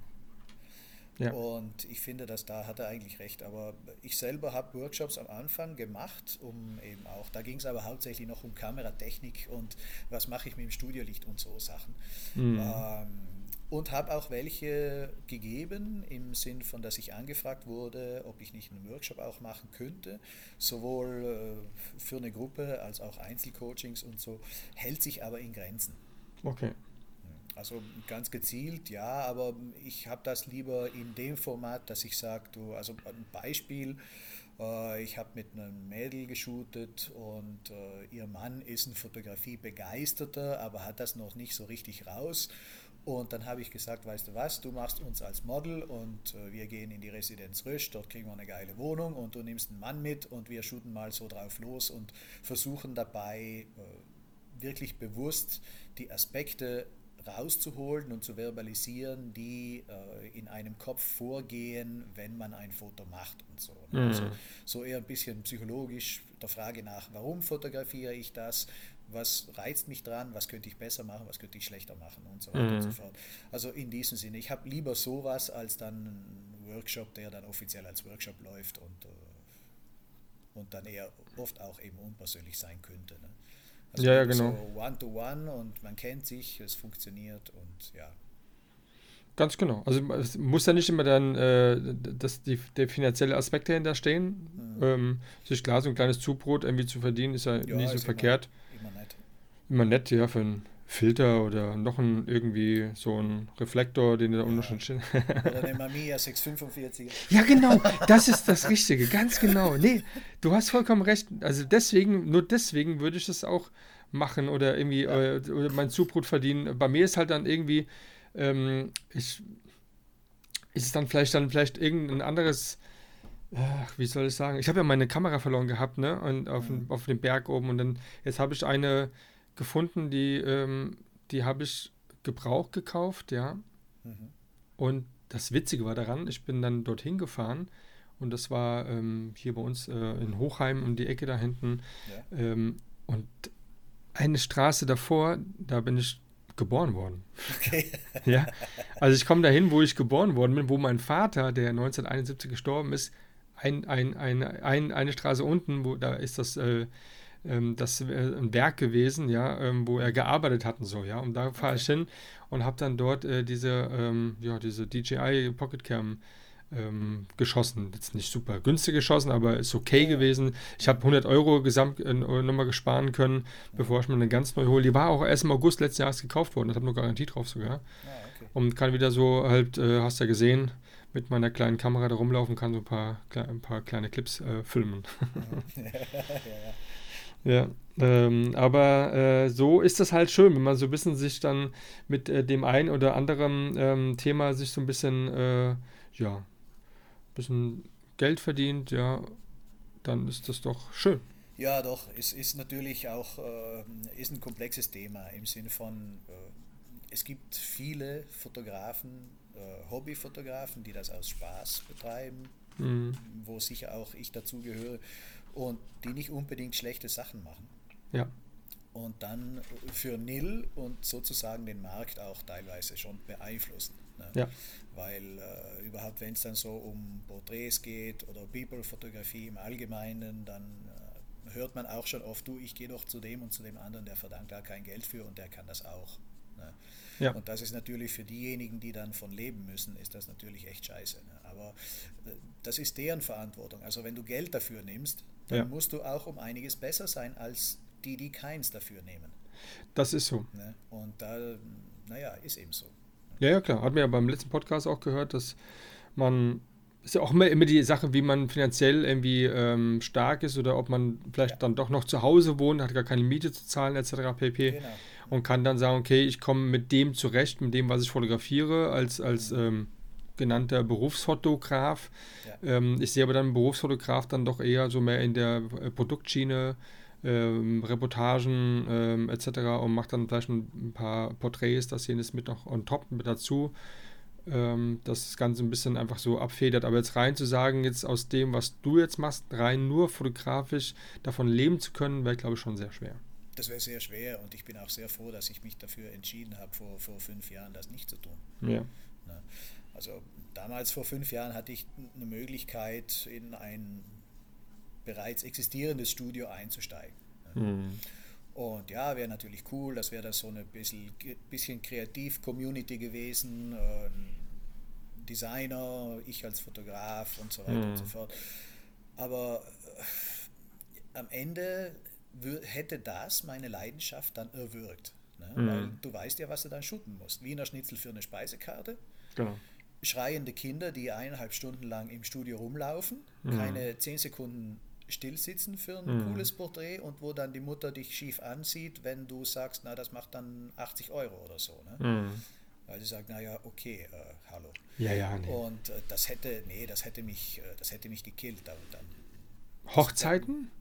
Ja. Und ich finde, dass da hat er eigentlich recht. Aber ich selber habe Workshops am Anfang gemacht, um eben auch, da ging es aber hauptsächlich noch um Kameratechnik und was mache ich mit dem Studiolicht und so Sachen. Mhm. Ähm, und habe auch welche gegeben im Sinn von, dass ich angefragt wurde, ob ich nicht einen Workshop auch machen könnte, sowohl äh, für eine Gruppe als auch Einzelcoachings und so, hält sich aber in Grenzen. Okay. Also ganz gezielt, ja, aber ich habe das lieber in dem Format, dass ich sage, du, also ein Beispiel, äh, ich habe mit einem Mädel geshootet und äh, ihr Mann ist ein Fotografie-Begeisterter, aber hat das noch nicht so richtig raus und dann habe ich gesagt, weißt du was, du machst uns als Model und äh, wir gehen in die Residenz Rösch, dort kriegen wir eine geile Wohnung und du nimmst einen Mann mit und wir shooten mal so drauf los und versuchen dabei äh, wirklich bewusst die Aspekte rauszuholen und zu verbalisieren, die äh, in einem Kopf vorgehen, wenn man ein Foto macht und so. Mhm. Also, so eher ein bisschen psychologisch der Frage nach, warum fotografiere ich das, was reizt mich dran, was könnte ich besser machen, was könnte ich schlechter machen und so weiter mhm. und so fort. Also in diesem Sinne, ich habe lieber sowas als dann einen Workshop, der dann offiziell als Workshop läuft und, äh, und dann eher oft auch eben unpersönlich sein könnte. Ne? Also ja, ja, genau. So One-to-one -one und man kennt sich, es funktioniert und ja. Ganz genau. Also es muss ja nicht immer dann äh, das, die, der finanzielle Aspekt dahinter stehen. Mhm. Ähm, sich klar, so ein kleines Zubrot irgendwie zu verdienen, ist ja, ja nicht so verkehrt. Immer immer nett, ja, für einen Filter oder noch ein irgendwie so ein Reflektor, den du da unten schon steht. Oder eine Mamiya 645. Ja, genau, das ist das Richtige, ganz genau. Nee, du hast vollkommen recht. Also deswegen, nur deswegen würde ich das auch machen oder irgendwie ja. äh, oder mein Zubrot verdienen. Bei mir ist halt dann irgendwie, ähm, ich, ist es dann vielleicht dann vielleicht irgendein anderes ach, wie soll ich sagen? Ich habe ja meine Kamera verloren gehabt, ne? Und auf, mhm. auf dem Berg oben und dann jetzt habe ich eine gefunden, die, ähm, die habe ich gebraucht gekauft, ja. Mhm. Und das Witzige war daran, ich bin dann dorthin gefahren und das war ähm, hier bei uns äh, in Hochheim um die Ecke da hinten. Ja. Ähm, und eine Straße davor, da bin ich geboren worden. Okay. ja, also ich komme dahin, wo ich geboren worden bin, wo mein Vater, der 1971 gestorben ist, ein, ein, ein, ein, eine Straße unten, wo da ist das, äh, ähm, das äh, ein Werk gewesen, ja, ähm, wo er gearbeitet hat und so, ja. Und da fahre okay. ich hin und habe dann dort äh, diese, ähm, ja, diese DJI Pocket Cam ähm, geschossen. Jetzt nicht super günstig geschossen, aber ist okay gewesen. Ich habe 100 Euro gesamt äh, nochmal gesparen können, bevor ich mir eine ganz neue hole. Die war auch erst im August letzten Jahres gekauft worden. Ich habe nur Garantie drauf sogar. Ah, okay. Und kann wieder so halt, äh, hast du ja gesehen, mit meiner kleinen Kamera da rumlaufen, kann so ein paar, ein paar kleine Clips äh, filmen. ja, ja, ja. Ähm, aber äh, so ist das halt schön, wenn man so ein bisschen sich dann mit äh, dem einen oder anderen ähm, Thema sich so ein bisschen, äh, ja, bisschen Geld verdient, ja, dann ist das doch schön. Ja, doch, es ist natürlich auch äh, ist ein komplexes Thema im Sinne von, äh, es gibt viele Fotografen, äh, Hobbyfotografen, die das aus Spaß betreiben, mhm. wo sicher auch ich dazugehöre und die nicht unbedingt schlechte Sachen machen. Ja. Und dann für Nil und sozusagen den Markt auch teilweise schon beeinflussen. Ne? Ja. Weil äh, überhaupt, wenn es dann so um Porträts geht oder People-Fotografie im Allgemeinen, dann äh, hört man auch schon oft, du, ich gehe doch zu dem und zu dem anderen, der verdankt da kein Geld für und der kann das auch. Ne? Ja. Und das ist natürlich für diejenigen, die dann von leben müssen, ist das natürlich echt scheiße. Ne? Aber äh, das ist deren Verantwortung. Also wenn du Geld dafür nimmst, dann ja. musst du auch um einiges besser sein als die, die keins dafür nehmen. Das ist so. Ne? Und da, naja, ist eben so. Ja, ja, klar. Hat mir ja beim letzten Podcast auch gehört, dass man ist ja auch immer, immer die Sache, wie man finanziell irgendwie ähm, stark ist oder ob man vielleicht ja. dann doch noch zu Hause wohnt, hat gar keine Miete zu zahlen etc. pp. Genau. Und kann dann sagen, okay, ich komme mit dem zurecht, mit dem, was ich fotografiere, als, als mhm. ähm, genannter Berufsfotograf. Ja. Ähm, ich sehe aber dann Berufsfotograf dann doch eher so mehr in der äh, Produktschiene ähm, Reportagen ähm, etc. und macht dann vielleicht ein paar Porträts, das jenes mit noch on top mit dazu. Ähm, dass das Ganze ein bisschen einfach so abfedert. Aber jetzt rein zu sagen, jetzt aus dem, was du jetzt machst, rein nur fotografisch davon leben zu können, wäre, glaube ich, schon sehr schwer. Das wäre sehr schwer und ich bin auch sehr froh, dass ich mich dafür entschieden habe, vor, vor fünf Jahren das nicht zu tun. Ja. Also damals vor fünf Jahren hatte ich eine Möglichkeit, in ein bereits existierendes Studio einzusteigen. Mhm. Und ja, wäre natürlich cool, das wäre das so eine bisschen, bisschen Kreativ-Community gewesen, äh, Designer, ich als Fotograf und so weiter mhm. und so fort. Aber äh, am Ende hätte das meine Leidenschaft dann erwürgt. Ne? Mhm. Weil du weißt ja, was du dann shooten musst. Wiener Schnitzel für eine Speisekarte. Genau. Schreiende Kinder, die eineinhalb Stunden lang im Studio rumlaufen, mhm. keine zehn Sekunden stillsitzen für ein mhm. cooles Porträt und wo dann die Mutter dich schief ansieht, wenn du sagst, na, das macht dann 80 Euro oder so. Ne? Mhm. Weil sie sagt, naja, okay, äh, hallo. Ja, ja, nee. Und äh, das hätte, nee, das hätte mich, äh, das hätte mich gekillt. Dann, dann Hochzeiten?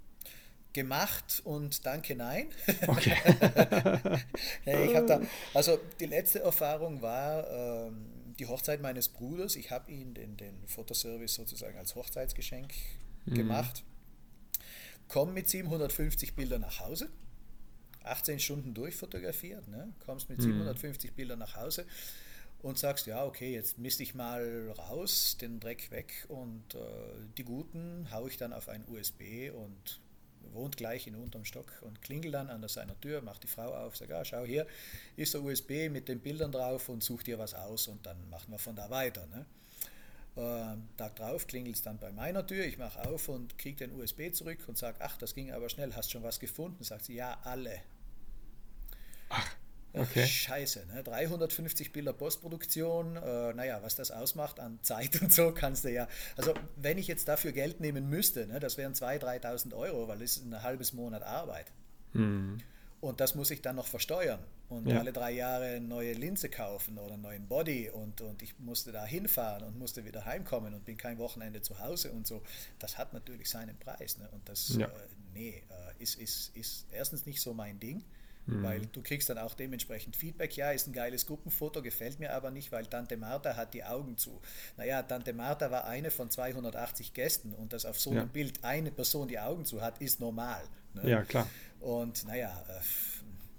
gemacht und danke nein. Okay. ich habe da, also die letzte Erfahrung war ähm, die Hochzeit meines Bruders. Ich habe ihn den, den Fotoservice sozusagen als Hochzeitsgeschenk mhm. gemacht komm mit 750 Bildern nach Hause, 18 Stunden durchfotografiert, ne? kommst mit mhm. 750 Bildern nach Hause und sagst, ja, okay, jetzt misst ich mal raus, den Dreck weg und äh, die guten haue ich dann auf ein USB und wohnt gleich in unterm Stock und klingel dann an seiner Tür, macht die Frau auf, sagt, ah, schau hier, ist der USB mit den Bildern drauf und such dir was aus und dann machen wir von da weiter. Ne? Äh, Tag drauf klingelt es dann bei meiner Tür, ich mache auf und kriege den USB zurück und sage, ach, das ging aber schnell, hast schon was gefunden? Sagt sie, ja, alle. Ach, okay. Scheiße, ne? 350 Bilder Postproduktion, äh, naja, was das ausmacht an Zeit und so, kannst du ja, also wenn ich jetzt dafür Geld nehmen müsste, ne, das wären 2.000, 3.000 Euro, weil das ist ein halbes Monat Arbeit. Mhm. Und das muss ich dann noch versteuern und ja. alle drei Jahre eine neue Linse kaufen oder einen neuen Body und, und ich musste da hinfahren und musste wieder heimkommen und bin kein Wochenende zu Hause und so. Das hat natürlich seinen Preis. Ne? Und das, ja. äh, nee, äh, ist, ist, ist erstens nicht so mein Ding. Mhm. Weil du kriegst dann auch dementsprechend Feedback, ja, ist ein geiles Gruppenfoto, gefällt mir aber nicht, weil Tante Martha hat die Augen zu. Naja, Tante Martha war eine von 280 Gästen und dass auf so einem ja. Bild eine Person die Augen zu hat, ist normal. Ne? Ja, klar. Und naja, äh,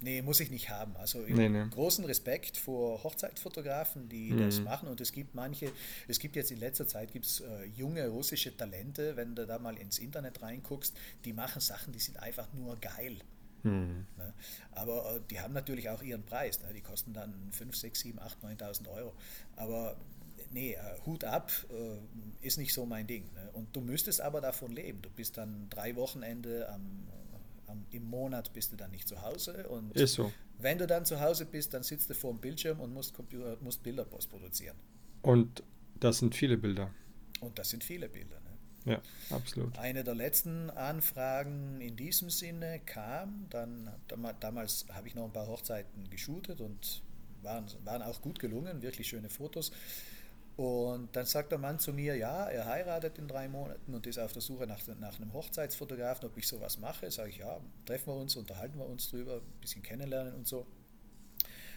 Nee, muss ich nicht haben. Also Nee, nee. großen Respekt vor Hochzeitfotografen, die Mhm. das machen. Und es gibt manche, es gibt jetzt in letzter Zeit gibt's, äh, junge russische Talente, wenn du da mal ins Internet reinguckst, die machen Sachen, die sind einfach nur geil. Hm. Ne? Aber äh, die haben natürlich auch ihren Preis. Ne? Die kosten dann 5, 6, 7, 8, 9.000 Euro. Aber nee, äh, Hut ab äh, ist nicht so mein Ding. Ne? Und du müsstest aber davon leben. Du bist dann drei Wochenende am, am, im Monat bist du dann nicht zu Hause. Und Ist so. wenn du dann zu Hause bist, dann sitzt du vor dem Bildschirm und musst, Computer, musst Bilder postproduzieren. Und das sind viele Bilder. Und das sind viele Bilder. Ja, absolut. Eine der letzten Anfragen in diesem Sinne kam, dann dam- damals habe ich noch ein paar Hochzeiten geshootet und waren, waren auch gut gelungen, wirklich schöne Fotos. Und dann sagt der Mann zu mir, ja, er heiratet in drei Monaten und ist auf der Suche nach, nach einem Hochzeitsfotografen, ob ich sowas mache. Sage ich, ja, treffen wir uns, unterhalten wir uns drüber, ein bisschen kennenlernen und so.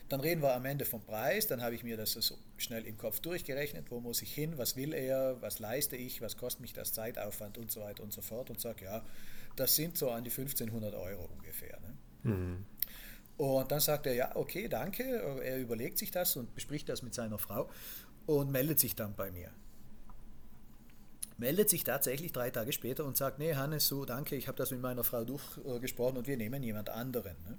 Dann reden wir am Ende vom Preis, dann habe ich mir das so schnell im Kopf durchgerechnet, wo muss ich hin, was will er, was leiste ich, was kostet mich das Zeitaufwand und so weiter und so fort und sage, ja, das sind so an die 1500 Euro ungefähr. Ne? Mhm. Und dann sagt er, ja, okay, danke, er überlegt sich das und bespricht das mit seiner Frau und meldet sich dann bei mir. Meldet sich tatsächlich drei Tage später und sagt, nee, Hannes, so, danke, ich habe das mit meiner Frau durchgesprochen und wir nehmen jemand anderen. Ne?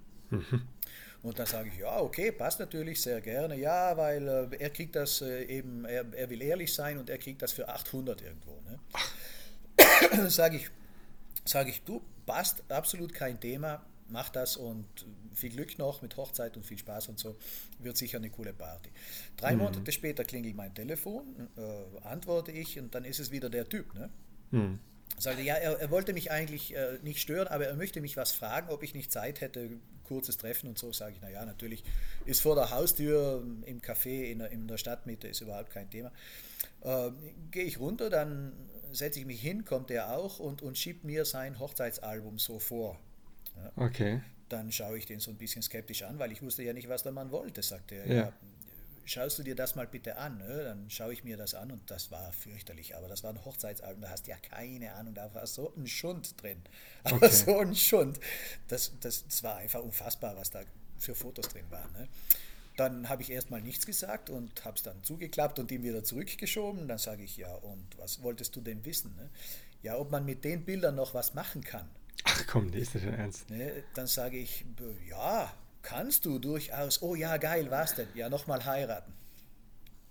Und dann sage ich, ja, okay, passt natürlich sehr gerne. Ja, weil äh, er kriegt das äh, eben, er, er will ehrlich sein und er kriegt das für 800 irgendwo. Ne? sage ich, sage ich, du, passt, absolut kein Thema, mach das und viel Glück noch mit Hochzeit und viel Spaß und so. Wird sicher eine coole Party. Drei Mhm. Monate später klingelt mein Telefon, äh, antworte ich und dann ist es wieder der Typ. Ne? Mhm. Sagte, ja, er, er wollte mich eigentlich äh, nicht stören, aber er möchte mich was fragen, ob ich nicht Zeit hätte, kurzes Treffen und so. Sage ich, naja, natürlich ist vor der Haustür im Café in der, in der Stadtmitte, ist überhaupt kein Thema. Äh, Gehe ich runter, dann setze ich mich hin, kommt er auch und, und schiebt mir sein Hochzeitsalbum so vor. Okay. Dann schaue ich den so ein bisschen skeptisch an, weil ich wusste ja nicht, was der Mann wollte, sagte er. Ja. Ja. Schaust du dir das mal bitte an? Ne? Dann schaue ich mir das an und das war fürchterlich. Aber das war ein Hochzeitsalbum, da hast du ja keine Ahnung, da war so ein Schund drin. Aber Okay. so ein Schund. Das, das, das war einfach unfassbar, was da für Fotos drin waren. Ne? Dann habe ich erstmal nichts gesagt und habe es dann zugeklappt und ihm wieder zurückgeschoben. Dann sage ich, ja, und was wolltest du denn wissen? Ne? Ja, ob man mit den Bildern noch was machen kann. Ach komm, die ist nicht Ernst. Ne, dann sage ich, ja, kannst du durchaus. Oh ja, geil, was denn? Ja, nochmal heiraten.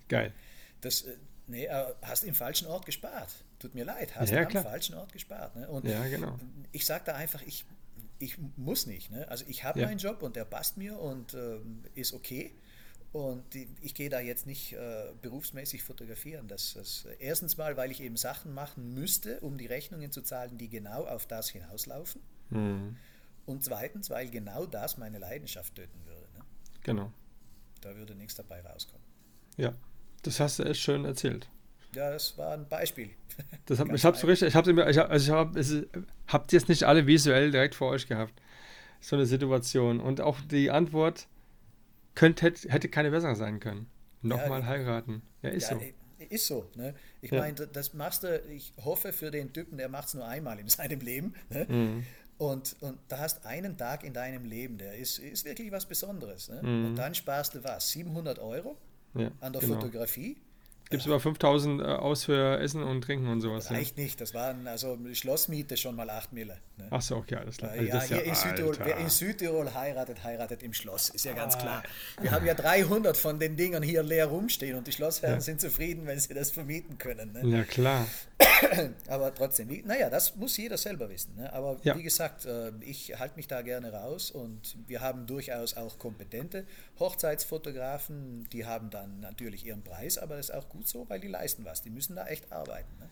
Geil. Das, äh, nee, äh, hast im falschen Ort gespart. Tut mir leid, hast Ja, am klar. falschen Ort gespart. Ne? Und Ja, genau. ich sage da einfach, ich, ich muss nicht. Ne? Also ich habe Ja. meinen Job und der passt mir und ähm, ist okay. Und die, ich gehe da jetzt nicht äh, berufsmäßig fotografieren. Das, das, erstens mal, weil ich eben Sachen machen müsste, um die Rechnungen zu zahlen, die genau auf das hinauslaufen. Mhm. Und zweitens, weil genau das meine Leidenschaft töten würde. Ne? Genau. Da würde nichts dabei rauskommen. Ja. Das hast du echt schön erzählt. Ja, das war ein Beispiel. Das hab, ich hab's so einfach. richtig, ich immer, ich hab, also ich hab, es habt ihr es nicht alle visuell direkt vor euch gehabt? So eine Situation. Und auch die Antwort könnte, hätte, hätte keine bessere sein können. Nochmal Ja, heiraten. Ja, ist ja, so. äh, Ist so. Ne? Ich Ja. meine, das machst du, ich hoffe für den Typen, der macht es nur einmal in seinem Leben. Ne? Mhm. Und, und da hast einen Tag in deinem Leben, der ist, ist wirklich was Besonderes. Ne? Mhm. Und dann sparst du was? 700 Euro Ja, an der genau. Fotografie? Gibt es über 5000 äh, aus für Essen und Trinken und sowas. Ja. Reicht nicht. Das waren also Schlossmiete schon mal 8 Mille. Ne? Ach so, okay, alles klar. Also Ja, das ist hier in Südtirol, wer in Südtirol heiratet, heiratet im Schloss, ist ja ganz Ah. klar. Wir haben ja 300 von den Dingern hier leer rumstehen und die Schlossherren Ja. sind zufrieden, wenn sie das vermieten können. Ne? Ja, klar. Aber trotzdem, wie, naja, das muss jeder selber wissen. Ne? Aber Ja. wie gesagt, äh, ich halte mich da gerne raus und wir haben durchaus auch kompetente Hochzeitsfotografen, die haben dann natürlich ihren Preis, aber das ist auch gut so, weil die leisten was. Die müssen da echt arbeiten. Ne?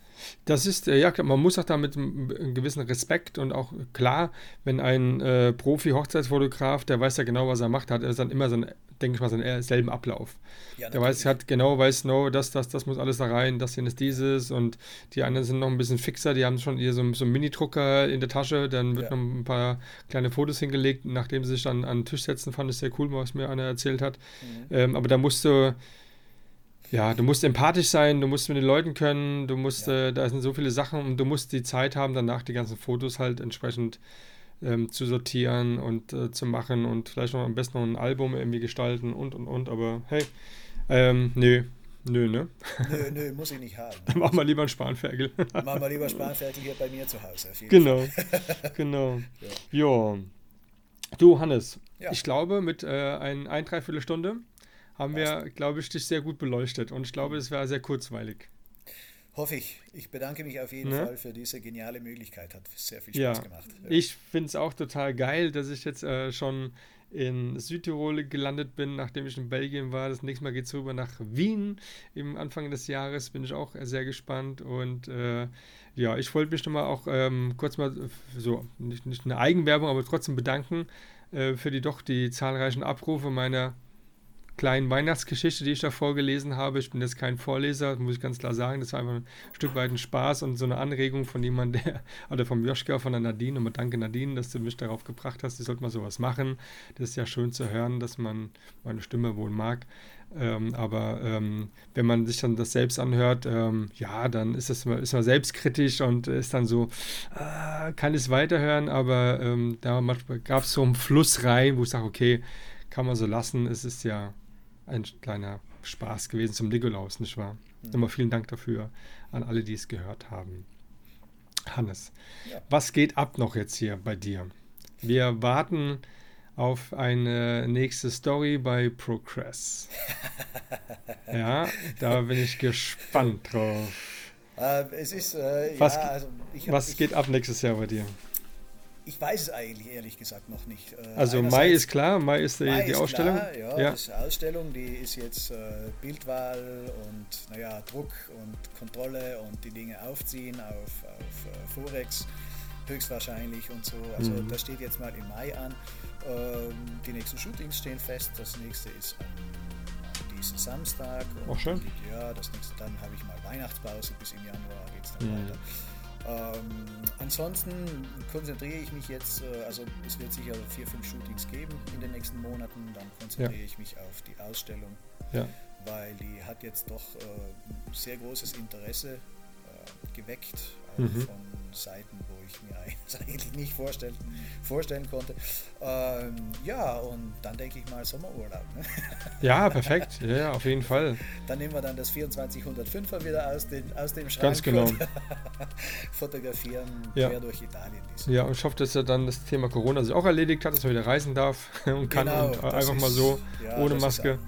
Das ist, äh, ja, man muss auch da mit einem gewissen Respekt und auch klar, wenn ein äh, Profi-Hochzeitsfotograf, der weiß ja genau, was er macht, hat er dann immer so einen, denke ich mal, seinen selben Ablauf. Ja, Der weiß, hat genau, weiß, no, das, das, das muss alles da rein, das hier ist dieses und die anderen sind noch ein bisschen fixer, die haben schon hier so, so einen Mini-Drucker in der Tasche, dann wird Ja. noch ein paar kleine Fotos hingelegt, nachdem sie sich dann an den Tisch setzen, fand ich sehr cool, was mir einer erzählt hat. Mhm. Ähm, aber da musst du, ja, du musst empathisch sein, du musst mit den Leuten können, du musst, Ja. äh, da sind so viele Sachen und du musst die Zeit haben, danach die ganzen Fotos halt entsprechend ähm, zu sortieren und äh, zu machen und vielleicht noch am besten noch ein Album irgendwie gestalten und und und. Aber hey, ähm, nö, Nö, ne? Nö, nö, muss ich nicht haben. Dann machen wir lieber einen Spanferkel. machen wir lieber Spanferkel hier bei mir zu Hause. Genau, genau. Ja. Du, Hannes, ja. ich glaube, mit äh, ein, ein, dreiviertel Stunde haben wir, glaube ich, dich sehr gut beleuchtet und ich glaube, es war sehr kurzweilig. Hoffe ich. Ich bedanke mich auf jeden ne? Fall für diese geniale Möglichkeit. Hat sehr viel Spaß ja. gemacht. Ja. Ich finde es auch total geil, dass ich jetzt äh, schon in Südtirol gelandet bin, nachdem ich in Belgien war. Das nächste Mal geht es rüber nach Wien im Anfang des Jahres. Bin ich auch sehr gespannt. Und äh, ja, ich wollte mich nochmal auch ähm, kurz mal so, nicht, nicht eine Eigenwerbung, aber trotzdem bedanken äh, für die doch die zahlreichen Abrufe meiner kleinen Weihnachtsgeschichte, die ich da vorgelesen habe. Ich bin jetzt kein Vorleser, muss ich ganz klar sagen. Das war einfach ein Stück weit ein Spaß und so eine Anregung von jemandem, der, oder vom Joschka, von der Nadine. Und danke Nadine, dass du mich darauf gebracht hast. Ich sollte mal sowas machen. Das ist ja schön zu hören, dass man meine Stimme wohl mag. Ähm, aber ähm, wenn man sich dann das selbst anhört, ähm, ja, dann ist, das, ist man selbstkritisch und ist dann so, äh, kann es weiterhören, aber ähm, da gab es so einen Fluss rein, wo ich sage, okay, kann man so lassen. Es ist ja ein kleiner Spaß gewesen zum Nikolaus, nicht wahr? Mhm. Nochmal vielen Dank dafür an alle, die es gehört haben. Hannes, ja. was geht ab noch jetzt hier bei dir? Wir warten auf eine nächste Story bei Progress. ja, da bin ich gespannt drauf. Äh, es ist, äh, was, ja, also ich, was ich, geht ab nächstes Jahr bei dir? Ich weiß es eigentlich ehrlich gesagt noch nicht. Äh, also Mai ist klar, Mai ist die, Mai die ist Ausstellung. Klar, ja, ja. Die Ausstellung, die ist jetzt äh, Bildwahl und naja, Druck und Kontrolle und die Dinge aufziehen auf, auf äh, Forex höchstwahrscheinlich und so. Also mhm. das steht jetzt mal im Mai an. Ähm, die nächsten Shootings stehen fest. Das nächste ist am diesen Samstag. Auch schön. Ja, das nächste, dann habe ich mal Weihnachtspause bis im Januar geht es dann mhm. weiter. Ähm, ansonsten konzentriere ich mich jetzt, äh, also es wird sicher vier, fünf Shootings geben in den nächsten Monaten, dann konzentriere ja. ich mich auf die Ausstellung, ja. weil die hat jetzt doch äh, sehr großes Interesse äh, geweckt, mhm. von Seiten, wo ich mir eigentlich nicht vorstellen, vorstellen konnte. Ähm, ja, und dann denke ich mal Sommerurlaub. Ne? Ja, perfekt. Ja, auf jeden Fall. Dann nehmen wir dann das 2405er wieder aus, den, aus dem Schrank. Ganz genau. fotografieren ja. quer durch Italien. Ja, und ich hoffe, dass er dann das Thema Corona sich auch erledigt hat, dass er wieder reisen darf und kann genau, und einfach ist, mal so ja, ohne Maske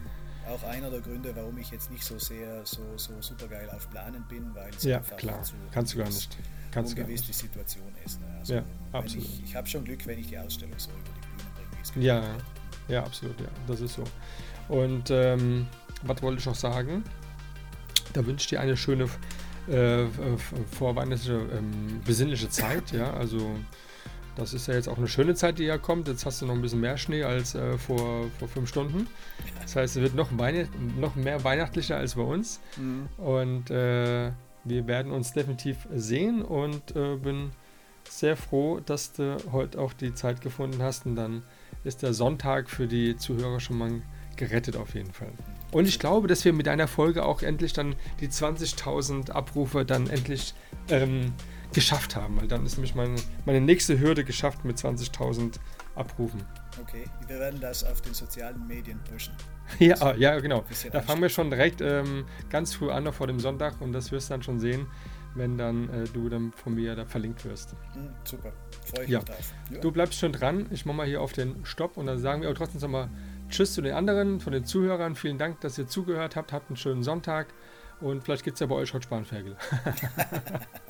auch einer der Gründe, warum ich jetzt nicht so sehr so, so super geil auf Planen bin, weil es ja, einfach klar. zu kannst du gar nicht. Kannst ungewiss die Situation ist. Ne? Also, ja, absolut. Ich, ich habe schon Glück, wenn ich die Ausstellung so über die Bühne bringe. Ja, ja, absolut, ja, das ist so. Und ähm, was wollte ich noch sagen? Da wünsche ich dir eine schöne äh, vorweihnachtliche, ähm, besinnliche Zeit, ja, also das ist ja jetzt auch eine schöne Zeit, die ja kommt. Jetzt hast du noch ein bisschen mehr Schnee als äh, vor, vor fünf Stunden. Das heißt, es wird noch, noch mehr weihnachtlicher als bei uns. Mhm. Und äh, wir werden uns definitiv sehen und äh, bin sehr froh, dass du heute auch die Zeit gefunden hast. Und dann ist der Sonntag für die Zuhörer schon mal gerettet auf jeden Fall. Und ich glaube, dass wir mit einer Folge auch endlich dann die 20.000 Abrufe dann endlich ähm, geschafft haben, weil dann ist nämlich meine, meine nächste Hürde geschafft mit 20.000 Abrufen. Okay, wir werden das auf den sozialen Medien pushen. ja, ja, genau. Da fangen wir schon direkt ähm, ganz früh an, noch vor dem Sonntag, und das wirst du dann schon sehen, wenn dann äh, du dann von mir da verlinkt wirst. Mhm, super, freue ich ja. mich drauf. Ja. Du bleibst schon dran. Ich mache mal hier auf den Stopp und dann sagen wir aber trotzdem nochmal Tschüss zu den anderen, von den Zuhörern. Vielen Dank, dass ihr zugehört habt. Habt einen schönen Sonntag und vielleicht gibt es ja bei euch heute Spanferkel.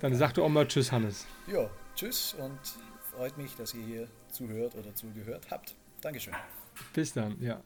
Dann sag du auch mal Tschüss, Hannes. Ja, Tschüss und freut mich, dass ihr hier zuhört oder zugehört habt. Dankeschön. Bis dann, ja.